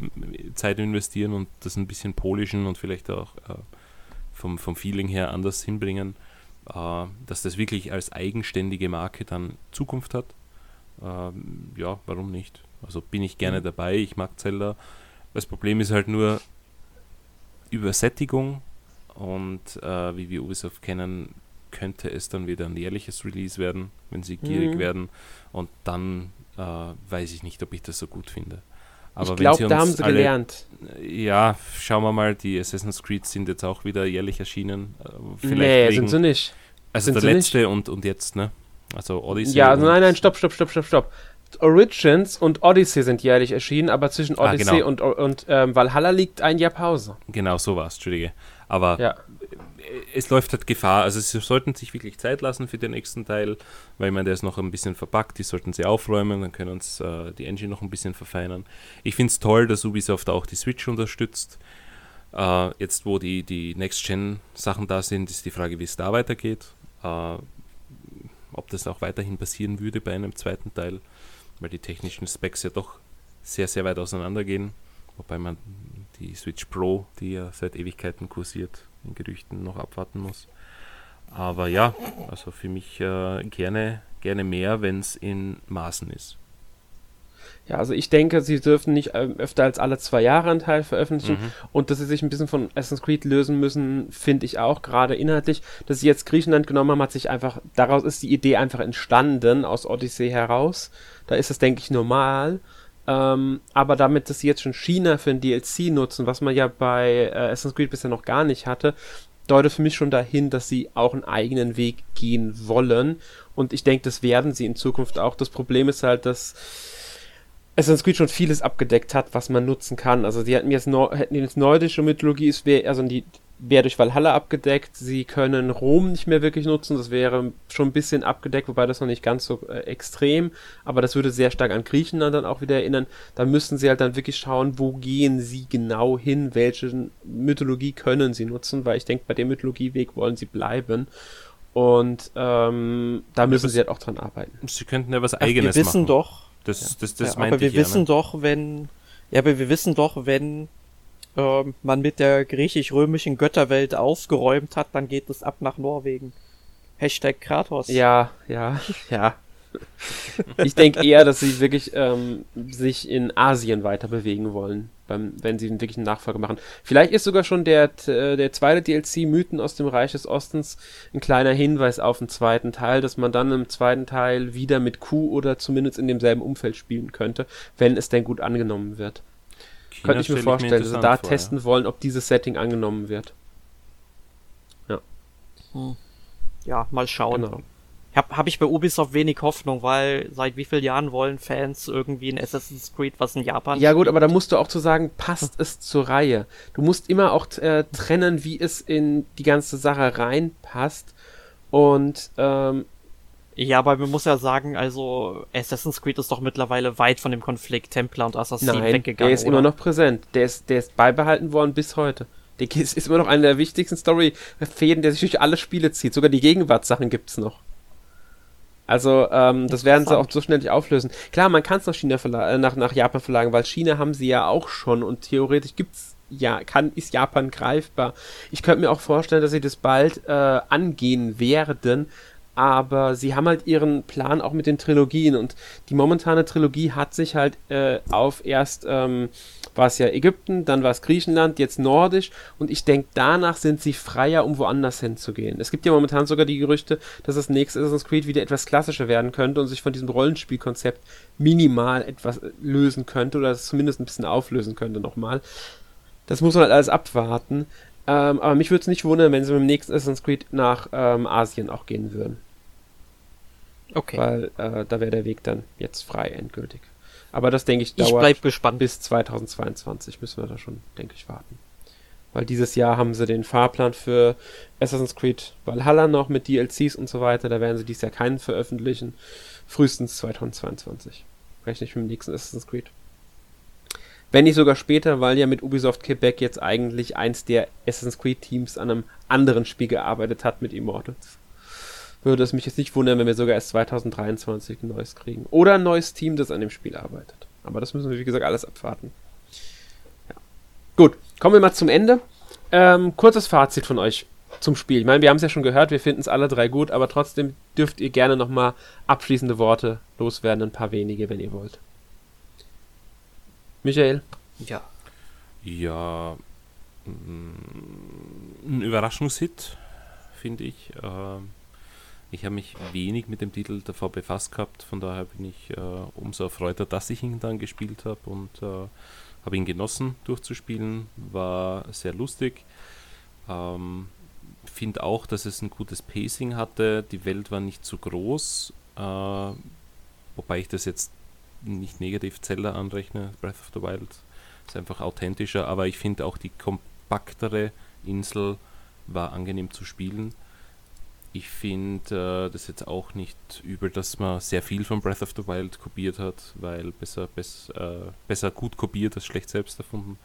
Zeit investieren und das ein bisschen polischen und vielleicht auch äh, vom, vom Feeling her anders hinbringen, äh, dass das wirklich als eigenständige Marke dann Zukunft hat, ähm, ja, warum nicht? Also bin ich gerne mhm. dabei, ich mag Zelda. Das Problem ist halt nur Übersättigung und äh, wie wir Ubisoft kennen, könnte es dann wieder ein jährliches Release werden, wenn sie gierig mhm. werden. Und dann äh, weiß ich nicht, ob ich das so gut finde. Aber ich glaube, da haben sie alle, gelernt. Ja, schauen wir mal, die Assassin's Creed sind jetzt auch wieder jährlich erschienen. Äh, vielleicht nee, wegen, sind sie nicht. Also sind der letzte und, und jetzt, ne? Also Odyssey. Ja, also nein, nein, stopp, stopp, stopp, stopp, stopp. Origins und Odyssey sind jährlich erschienen, aber zwischen ah, Odyssey ah, genau. und, und ähm, Valhalla liegt ein Jahr Pause. Genau, so war es, Entschuldige. Aber ja es läuft halt Gefahr. Also sie sollten sich wirklich Zeit lassen für den nächsten Teil, weil man der ist noch ein bisschen verpackt, die sollten sie aufräumen, dann können uns äh, die Engine noch ein bisschen verfeinern. Ich finde es toll, dass Ubisoft auch die Switch unterstützt. Äh, jetzt, wo die, die Next-Gen-Sachen da sind, ist die Frage, wie es da weitergeht. Äh, ob das auch weiterhin passieren würde bei einem zweiten Teil, weil die technischen Specs ja doch sehr, sehr weit auseinandergehen. Wobei man die Switch Pro, die ja seit Ewigkeiten kursiert, in Gerüchten noch abwarten muss. Aber ja, also für mich äh, gerne, gerne mehr, wenn es in Maßen ist. Ja, also ich denke, sie dürfen nicht äh, öfter als alle zwei Jahre einen Teil veröffentlichen mhm. und dass sie sich ein bisschen von Assassin's Creed lösen müssen, finde ich auch, gerade inhaltlich. Dass sie jetzt Griechenland genommen haben, hat sich einfach, daraus ist die Idee einfach entstanden, aus Odyssey heraus. Da ist es, denke ich, normal. Ähm, aber damit, dass sie jetzt schon China für ein DLC nutzen, was man ja bei äh, Assassin's Creed bisher noch gar nicht hatte, deutet für mich schon dahin, dass sie auch einen eigenen Weg gehen wollen. Und ich denke, das werden sie in Zukunft auch. Das Problem ist halt, dass Assassin's Creed schon vieles abgedeckt hat, was man nutzen kann. Also die hätten jetzt, hätten jetzt nordische Mythologie, ist also die wäre durch Valhalla abgedeckt. Sie können Rom nicht mehr wirklich nutzen. Das wäre schon ein bisschen abgedeckt, wobei das noch nicht ganz so äh, extrem. Aber das würde sehr stark an Griechenland dann auch wieder erinnern. Da müssten sie halt dann wirklich schauen, wo gehen sie genau hin, welche Mythologie können sie nutzen, weil ich denke, bei dem Mythologieweg wollen sie bleiben. Und ähm, da müssen ja, sie halt auch dran arbeiten. Sie könnten ja was Eigenes wir wissen machen. Doch, das, ja. das, das ja, aber wir wissen ja, ne? doch, wenn ja, aber wir wissen doch, wenn äh, man mit der griechisch-römischen Götterwelt ausgeräumt hat, dann geht es ab nach Norwegen. Hashtag Kratos. Ja, ja, *laughs* ja. ich denke eher, dass sie wirklich ähm, sich in Asien weiter bewegen wollen, beim, wenn sie wirklich einen Nachfolger machen. Vielleicht ist sogar schon der, äh, der zweite DLC Mythen aus dem Reich des Ostens ein kleiner Hinweis auf den zweiten Teil, dass man dann im zweiten Teil wieder mit Q oder zumindest in demselben Umfeld spielen könnte, wenn es denn gut angenommen wird. China Könnte ich mir vorstellen, dass sie da vor, testen ja. wollen, ob dieses Setting angenommen wird. Ja. Hm. Ja, mal schauen. Genau. Habe hab ich bei Ubisoft wenig Hoffnung, weil seit wie vielen Jahren wollen Fans irgendwie ein Assassin's Creed, was in Japan. Ja, gut, aber da musst du auch zu sagen, passt es zur Reihe. Du musst immer auch äh, trennen, wie es in die ganze Sache reinpasst. Und ähm, ja, aber man muss ja sagen, also Assassin's Creed ist doch mittlerweile weit von dem Konflikt Templar und Assassin Nein, weggegangen. Der ist oder? immer noch präsent. Der ist, der ist beibehalten worden bis heute. Der ist, *laughs* ist immer noch eine der wichtigsten Story-Fäden, der sich durch alle Spiele zieht. Sogar die Gegenwartssachen gibt's noch. Also, ähm, das werden sie auch so schnell nicht auflösen. Klar, man kann es nach China äh, nach, nach Japan verlagern, weil China haben sie ja auch schon und theoretisch gibt's ja, kann, ist Japan greifbar. Ich könnte mir auch vorstellen, dass sie das bald äh, angehen werden, aber sie haben halt ihren Plan auch mit den Trilogien und die momentane Trilogie hat sich halt äh, auf erst ähm, war es ja Ägypten, dann war es Griechenland, jetzt Nordisch und ich denke, danach sind sie freier, um woanders hinzugehen. Es gibt ja momentan sogar die Gerüchte, dass das nächste Assassin's Creed wieder etwas klassischer werden könnte und sich von diesem Rollenspielkonzept minimal etwas lösen könnte oder es zumindest ein bisschen auflösen könnte nochmal. Das muss man halt alles abwarten. Ähm, aber mich würde es nicht wundern, wenn sie mit dem nächsten Assassin's Creed nach ähm, Asien auch gehen würden. Okay. Weil äh, da wäre der Weg dann jetzt frei endgültig. Aber das denke ich dauert ich gespannt. bis 2022 müssen wir da schon, denke ich, warten. Weil dieses Jahr haben sie den Fahrplan für Assassin's Creed Valhalla noch mit DLCs und so weiter. Da werden sie dieses Jahr keinen veröffentlichen. Frühestens 2022. Rechne ich mit dem nächsten Assassin's Creed. Wenn nicht sogar später, weil ja mit Ubisoft Quebec jetzt eigentlich eins der Assassin's Creed Teams an einem anderen Spiel gearbeitet hat mit Immortals. würde es mich jetzt nicht wundern, wenn wir sogar erst 2023 ein neues kriegen. Oder ein neues Team, das an dem Spiel arbeitet. Aber das müssen wir, wie gesagt, alles abwarten. Ja. Gut, kommen wir mal zum Ende. Ähm, kurzes Fazit von euch zum Spiel. Ich meine, wir haben es ja schon gehört, wir finden es alle drei gut, aber trotzdem dürft ihr gerne nochmal abschließende Worte loswerden, ein paar wenige, wenn ihr wollt. Michael? Ja. Ja, mm, ein Überraschungshit, finde ich. Ähm, ich habe mich wenig mit dem Titel davor befasst gehabt, von daher bin ich äh, umso erfreuter, dass ich ihn dann gespielt habe und äh, habe ihn genossen durchzuspielen, war sehr lustig. Ähm, finde auch, dass es ein gutes Pacing hatte. Die Welt war nicht zu groß, äh, wobei ich das jetzt nicht negativ Zelda anrechne. Breath of the Wild ist einfach authentischer, aber ich finde auch die kompaktere Insel war angenehm zu spielen. Ich finde äh, das jetzt auch nicht übel, dass man sehr viel von Breath of the Wild kopiert hat, weil besser, bess, äh, besser gut kopiert als schlecht selbst erfunden.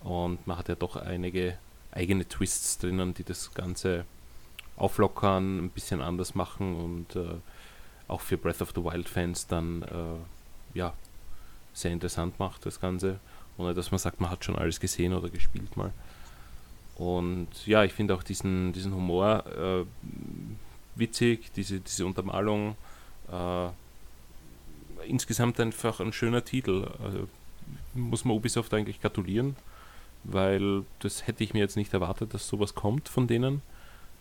Und man hat ja doch einige eigene Twists drinnen, die das Ganze auflockern, ein bisschen anders machen und äh, auch für Breath of the Wild Fans dann äh, ja sehr interessant macht das Ganze, ohne dass man sagt, man hat schon alles gesehen oder gespielt mal. Und ja, ich finde auch diesen, diesen Humor äh, witzig, diese, diese Untermalung. Äh, insgesamt einfach ein schöner Titel. Also, muss man Ubisoft eigentlich gratulieren, weil das hätte ich mir jetzt nicht erwartet, dass sowas kommt von denen.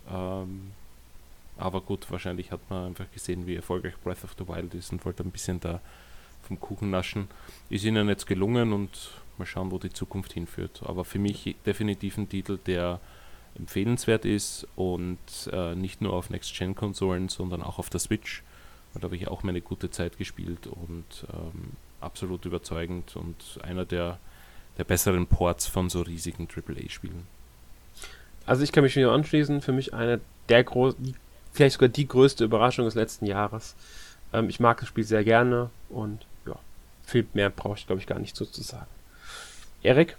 Ähm, aber gut, wahrscheinlich hat man einfach gesehen, wie erfolgreich Breath of the Wild ist und wollte ein bisschen da vom Kuchen naschen. Ist ihnen jetzt gelungen und mal schauen, wo die Zukunft hinführt. Aber für mich definitiv ein Titel, der empfehlenswert ist und äh, nicht nur auf Next-Gen-Konsolen, sondern auch auf der Switch. Da habe ich auch meine gute Zeit gespielt und ähm, absolut überzeugend und einer der, der besseren Ports von so riesigen AAA-Spielen. Also ich kann mich wieder anschließen, für mich eine der großen, vielleicht sogar die größte Überraschung des letzten Jahres. Ähm, ich mag das Spiel sehr gerne und viel mehr brauche ich glaube ich gar nicht so zu sagen. Erik?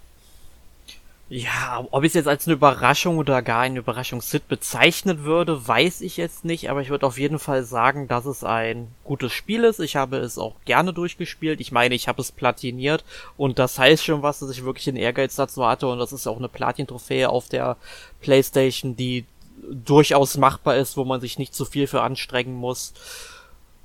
Ja, ob ich es jetzt als eine Überraschung oder gar eine Überraschungshit bezeichnen würde, weiß ich jetzt nicht, aber ich würde auf jeden Fall sagen, dass es ein gutes Spiel ist. Ich habe es auch gerne durchgespielt. Ich meine, ich habe es platiniert und das heißt schon was, dass ich wirklich einen Ehrgeiz dazu hatte und das ist auch eine Platin-Trophäe auf der Playstation, die durchaus machbar ist, wo man sich nicht zu viel für anstrengen muss.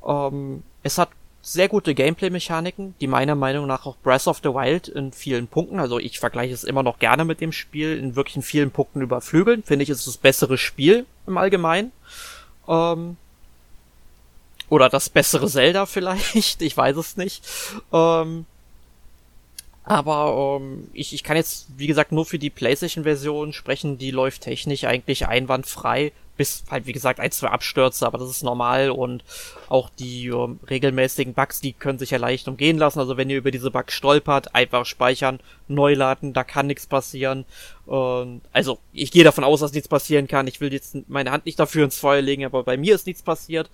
Ähm, es hat sehr gute Gameplay-Mechaniken, die meiner Meinung nach auch Breath of the Wild in vielen Punkten, also ich vergleiche es immer noch gerne mit dem Spiel, in wirklich in vielen Punkten überflügeln. Finde ich, ist das bessere Spiel im Allgemeinen. Ähm, oder das bessere Zelda *laughs* vielleicht, ich weiß es nicht. Ähm, aber ähm, ich, ich kann jetzt, wie gesagt, nur für die PlayStation-Version sprechen. Die läuft technisch eigentlich einwandfrei. Bis halt, wie gesagt, ein, zwei Abstürze, aber das ist normal. Und auch die ähm, regelmäßigen Bugs, die können sich ja leicht umgehen lassen. Also wenn ihr über diese Bugs stolpert, einfach speichern, neu laden, da kann nichts passieren. Ähm, also ich gehe davon aus, dass nichts passieren kann. Ich will jetzt meine Hand nicht dafür ins Feuer legen, aber bei mir ist nichts passiert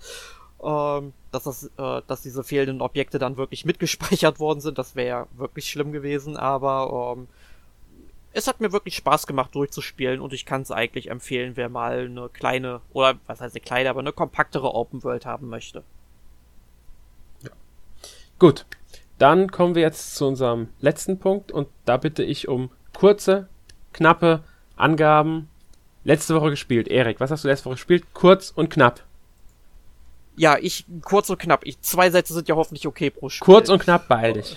ähm, dass, das, äh, dass diese fehlenden Objekte dann wirklich *laughs* mitgespeichert worden sind. Das wäre ja wirklich schlimm gewesen, aber ähm, es hat mir wirklich Spaß gemacht durchzuspielen und ich kann es eigentlich empfehlen, wer mal eine kleine, oder was heißt eine kleine, aber eine kompaktere Open World haben möchte. Ja. Gut, dann kommen wir jetzt zu unserem letzten Punkt und da bitte ich um kurze, knappe Angaben. Letzte Woche gespielt. Erik, was hast du letzte Woche gespielt? Kurz und knapp. Ja, ich, kurz und knapp. Ich, zwei Sätze sind ja hoffentlich okay pro Spiel. Kurz und knapp, beeil dich.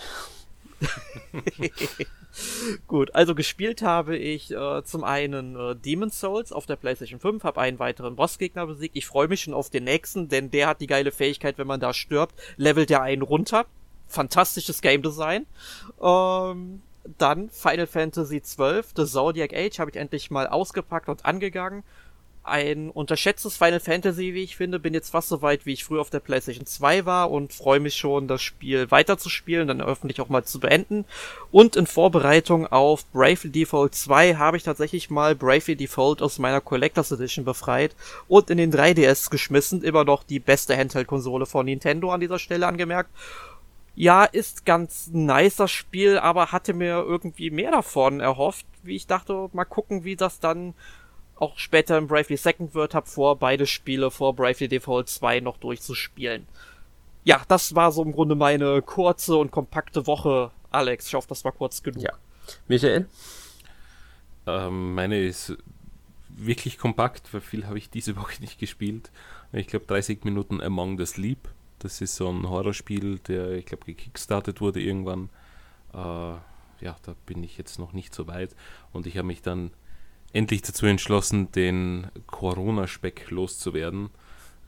*laughs* *laughs* Gut, also gespielt habe ich äh, zum einen äh, Demon's Souls auf der PlayStation 5, habe einen weiteren Bossgegner besiegt. Ich freue mich schon auf den nächsten, denn der hat die geile Fähigkeit, wenn man da stirbt, levelt der einen runter. Fantastisches Game Design. Ähm, dann Final Fantasy XII, The Zodiac Age, habe ich endlich mal ausgepackt und angegangen ein unterschätztes Final Fantasy, wie ich finde. Bin jetzt fast so weit, wie ich früher auf der PlayStation 2 war und freue mich schon, das Spiel weiterzuspielen, dann öffentlich auch mal zu beenden. Und in Vorbereitung auf Bravely Default 2 habe ich tatsächlich mal Bravely Default aus meiner Collectors Edition befreit und in den 3DS geschmissen. Immer noch die beste Handheld-Konsole von Nintendo an dieser Stelle angemerkt. Ja, ist ganz nice das Spiel, aber hatte mir irgendwie mehr davon erhofft, wie ich dachte, mal gucken, wie das dann auch später im Bravely Second wird, hab vor, beide Spiele vor Bravely Default 2 noch durchzuspielen. Ja, das war so im Grunde meine kurze und kompakte Woche, Alex. Ich hoffe, das war kurz genug. Ja. Michael? Ähm, meine ist wirklich kompakt, weil viel habe ich diese Woche nicht gespielt. Ich glaube 30 Minuten Among the Sleep. Das ist so ein Horrorspiel, der, ich glaube, gekickstartet wurde irgendwann. Äh, ja, da bin ich jetzt noch nicht so weit. Und ich habe mich dann endlich dazu entschlossen, den Corona-Speck loszuwerden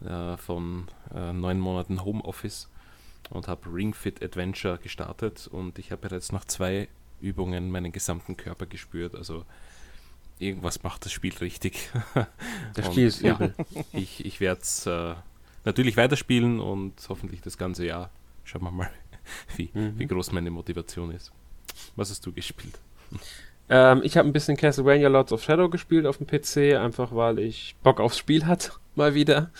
äh, von äh, neun Monaten Homeoffice und habe Ring Fit Adventure gestartet und ich habe bereits nach zwei Übungen meinen gesamten Körper gespürt. Also irgendwas macht das Spiel richtig. *laughs* Das Spiel ist übel. Ja, *laughs* ich ich werde es äh, natürlich weiterspielen und hoffentlich das ganze Jahr. Schauen wir mal, *laughs* wie, mhm. wie groß meine Motivation ist. Was hast du gespielt? Ähm, ich habe ein bisschen Castlevania Lords of Shadow gespielt auf dem PC, einfach weil ich Bock aufs Spiel hatte, *laughs* mal wieder.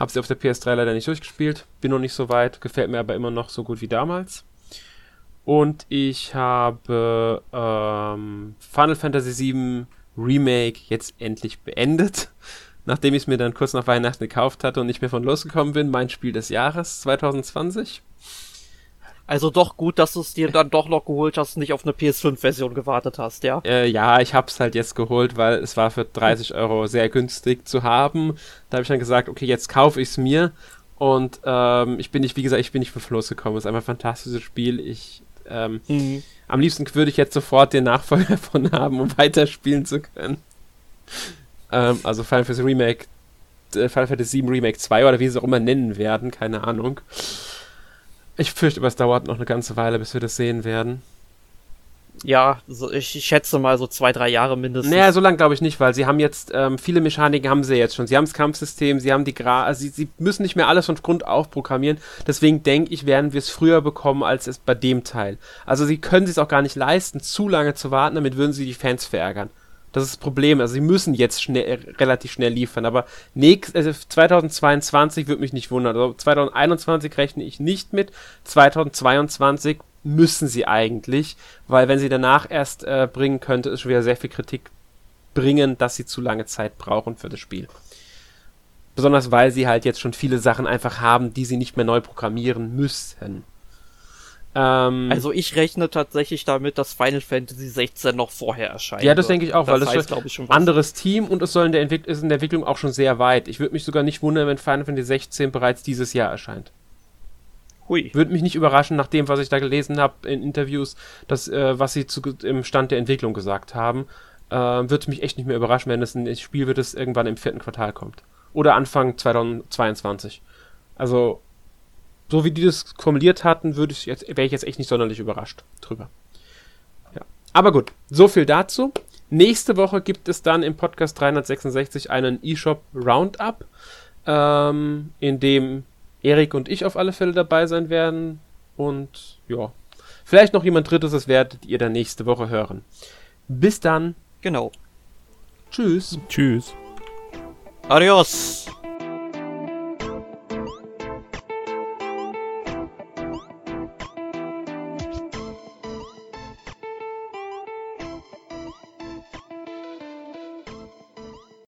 Habe sie auf der PS3 leider nicht durchgespielt, bin noch nicht so weit, gefällt mir aber immer noch so gut wie damals. Und ich habe ähm, Final Fantasy VII Remake jetzt endlich beendet, *laughs* nachdem ich es mir dann kurz nach Weihnachten gekauft hatte und nicht mehr von losgekommen bin. Mein Spiel des Jahres 2020. Also doch gut, dass du es dir dann doch noch geholt hast und nicht auf eine PS5-Version gewartet hast, ja? Äh, ja, ich hab's halt jetzt geholt, weil es war für 30 Euro sehr günstig zu haben. Da habe ich dann gesagt, okay, jetzt kaufe ich's mir. Und ähm, ich bin nicht, wie gesagt, ich bin nicht von Floß gekommen. Es ist einfach ein fantastisches Spiel. Ich ähm, mhm. Am liebsten würde ich jetzt sofort den Nachfolger *laughs* davon haben, um weiterspielen zu können. Ähm, also Final Fantasy Remake, äh, Final Fantasy 7 Remake 2 oder wie sie es auch immer nennen werden, keine Ahnung. Ich fürchte, aber es dauert noch eine ganze Weile, bis wir das sehen werden. Ja, so ich, schätze mal so zwei, drei Jahre mindestens. Naja, so lange glaube ich nicht, weil sie haben jetzt, ähm, viele Mechaniken haben sie jetzt schon. Sie haben das Kampfsystem, sie haben die Gra also sie, sie müssen nicht mehr alles von Grund auf programmieren. Deswegen denke ich, werden wir es früher bekommen als es bei dem Teil. Also sie können es auch gar nicht leisten, zu lange zu warten, damit würden sie die Fans verärgern. Das ist das Problem. Also sie müssen jetzt schnell, äh, relativ schnell liefern. Aber nächst, also 2022 würde mich nicht wundern. Also 2021 rechne ich nicht mit. 2022 müssen sie eigentlich, weil wenn sie danach erst äh, bringen könnte, ist schon wieder sehr viel Kritik bringen, dass sie zu lange Zeit brauchen für das Spiel. Besonders weil sie halt jetzt schon viele Sachen einfach haben, die sie nicht mehr neu programmieren müssen. Ähm, also ich rechne tatsächlich damit, dass Final Fantasy 16 noch vorher erscheint. Ja, das denke ich auch, das weil das heißt, ist ein anderes Team und es soll in der Entwick ist in der Entwicklung auch schon sehr weit. Ich würde mich sogar nicht wundern, wenn Final Fantasy 16 bereits dieses Jahr erscheint. Hui. Würde mich nicht überraschen, nach dem, was ich da gelesen habe in Interviews, dass, äh, was sie zu, im Stand der Entwicklung gesagt haben. Äh, würde mich echt nicht mehr überraschen, wenn es ein Spiel wird, das irgendwann im vierten Quartal kommt. Oder Anfang 2022. Also, so wie die das formuliert hatten, würde ich jetzt, wäre ich jetzt echt nicht sonderlich überrascht drüber. Ja. Aber gut, so viel dazu. Nächste Woche gibt es dann im Podcast 366 einen eShop Roundup, ähm, in dem Erik und ich auf alle Fälle dabei sein werden. Und ja, vielleicht noch jemand Drittes, das werdet ihr dann nächste Woche hören. Bis dann. Genau. Tschüss. Tschüss. Adios.